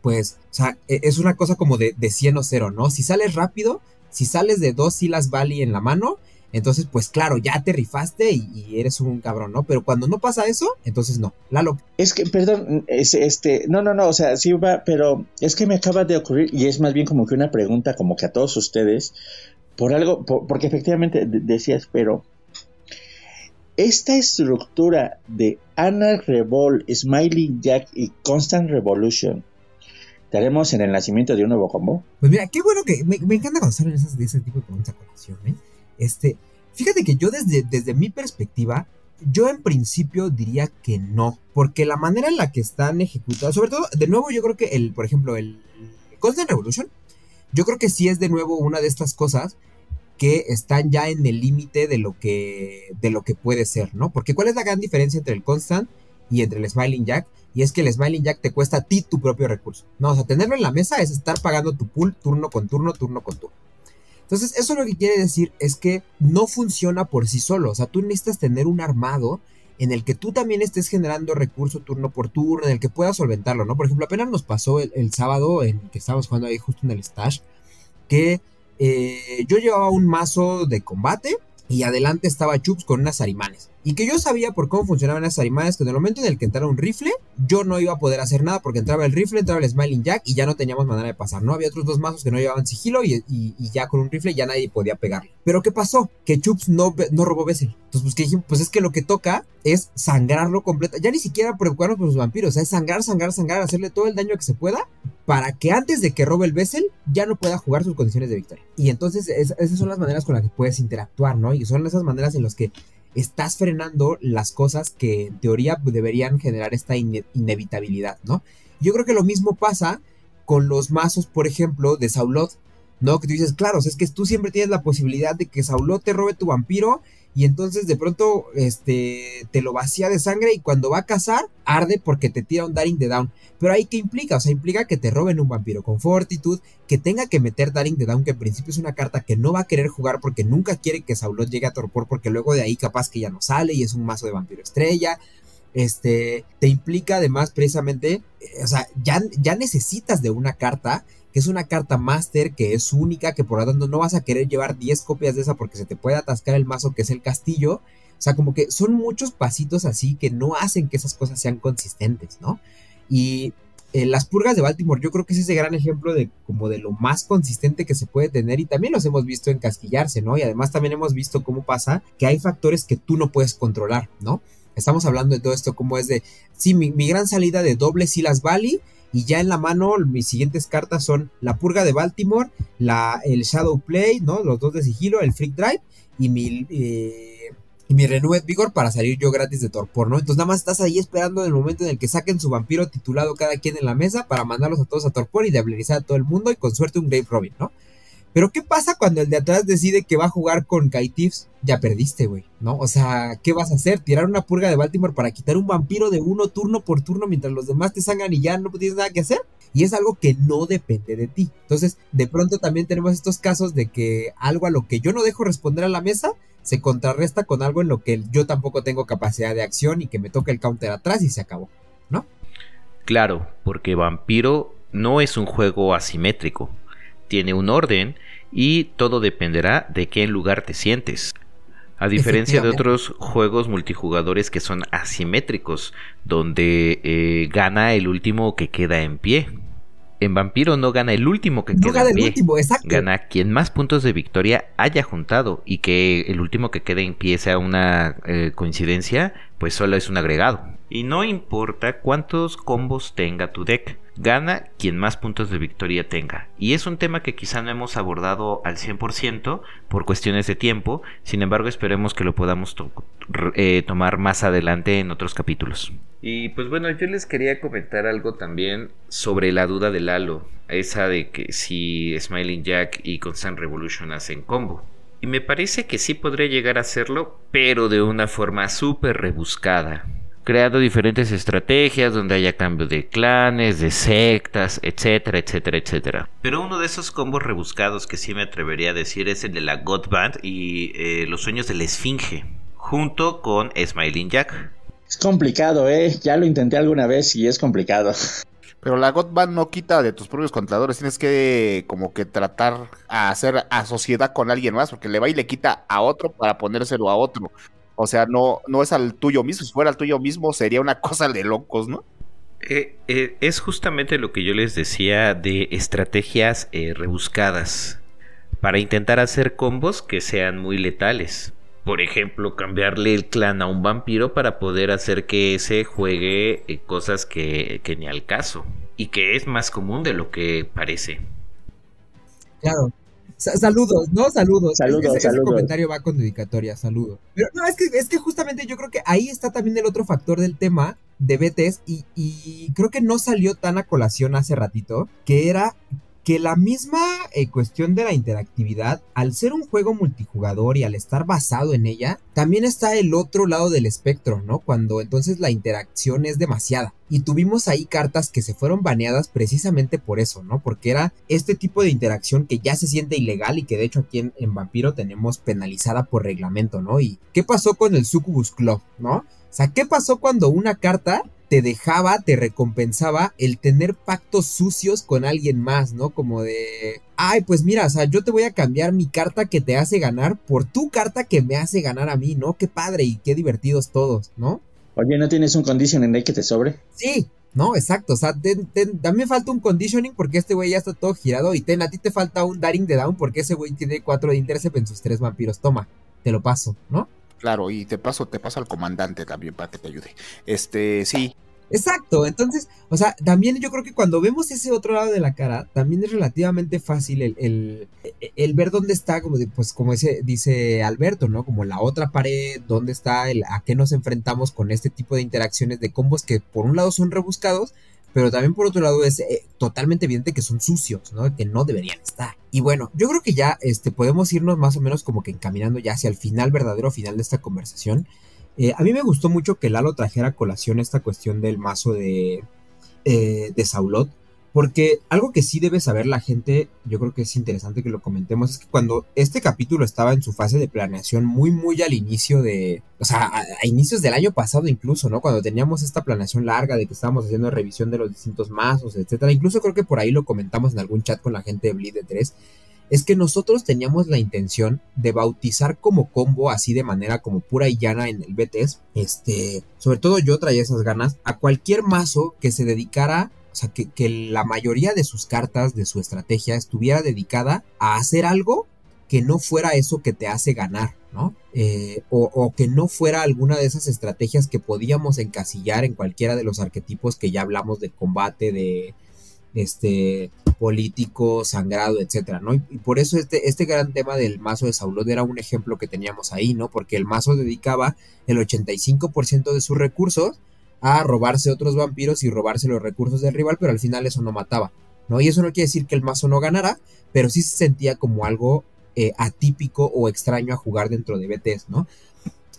S3: pues, o sea, e, es una cosa como de, de 100 o 0, ¿no? Si sales rápido, si sales de dos silas Bali en la mano, entonces, pues claro, ya te rifaste y, eres un cabrón, ¿no? Pero cuando no pasa eso, entonces no. Lalo.
S4: Es que, perdón, es, este, no, no, no, o sea, sí va, pero es que me acaba de ocurrir y es más bien como que una pregunta como que a todos ustedes, por algo, porque efectivamente decías, pero esta estructura de Anna Revol, Smiling Jack y Constant Revolution, estaremos en el nacimiento de un nuevo combo.
S3: Pues mira, qué bueno que me, encanta cuando salen esas, ese tipo de preguntas ¿eh? Este, fíjate que yo desde, desde mi perspectiva, yo en principio diría que no, porque la manera en la que están ejecutadas, sobre todo, de nuevo, yo creo que el, por ejemplo, el Constant Revolution, yo creo que sí es de nuevo una de estas cosas que están ya en el límite de lo que de lo que puede ser, ¿no? Porque ¿cuál es la gran diferencia entre el Constant y entre el Smiling Jack? y es que el Smiling Jack te cuesta a ti tu propio recurso. No, o sea, tenerlo en la mesa es estar pagando tu pool turno con turno, turno con turno. Entonces, eso lo que quiere decir es que no funciona por sí solo. O sea, tú necesitas tener un armado en el que tú también estés generando recurso turno por turno, en el que puedas solventarlo, ¿no? Por ejemplo, apenas nos pasó el, sábado en que estábamos jugando ahí justo en el stash, que eh, yo llevaba un mazo de combate y adelante estaba Chups con unas arimanes. Y que yo sabía por cómo funcionaban esas arimanes, que en el momento en el que entrara un rifle, yo no iba a poder hacer nada porque entraba el rifle, entraba el Smiling Jack y ya no teníamos manera de pasar, ¿no? Había otros dos mazos que no llevaban sigilo y, ya con un rifle ya nadie podía pegarle. Pero ¿qué pasó? Que Chups no, no robó Bessel. Entonces, pues que dijimos, pues es que lo que toca es sangrarlo completo. Ya ni siquiera preocuparnos por los vampiros, es sangrar, sangrar, sangrar, hacerle todo el daño que se pueda para que antes de que robe el Bessel ya no pueda jugar sus condiciones de victoria. Y entonces esas son las maneras con las que puedes interactuar, ¿no? Y son esas maneras en las que estás frenando las cosas que en teoría deberían generar esta inevitabilidad, ¿no? Yo creo que lo mismo pasa con los mazos, por ejemplo, de Saulot, ¿no? Que tú dices, claro, es que tú siempre tienes la posibilidad de que Saulot te robe tu vampiro y entonces de pronto este, te lo vacía de sangre y cuando va a cazar arde porque te tira un Daring de Down. Pero ahí qué implica, o sea, implica que te roben un vampiro con fortitud, que tenga que meter Daring de Down, que en principio es una carta que no va a querer jugar porque nunca quiere que Saulot llegue a torpor porque luego de ahí capaz que ya no sale y es un mazo de vampiro estrella. Este, te implica además precisamente, eh, o sea, ya, ya necesitas de una carta que es una carta máster que es única, que por lo tanto no vas a querer llevar 10 copias de esa porque se te puede atascar el mazo que es el castillo. O sea, como que son muchos pasitos así que no hacen que esas cosas sean consistentes, ¿no? Y eh, las purgas de Baltimore, yo creo que es ese gran ejemplo de como de lo más consistente que se puede tener y también los hemos visto encasquillarse, ¿no? Y además también hemos visto cómo pasa que hay factores que tú no puedes controlar, ¿no? Estamos hablando de todo esto como es de, sí, mi, mi gran salida de doble Silas Valley y ya en la mano, mis siguientes cartas son la Purga de Baltimore, la, el Shadow Play, ¿no? Los dos de sigilo, el Freak Drive y mi, eh, y mi Renewed Vigor para salir yo gratis de Torpor, ¿no? Entonces nada más estás ahí esperando en el momento en el que saquen su vampiro titulado cada quien en la mesa para mandarlos a todos a Torpor y debilizar a todo el mundo y con suerte un Grave Robin, ¿no? Pero ¿qué pasa cuando el de atrás decide que va a jugar con Kaitifs? Ya perdiste, güey, ¿no? O sea, ¿qué vas a hacer? ¿Tirar una purga de Baltimore para quitar un vampiro de uno turno por turno mientras los demás te sangran y ya no tienes nada que hacer? Y es algo que no depende de ti. Entonces, de pronto también tenemos estos casos de que algo a lo que yo no dejo responder a la mesa se contrarresta con algo en lo que yo tampoco tengo capacidad de acción y que me toca el counter atrás y se acabó, ¿no?
S6: Claro, porque Vampiro no es un juego asimétrico tiene un orden y todo dependerá de qué lugar te sientes. A diferencia de otros juegos multijugadores que son asimétricos, donde eh, gana el último que queda en pie. En Vampiro no gana el último que queda en pie. Gana quien más puntos de victoria haya juntado y que el último que quede en pie sea una eh, coincidencia, pues solo es un agregado. Y no importa cuántos combos tenga tu deck gana quien más puntos de victoria tenga. Y es un tema que quizá no hemos abordado al 100% por cuestiones de tiempo, sin embargo esperemos que lo podamos eh, tomar más adelante en otros capítulos. Y pues bueno, yo les quería comentar algo también sobre la duda del Lalo, esa de que si Smiling Jack y Constant Revolution hacen combo. Y me parece que sí podría llegar a hacerlo, pero de una forma súper rebuscada creado diferentes estrategias donde haya cambio de clanes, de sectas, etcétera, etcétera, etcétera. Pero uno de esos combos rebuscados que sí me atrevería a decir es el de la God Band y eh, los sueños de la Esfinge, junto con Smiling Jack.
S4: Es complicado, ¿eh? Ya lo intenté alguna vez y es complicado.
S5: Pero la God Band no quita de tus propios contadores, tienes que como que tratar a hacer a sociedad con alguien más, porque le va y le quita a otro para ponérselo a otro. O sea, no, no es al tuyo mismo. Si fuera al tuyo mismo, sería una (laughs) cosa de locos, ¿no?
S6: Eh, eh, es justamente lo que yo les decía de estrategias eh, rebuscadas para intentar hacer combos que sean muy letales. Por ejemplo, cambiarle el clan a un vampiro para poder hacer que ese juegue cosas que, que ni al caso. Y que es más común de lo que parece.
S3: Claro, saludos, ¿no? Saludos. Saludos, ese, comentario va con dedicatoria, saludo. Pero no, es que, es que justamente yo creo que ahí está también el otro factor del tema de BTS y, y creo que no salió tan a colación hace ratito, que era que la misma eh, cuestión de la interactividad, al ser un juego multijugador y al estar basado en ella, también está el otro lado del espectro, ¿no? Cuando entonces la interacción es demasiada. Y tuvimos ahí cartas que se fueron baneadas precisamente por eso, ¿no? Porque era este tipo de interacción que ya se siente ilegal y que de hecho aquí en, en Vampiro tenemos penalizada por reglamento, ¿no? Y ¿qué pasó con el Sucubus Club, ¿no? O sea, ¿qué pasó cuando una carta te dejaba, te recompensaba el tener pactos sucios con alguien más, ¿no? Como de, ay, pues mira, o sea, yo te voy a cambiar mi carta que te hace ganar por tu carta que me hace ganar a mí, ¿no? Qué padre y qué divertidos todos, ¿no?
S4: Oye, ¿no tienes un conditioning ahí que te sobre?
S3: Sí, no, exacto, o sea, también falta un conditioning porque este güey ya está todo girado y ten, a ti te falta un Daring de Down porque ese güey tiene cuatro de intercept en sus tres vampiros, toma, te lo paso, ¿no?
S5: Claro, y te paso, te paso al comandante también para que te ayude. Este, sí.
S3: Exacto, entonces, o sea, también yo creo que cuando vemos ese otro lado de la cara, también es relativamente fácil el, el, ver dónde está, como pues como ese, dice Alberto, ¿no? Como la otra pared, dónde está, el, a qué nos enfrentamos con este tipo de interacciones de combos que por un lado son rebuscados, pero también por otro lado es eh, totalmente evidente que son sucios, ¿no? Que no deberían estar. Y bueno, yo creo que ya este, podemos irnos más o menos como que encaminando ya hacia el final, verdadero final de esta conversación. Eh, a mí me gustó mucho que Lalo trajera a colación esta cuestión del mazo de, eh, de Saulot, porque algo que sí debe saber la gente, yo creo que es interesante que lo comentemos, es que cuando este capítulo estaba en su fase de planeación muy, muy al inicio de, o sea, a, inicios del año pasado incluso, ¿no? Cuando teníamos esta planeación larga de que estábamos haciendo revisión de los distintos mazos, etcétera. Incluso creo que por ahí lo comentamos en algún chat con la gente de Bleed de 3 es que nosotros teníamos la intención de bautizar como combo así de manera como pura y llana en el BTS, este, sobre todo yo traía esas ganas a cualquier mazo que se dedicara o sea, que, la mayoría de sus cartas, de su estrategia, estuviera dedicada a hacer algo que no fuera eso que te hace ganar, ¿no? Eh, o, que no fuera alguna de esas estrategias que podíamos encasillar en cualquiera de los arquetipos que ya hablamos de combate, de este político, sangrado, etcétera, ¿no? Y, por eso este, este gran tema del mazo de Saulot era un ejemplo que teníamos ahí, ¿no? Porque el mazo dedicaba el 85% de sus recursos a robarse otros vampiros y robarse los recursos del rival, pero al final eso no mataba, ¿no? Y eso no quiere decir que el mazo no ganara, pero sí se sentía como algo eh, atípico o extraño a jugar dentro de BTS, ¿no?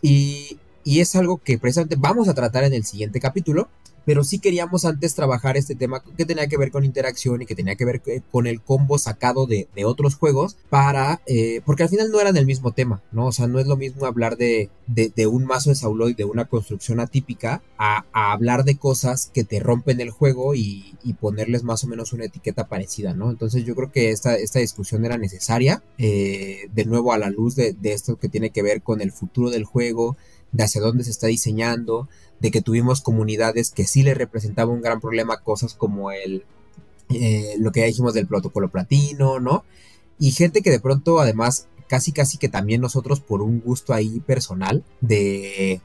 S3: Y, y es algo que precisamente vamos a tratar en el siguiente capítulo, pero sí queríamos antes trabajar este tema que tenía que ver con interacción y que tenía que ver eh, con el combo sacado de, otros juegos para, eh, porque al final no eran el mismo tema, ¿no? O sea, no es lo mismo hablar de, de, un mazo de Sauloid, de una construcción atípica, a, hablar de cosas que te rompen el juego y, ponerles más o menos una etiqueta parecida, ¿no? Entonces yo creo que esta, esta discusión era necesaria, eh, de nuevo a la luz de, de esto que tiene que ver con el futuro del juego, de hacia dónde se está diseñando, de que tuvimos comunidades que sí le representaba un gran problema cosas como el eh, lo que ya dijimos del protocolo platino, ¿no? Y gente que de pronto además casi casi que también nosotros por un gusto ahí personal de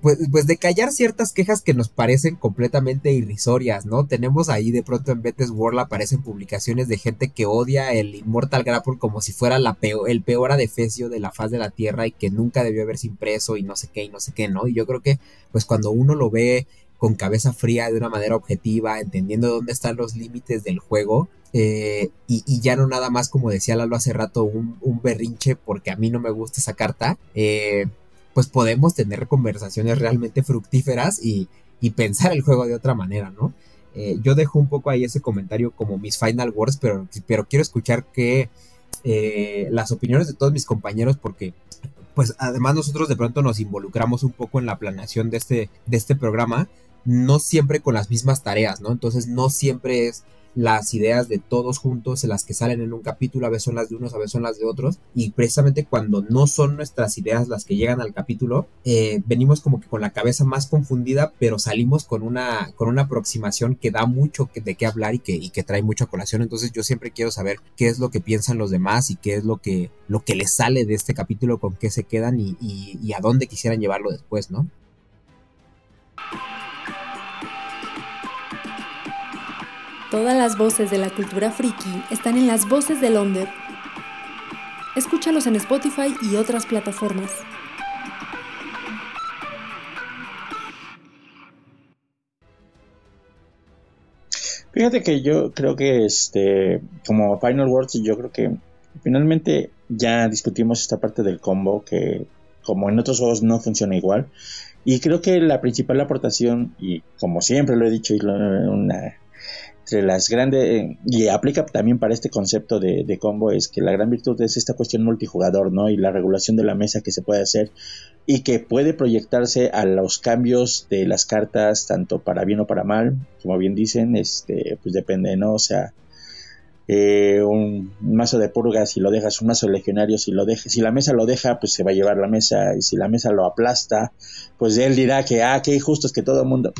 S3: pues, pues, de callar ciertas quejas que nos parecen completamente irrisorias, ¿no? Tenemos ahí de pronto en Betes World aparecen publicaciones de gente que odia el Immortal Grapple como si fuera la peor, el peor adefesio de la faz de la Tierra y que nunca debió haberse impreso y no sé qué y no sé qué, ¿no? Y yo creo que pues cuando uno lo ve con cabeza fría, de una manera objetiva, entendiendo dónde están los límites del juego, eh, y, ya no nada más como decía Lalo hace rato, un, un berrinche porque a mí no me gusta esa carta, eh, pues podemos tener conversaciones realmente fructíferas y, pensar el juego de otra manera, ¿no? Eh, yo dejo un poco ahí ese comentario como mis final words, pero, pero quiero escuchar que eh, las opiniones de todos mis compañeros porque pues además nosotros de pronto nos involucramos un poco en la planeación de este, de este programa, no siempre con las mismas tareas, ¿no? Entonces no siempre es las ideas de todos juntos, en las que salen en un capítulo, a veces son las de unos, a veces son las de otros, y precisamente cuando no son nuestras ideas las que llegan al capítulo, eh, venimos como que con la cabeza más confundida, pero salimos con una, con una aproximación que da mucho de qué hablar y que, y que trae mucha colación, entonces yo siempre quiero saber qué es lo que piensan los demás y qué es lo que, lo que les sale de este capítulo, con qué se quedan y, y a dónde quisieran llevarlo después, ¿no?
S7: Todas las voces de la cultura friki están en las voces de Londres. Escúchalos en Spotify y otras plataformas.
S4: Fíjate que yo creo que este, como Final Words, yo creo que finalmente ya discutimos esta parte del combo que como en otros juegos no funciona igual. Y creo que la principal aportación, y como siempre lo he dicho, y una entre las grandes, eh, y aplica también para este concepto de, combo, es que la gran virtud es esta cuestión multijugador, ¿no? Y la regulación de la mesa que se puede hacer y que puede proyectarse a los cambios de las cartas, tanto para bien o para mal, como bien dicen, este, pues depende, ¿no? O sea, eh, un mazo de purgas, si lo dejas, un mazo de legionarios, si lo dejas, si la mesa lo deja, pues se va a llevar la mesa, y si la mesa lo aplasta, pues él dirá que, ah, qué injusto es que todo el mundo,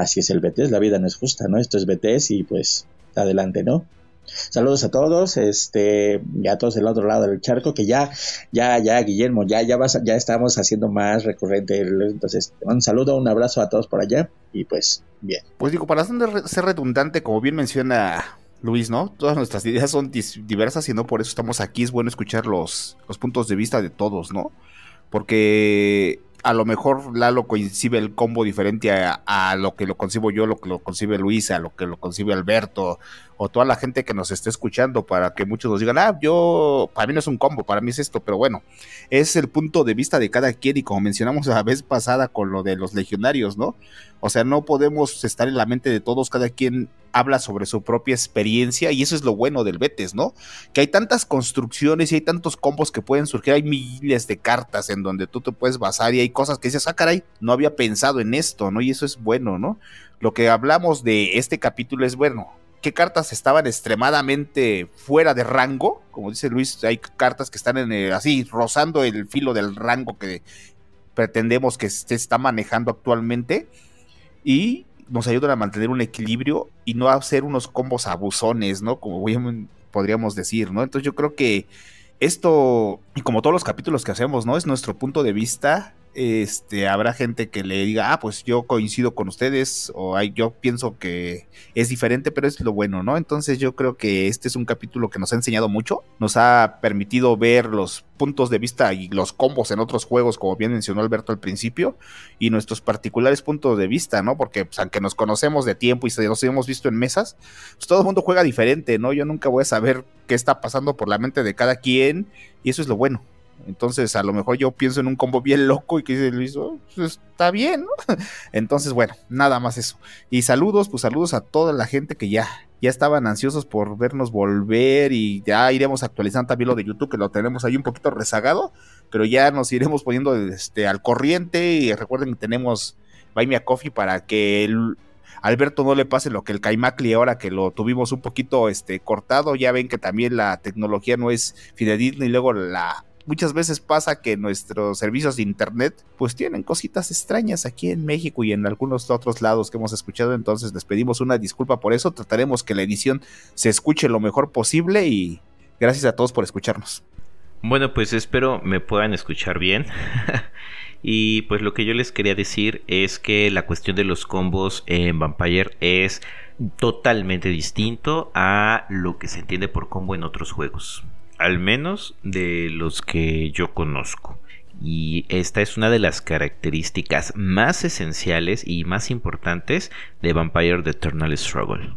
S4: así es el BTS, la vida no es justa, ¿no? Esto es BTS y pues adelante, ¿no? Saludos a todos, este, ya todos del otro lado del charco, que ya, ya, ya, Guillermo, ya, ya ya estamos haciendo más recurrente. Entonces, un saludo, un abrazo a todos por allá y pues, bien.
S5: Pues digo, para ser redundante, como bien menciona Luis, ¿no? Todas nuestras ideas son diversas y no por eso estamos aquí. Es bueno escuchar los, los puntos de vista de todos, ¿no? Porque a lo mejor Lalo concibe el combo diferente a, lo que lo concibo yo, lo que lo concibe Luisa, lo que lo concibe Alberto, o toda la gente que nos esté escuchando, para que muchos nos digan, ah, yo, para mí no es un combo, para mí es esto, pero bueno, es el punto de vista de cada quien, y como mencionamos la vez pasada con lo de los legionarios, ¿no? O sea, no podemos estar en la mente de todos, cada quien habla sobre su propia experiencia y eso es lo bueno del Betes, ¿no? Que hay tantas construcciones y hay tantos combos que pueden surgir, hay miles de cartas en donde tú te puedes basar y hay cosas que dices, ah, caray, no había pensado en esto, ¿no? Y eso es bueno, ¿no? Lo que hablamos de este capítulo es bueno. ¿Qué cartas estaban extremadamente fuera de rango? Como dice Luis, hay cartas que están en así, rozando el filo del rango que pretendemos que se está manejando actualmente. Y nos ayudan a mantener un equilibrio y no hacer unos combos abusones, ¿no? Como podríamos decir, ¿no? Entonces yo creo que esto, y como todos los capítulos que hacemos, ¿no? Es nuestro punto de vista este, habrá gente que le diga, ah, pues yo coincido con ustedes, o ay, yo pienso que es diferente, pero es lo bueno, ¿no? Entonces yo creo que este es un capítulo que nos ha enseñado mucho, nos ha permitido ver los puntos de vista y los combos en otros juegos, como bien mencionó Alberto al principio, y nuestros particulares puntos de vista, ¿no? Porque pues, aunque nos conocemos de tiempo y nos hemos visto en mesas, pues todo el mundo juega diferente, ¿no? Yo nunca voy a saber qué está pasando por la mente de cada quien, y eso es lo bueno. Entonces, a lo mejor yo pienso en un combo bien loco y que dice Luis, oh, pues, está bien, ¿no? (laughs) Entonces, bueno, nada más eso. Y saludos, pues saludos a toda la gente que ya, ya estaban ansiosos por vernos volver y ya iremos actualizando también lo de YouTube, que lo tenemos ahí un poquito rezagado, pero ya nos iremos poniendo este, al corriente y recuerden que tenemos Buy Me a Coffee para que el, Alberto no le pase lo que el Caimacli ahora que lo tuvimos un poquito este, cortado, ya ven que también la tecnología no es fidedigna y luego la muchas veces pasa que nuestros servicios de internet pues tienen cositas extrañas aquí en México y en algunos otros lados que hemos escuchado, entonces les pedimos una disculpa por eso, trataremos que la edición se escuche lo mejor posible y gracias a todos por escucharnos.
S6: Bueno, pues espero me puedan escuchar bien. (laughs) y pues lo que yo les quería decir es que la cuestión de los combos en Vampire es totalmente distinto a lo que se entiende por combo en otros juegos al menos de los que yo conozco. Y esta es una de las características más esenciales y más importantes de Vampire The Eternal Struggle.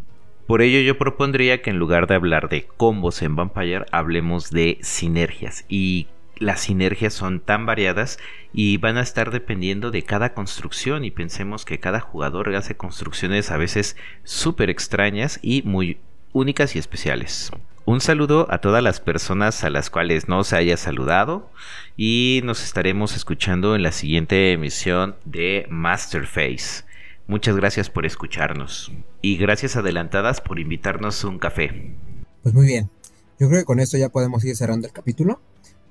S6: Por ello yo propondría que en lugar de hablar de combos en Vampire, hablemos de sinergias. Y las sinergias son tan variadas y van a estar dependiendo de cada construcción y pensemos que cada jugador hace construcciones a veces súper extrañas y muy únicas y especiales. Un saludo a todas las personas a las cuales no se haya saludado y nos estaremos escuchando en la siguiente emisión de Masterface. Muchas gracias por escucharnos y gracias adelantadas por invitarnos un café.
S3: Pues muy bien, yo creo que con esto ya podemos ir cerrando el capítulo.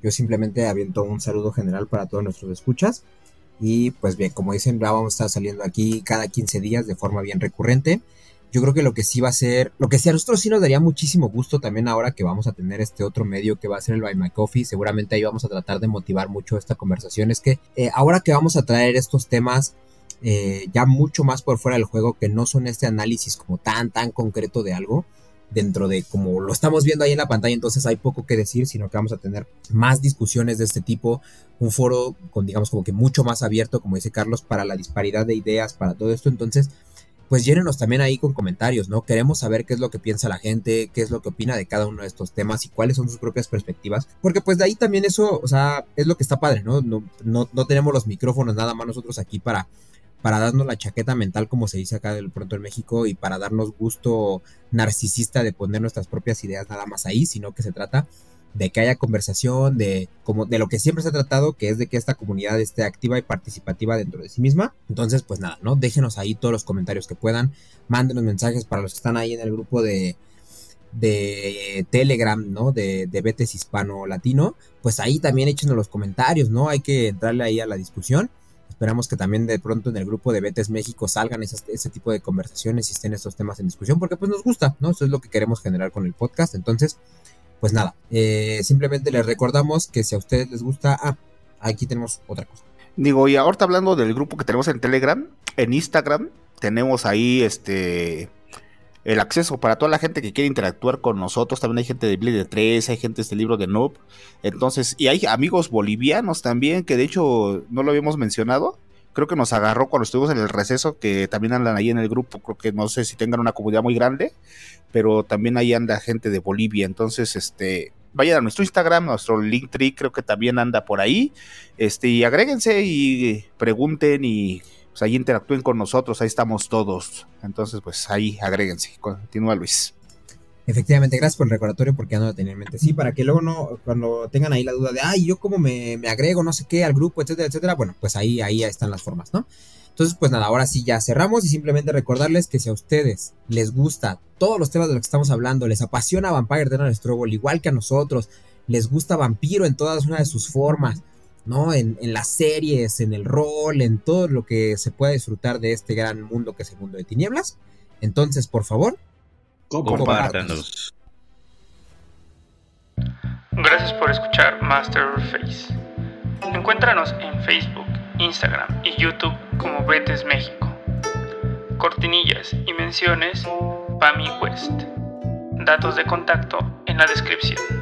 S3: Yo simplemente aviento un saludo general para todos nuestros escuchas. Y pues bien, como dicen, ya vamos a estar saliendo aquí cada 15 días de forma bien recurrente yo creo que lo que sí va a ser, lo que sí a nosotros sí nos daría muchísimo gusto también ahora que vamos a tener este otro medio que va a ser el By My Coffee, seguramente ahí vamos a tratar de motivar mucho esta conversación, es que eh, ahora que vamos a traer estos temas eh, ya mucho más por fuera del juego, que no son este análisis como tan, tan concreto de algo, dentro de como lo estamos viendo ahí en la pantalla, entonces hay poco que decir, sino que vamos a tener más discusiones de este tipo, un foro con digamos como que mucho más abierto, como dice Carlos, para la disparidad de ideas, para todo esto, entonces pues llénenos también ahí con comentarios, ¿no? Queremos saber qué es lo que piensa la gente, qué es lo que opina de cada uno de estos temas y cuáles son sus propias perspectivas, porque pues de ahí también eso, o sea, es lo que está padre, ¿no? No, no, tenemos los micrófonos nada más nosotros aquí para, para darnos la chaqueta mental, como se dice acá del pronto en México, y para darnos gusto narcisista de poner nuestras propias ideas nada más ahí, sino que se trata de que haya conversación, de, como, de lo que siempre se ha tratado, que es de que esta comunidad esté activa y participativa dentro de sí misma. Entonces, pues nada, ¿no? Déjenos ahí todos los comentarios que puedan, mándenos mensajes para los que están ahí en el grupo de, de Telegram, ¿no? De, de Betes Hispano Latino, pues ahí también échenos los comentarios, ¿no? Hay que entrarle ahí a la discusión. Esperamos que también de pronto en el grupo de Betes México salgan ese tipo de conversaciones y estén estos temas en discusión, porque pues nos gusta, ¿no? Eso es lo que queremos generar con el podcast. Entonces, pues nada, eh, simplemente les recordamos que si a ustedes les gusta, ah, aquí tenemos otra cosa.
S5: Digo, y ahorita hablando del grupo que tenemos en Telegram, en Instagram tenemos ahí este el acceso para toda la gente que quiere interactuar con nosotros. También hay gente de Blade 3, hay gente de este libro de Noob. Entonces, y hay amigos bolivianos también, que de hecho no lo habíamos mencionado. Creo que nos agarró cuando estuvimos en el receso, que también andan ahí en el grupo. Creo que no sé si tengan una comunidad muy grande, pero también ahí anda gente de Bolivia. Entonces, este, vayan a nuestro Instagram, nuestro Linktree, creo que también anda por ahí. Este, y agréguense y pregunten y pues, ahí interactúen con nosotros, ahí estamos todos. Entonces, pues ahí agréguense. Continúa Luis.
S3: Efectivamente, gracias por el recordatorio porque ya no lo tenía en mente. Sí, para que luego no, cuando tengan ahí la duda de, ay, yo cómo me, me agrego, no sé qué, al grupo, etcétera, etcétera, bueno, pues ahí, ahí están las formas, ¿no? Entonces, pues nada, ahora sí ya cerramos y simplemente recordarles que si a ustedes les gusta todos los temas de los que estamos hablando, les apasiona Vampire Eternal Struggle, igual que a nosotros, les gusta Vampiro en todas una de sus formas, ¿no? En, las series, en el rol, en todo lo que se pueda disfrutar de este gran mundo que es el mundo de tinieblas. Entonces, por favor,
S6: compártanos.
S2: Gracias por escuchar Master Face. Encuéntranos en Facebook Instagram y YouTube como Betes México. Cortinillas y menciones Pami West. Datos de contacto en la descripción.